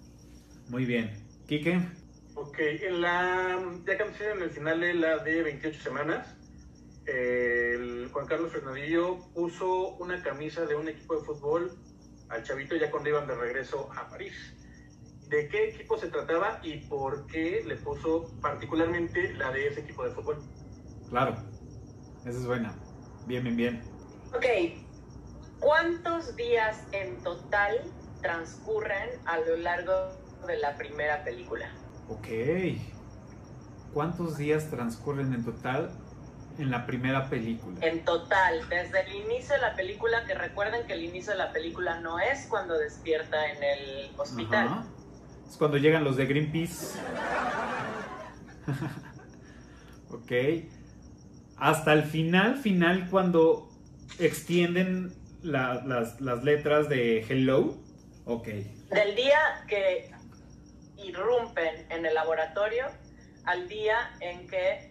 Muy bien. Kike. Ok, en la, ya que anunciaron en el final de la de 28 semanas, el Juan Carlos Fernandillo puso una camisa de un equipo de fútbol al chavito ya cuando iban de regreso a París. ¿De qué equipo se trataba y por qué le puso particularmente la de ese equipo de fútbol? Claro. Esa es buena. Bien, bien, bien. Ok, ¿cuántos días en total transcurren a lo largo de la primera película? Ok. ¿Cuántos días transcurren en total en la primera película? En total, desde el inicio de la película, que recuerden que el inicio de la película no es cuando despierta en el hospital. Ajá. Es cuando llegan los de Greenpeace. ok. Hasta el final, final, cuando extienden la- las, las letras de Hello. Ok. Del día que irrumpen en el laboratorio al día en que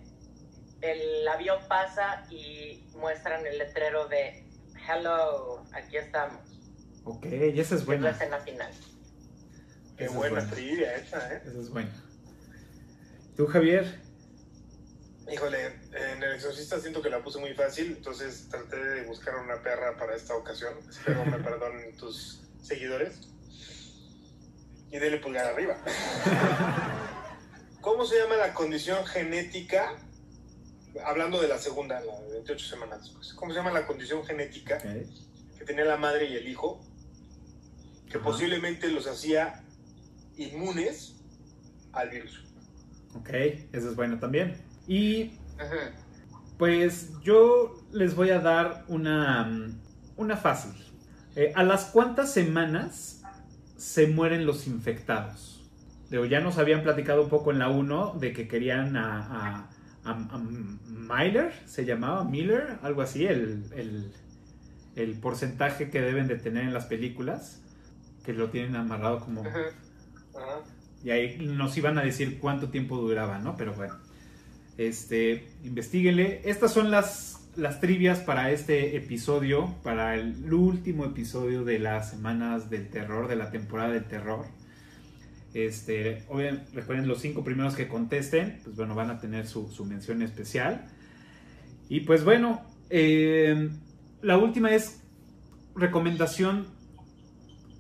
el avión pasa y muestran el letrero de Hello, aquí estamos. Ok, y esa es Es la buena. escena final. Qué Esa es buena buena. trivia esa, ¿eh? Esa es buena. ¿Tú, Javier? Híjole, en El Exorcista siento que la puse muy fácil, entonces traté de buscar una perra para esta ocasión. Espero me perdonen tus seguidores. Y dele pulgar arriba. ¿Cómo se llama la condición genética? Hablando de la segunda, la de 28 semanas después. ¿Cómo se llama la condición genética que tenía la madre y el hijo? Que posiblemente los hacía inmunes al virus. Ok, esa es buena también. Y. Pues yo les voy a dar una, mm, una fácil. Eh, ¿A las cuántas semanas se mueren los infectados? Digo, ya nos habían platicado un poco en la 1 de que querían a, a, a- a Miller, se llamaba Miller, algo así, el, el, el porcentaje que deben de tener en las películas, que lo tienen amarrado como... Y ahí nos iban a decir cuánto tiempo duraba, ¿no? Pero bueno, este, investiguenle. Estas son las, las trivias para este episodio, para el último episodio de las semanas del terror, de la temporada del terror. Este, obviamente, recuerden los cinco primeros que contesten, pues bueno, van a tener su, su mención especial. Y pues bueno, eh, la última es recomendación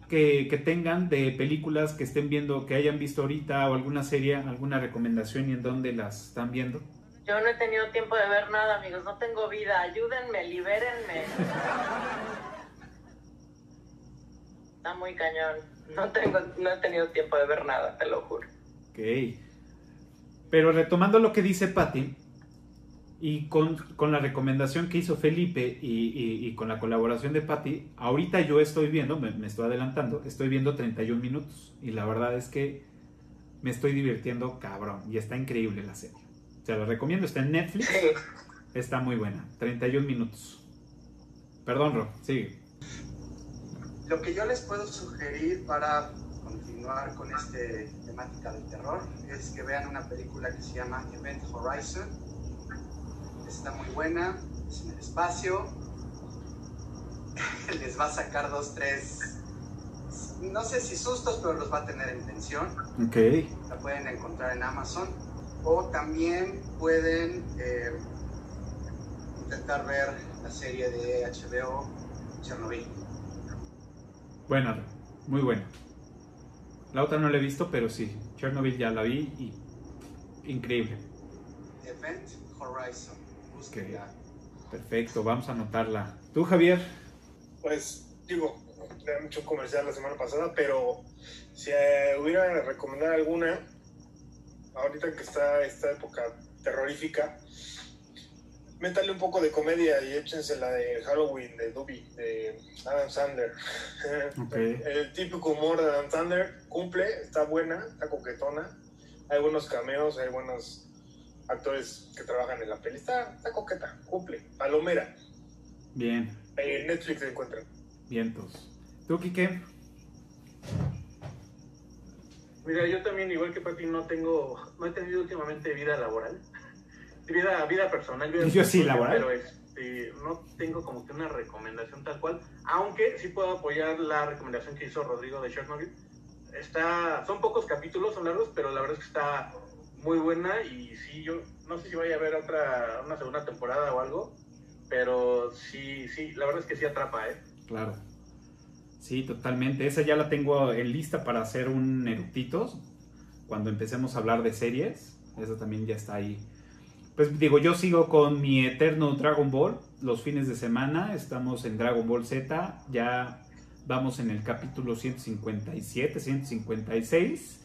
que, que tengan de películas que estén viendo, que hayan visto ahorita o alguna serie, alguna recomendación y en dónde las están viendo. Yo no he tenido tiempo de ver nada, amigos. No tengo vida. Ayúdenme, libérenme. Está muy cañón. No, tengo, no he tenido tiempo de ver nada, te lo juro. Ok. Pero retomando lo que dice Patty, y con, con la recomendación que hizo Felipe y, y- y con la colaboración de Patty, ahorita yo estoy viendo, me, me estoy adelantando, estoy viendo 31 minutos. Y la verdad es que me estoy divirtiendo cabrón. Y está increíble la serie. Se lo recomiendo, está en Netflix. Está muy buena. 31 minutos. Perdón, Ro, sigue. Lo que yo les puedo sugerir para continuar con esta temática del terror es que vean una película que se llama Event Horizon. Está muy buena, es en el espacio. Les va a sacar dos, tres, no sé si sustos, pero los va a tener en tensión. Ok. La pueden encontrar en Amazon. O también pueden eh, intentar ver la serie de HBO Chernobyl. Buena, muy buena. La otra no la he visto, pero sí. Chernobyl ya la vi y increíble. Event Horizon. Búsquenla. Perfecto, vamos a anotarla. ¿Tú, Javier? Pues digo, le he hecho un comercial la semana pasada, pero si eh, hubiera que recomendar alguna, ahorita que está esta época terrorífica, métale un poco de comedia y échense la de Halloween de Duby, de Adam Sandler. El típico humor de Adam Sandler cumple, está buena, está coquetona. Hay buenos cameos, hay buenos actores que trabajan en la peli. Está, está coqueta, cumple, palomera. Bien, En Netflix se encuentran. vientos. ¿Tú, Quique? Mira, yo también, igual que Pati, no tengo, no he tenido últimamente vida laboral. Vida, vida personal, vida Yo sí, laboral. Pero este, no tengo como que una recomendación tal cual, aunque sí puedo apoyar la recomendación que hizo Rodrigo de Chernobyl. Está, son pocos capítulos, son largos, pero la verdad es que está muy buena y sí, yo no sé si vaya a haber otra, una segunda temporada o algo, pero sí, sí, la verdad es que sí atrapa, ¿eh? Claro. Sí, totalmente. Esa ya la tengo en lista para hacer un eructitos. Cuando empecemos a hablar de series. Esa también ya está ahí. Pues digo, yo sigo con mi eterno Dragon Ball. Los fines de semana estamos en Dragon Ball Z. Ya vamos en el capítulo 157, 156.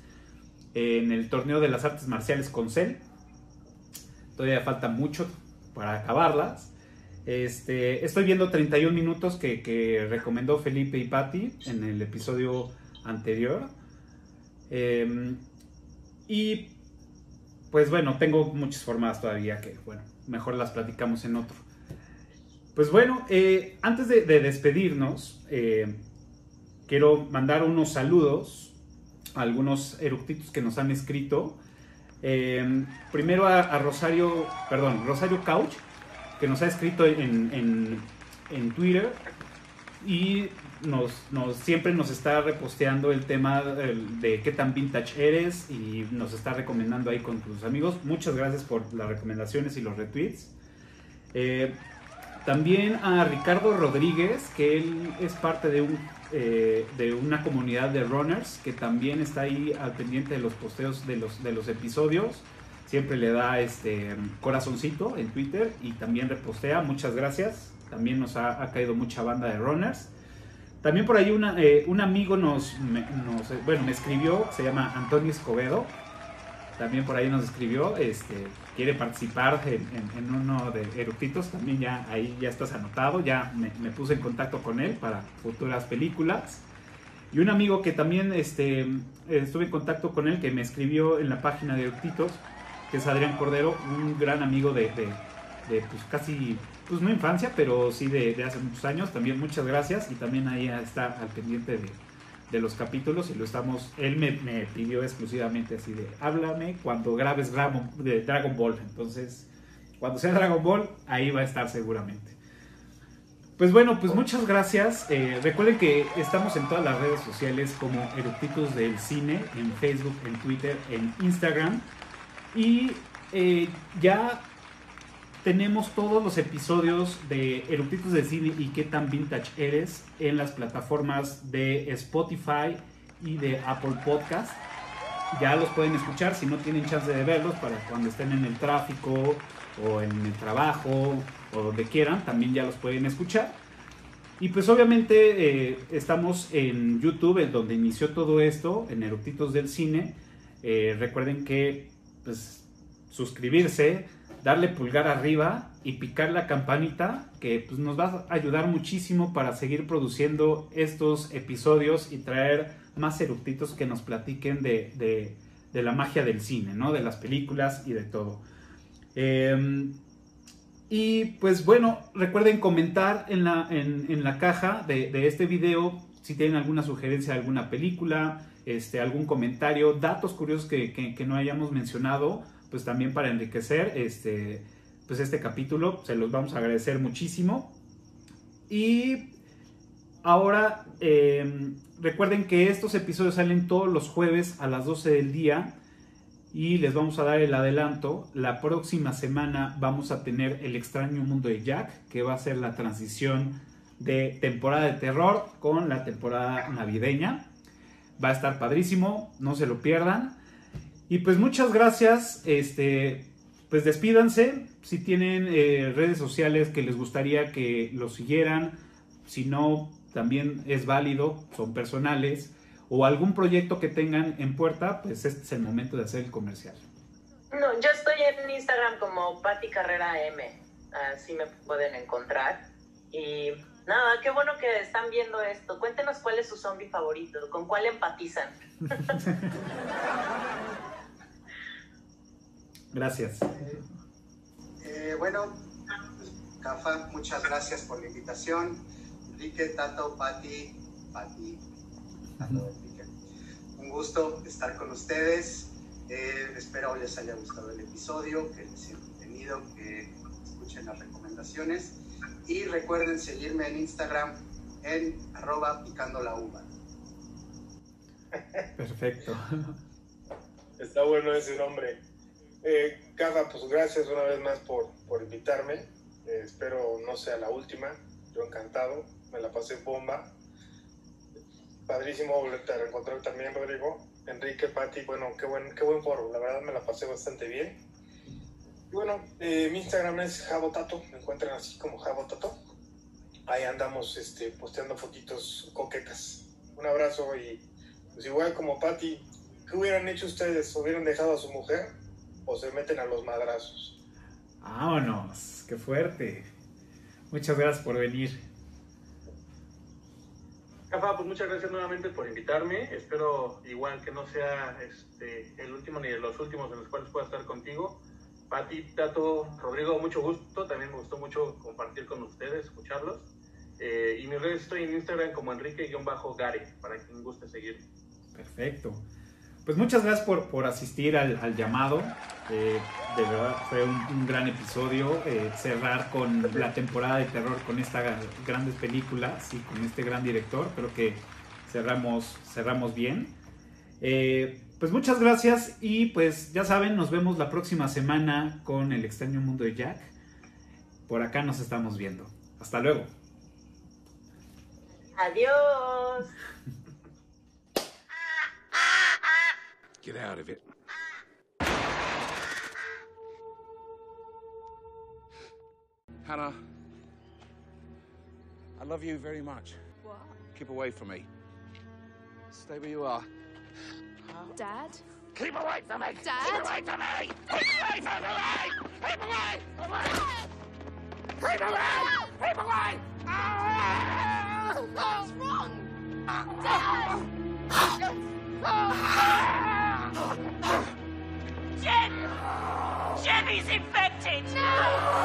En el torneo de las artes marciales con Cell. Todavía falta mucho para acabarlas. Este, estoy viendo 31 minutos que, recomendó Felipe y Patti en el episodio anterior. Eh, y pues bueno, tengo muchas formas todavía que, bueno, mejor las platicamos en otro. Pues bueno, eh, antes de, de despedirnos, eh, quiero mandar unos saludos a algunos eructitos que nos han escrito. Eh, primero a, a Rosario, perdón, Rosario Couch, que nos ha escrito en, en- en Twitter y nos, nos- siempre nos está reposteando el tema el- de qué tan vintage eres y nos está recomendando ahí con tus amigos. Muchas gracias por las recomendaciones y los retweets. Eh, también a Ricardo Rodríguez, que él es parte de, un, eh, de una comunidad de runners, que también está ahí al pendiente de los posteos de los, de los episodios. Siempre le da este corazoncito en Twitter y también repostea. Muchas gracias. También nos ha, ha caído mucha banda de runners. También por ahí una, eh, un amigo nos, me, eh, bueno, me escribió, se llama Antonio Escobedo. También por ahí nos escribió, este, quiere participar en, uno de Eructitos. También ya ahí ya estás anotado, ya me, me puse en contacto con él para futuras películas. Y un amigo que también este, estuve en contacto con él, que me escribió en la página de Eructitos, que es Adrián Cordero, un gran amigo de, de, de, pues casi, pues no infancia, pero sí de, hace muchos años. También muchas gracias y también ahí está al pendiente de, los capítulos y lo estamos, él me, me pidió exclusivamente así de, háblame cuando grabes Dragon, de Dragon Ball. Entonces, Cuando sea Dragon Ball, ahí va a estar seguramente. Pues bueno, pues muchas gracias. Eh, recuerden que estamos en todas las redes sociales como Eructitos del Cine, en Facebook, en Twitter, en Instagram. Y eh, ya tenemos todos los episodios de Eructitos del Cine y qué tan vintage eres en las plataformas de Spotify y de Apple Podcast. Ya los pueden escuchar si no tienen chance de verlos para cuando estén en el tráfico o en el trabajo o donde quieran, también ya los pueden escuchar. Y pues obviamente eh, estamos en YouTube, en donde inició todo esto, en Eructitos del Cine. Eh, recuerden que pues, suscribirse, darle pulgar arriba y picar la campanita, que pues, nos va a ayudar muchísimo para seguir produciendo estos episodios y traer más eructitos que nos platiquen de, de- la magia del cine, ¿no? De las películas y de todo. Em, y pues bueno, recuerden comentar en la, en, la caja de, este video si tienen alguna sugerencia de alguna película, este, algún comentario, datos curiosos que- que no hayamos mencionado, pues también para enriquecer este, pues este capítulo, se los vamos a agradecer muchísimo. Y ahora eh, recuerden que estos episodios salen todos los jueves a las 12 del día y les vamos a dar el adelanto. La próxima semana vamos a tener El extraño mundo de Jack, que va a ser la transición de temporada de terror con la temporada navideña. Va a estar padrísimo, no se lo pierdan. Y pues muchas gracias. Este, pues despídanse. Si tienen eh, redes sociales que les gustaría que los siguieran, si no, también es válido, son personales. O algún proyecto que tengan en puerta, pues este es el momento de hacer el comercial. No, yo estoy en Instagram como Patti Carrera M. Así me pueden encontrar. Y nada, qué bueno que están viendo esto. Cuéntenos cuál es su zombie favorito, con cuál empatizan. Gracias. Eh, bueno, pues, Cafa, muchas gracias por la invitación. Enrique, Tato, Pati, Pati, Tato, Enrique. Un gusto estar con ustedes. Eh, espero les haya gustado el episodio, que les haya entretenido, que escuchen las recomendaciones. Y recuerden seguirme en Instagram en arroba picando la uva. Perfecto. Está bueno ese nombre. Eh, pues gracias una vez más por, por invitarme. Eh, espero no sea la última. Yo encantado. Me la pasé bomba. Padrísimo a reencontrar también, Rodrigo. Enrique, Pati, bueno, qué buen, qué buen foro. La verdad me la pasé bastante bien. Y bueno, eh, mi Instagram es Jabotato. Me encuentran así como Jabotato. Ahí andamos este, posteando fotitos coquetas. Un abrazo y pues igual como Pati, ¿qué hubieran hecho ustedes? ¿Hubieran dejado a su mujer o se meten a los madrazos? Vámonos, qué fuerte. Muchas gracias por venir. Cafa, pues muchas gracias nuevamente por invitarme. Espero igual que no sea este, el último ni de los últimos en los cuales pueda estar contigo. Pati, Tato, Rodrigo, mucho gusto. También me gustó mucho compartir con ustedes, escucharlos. Eh, y mis redes estoy en Instagram como Enrique-Gare, para quien guste seguir. Perfecto. Pues muchas gracias por, por asistir al, al llamado. Eh, de verdad fue un, un gran episodio. eh, cerrar con la temporada de terror con estas grandes películas y con este gran director. Creo que cerramos, cerramos bien. Eh, pues muchas gracias y pues ya saben, nos vemos la próxima semana con el extraño mundo de Jack. Por acá nos estamos viendo. Hasta luego. Adiós. Get out of it. Hannah, I love you very much. What? Keep away from me. Stay where you are. Dad? Keep away from me! Dad? Keep away from me! Keep away from me! Keep away! Away! Keep away! Keep away! What's wrong? Ah! Dad! Ah! Jen! Jenny's infected! No!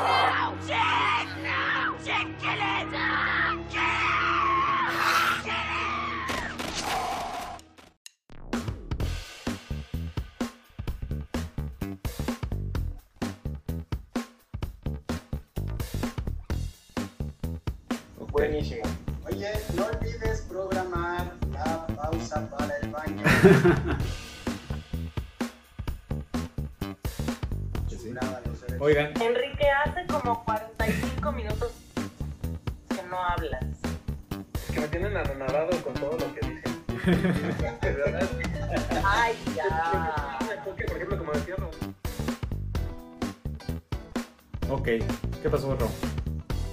No! Jen! No! Jen, kill it! No! Kill it! Kill it! Buenísimo. Oye, no olvides programar la pausa para el baño. Oigan, Enrique, hace como 45 minutos que no hablas. Es que me tienen anonadado con todo lo que dicen. De verdad. Ay, ya. Por ejemplo, como decía ok. ¿Qué pasó, Ro?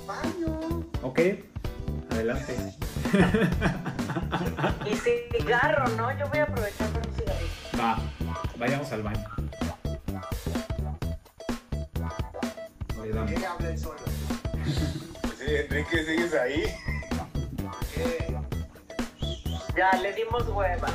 Baño. Ok. Adelante. Y cigarro, ¿no? Yo voy a aprovechar por un cigarrito. Va, vayamos al baño. Le damos. Que hable el solo. Sí, Enrique, ¿sigues ahí? ¿Qué? Ya, le dimos hueva.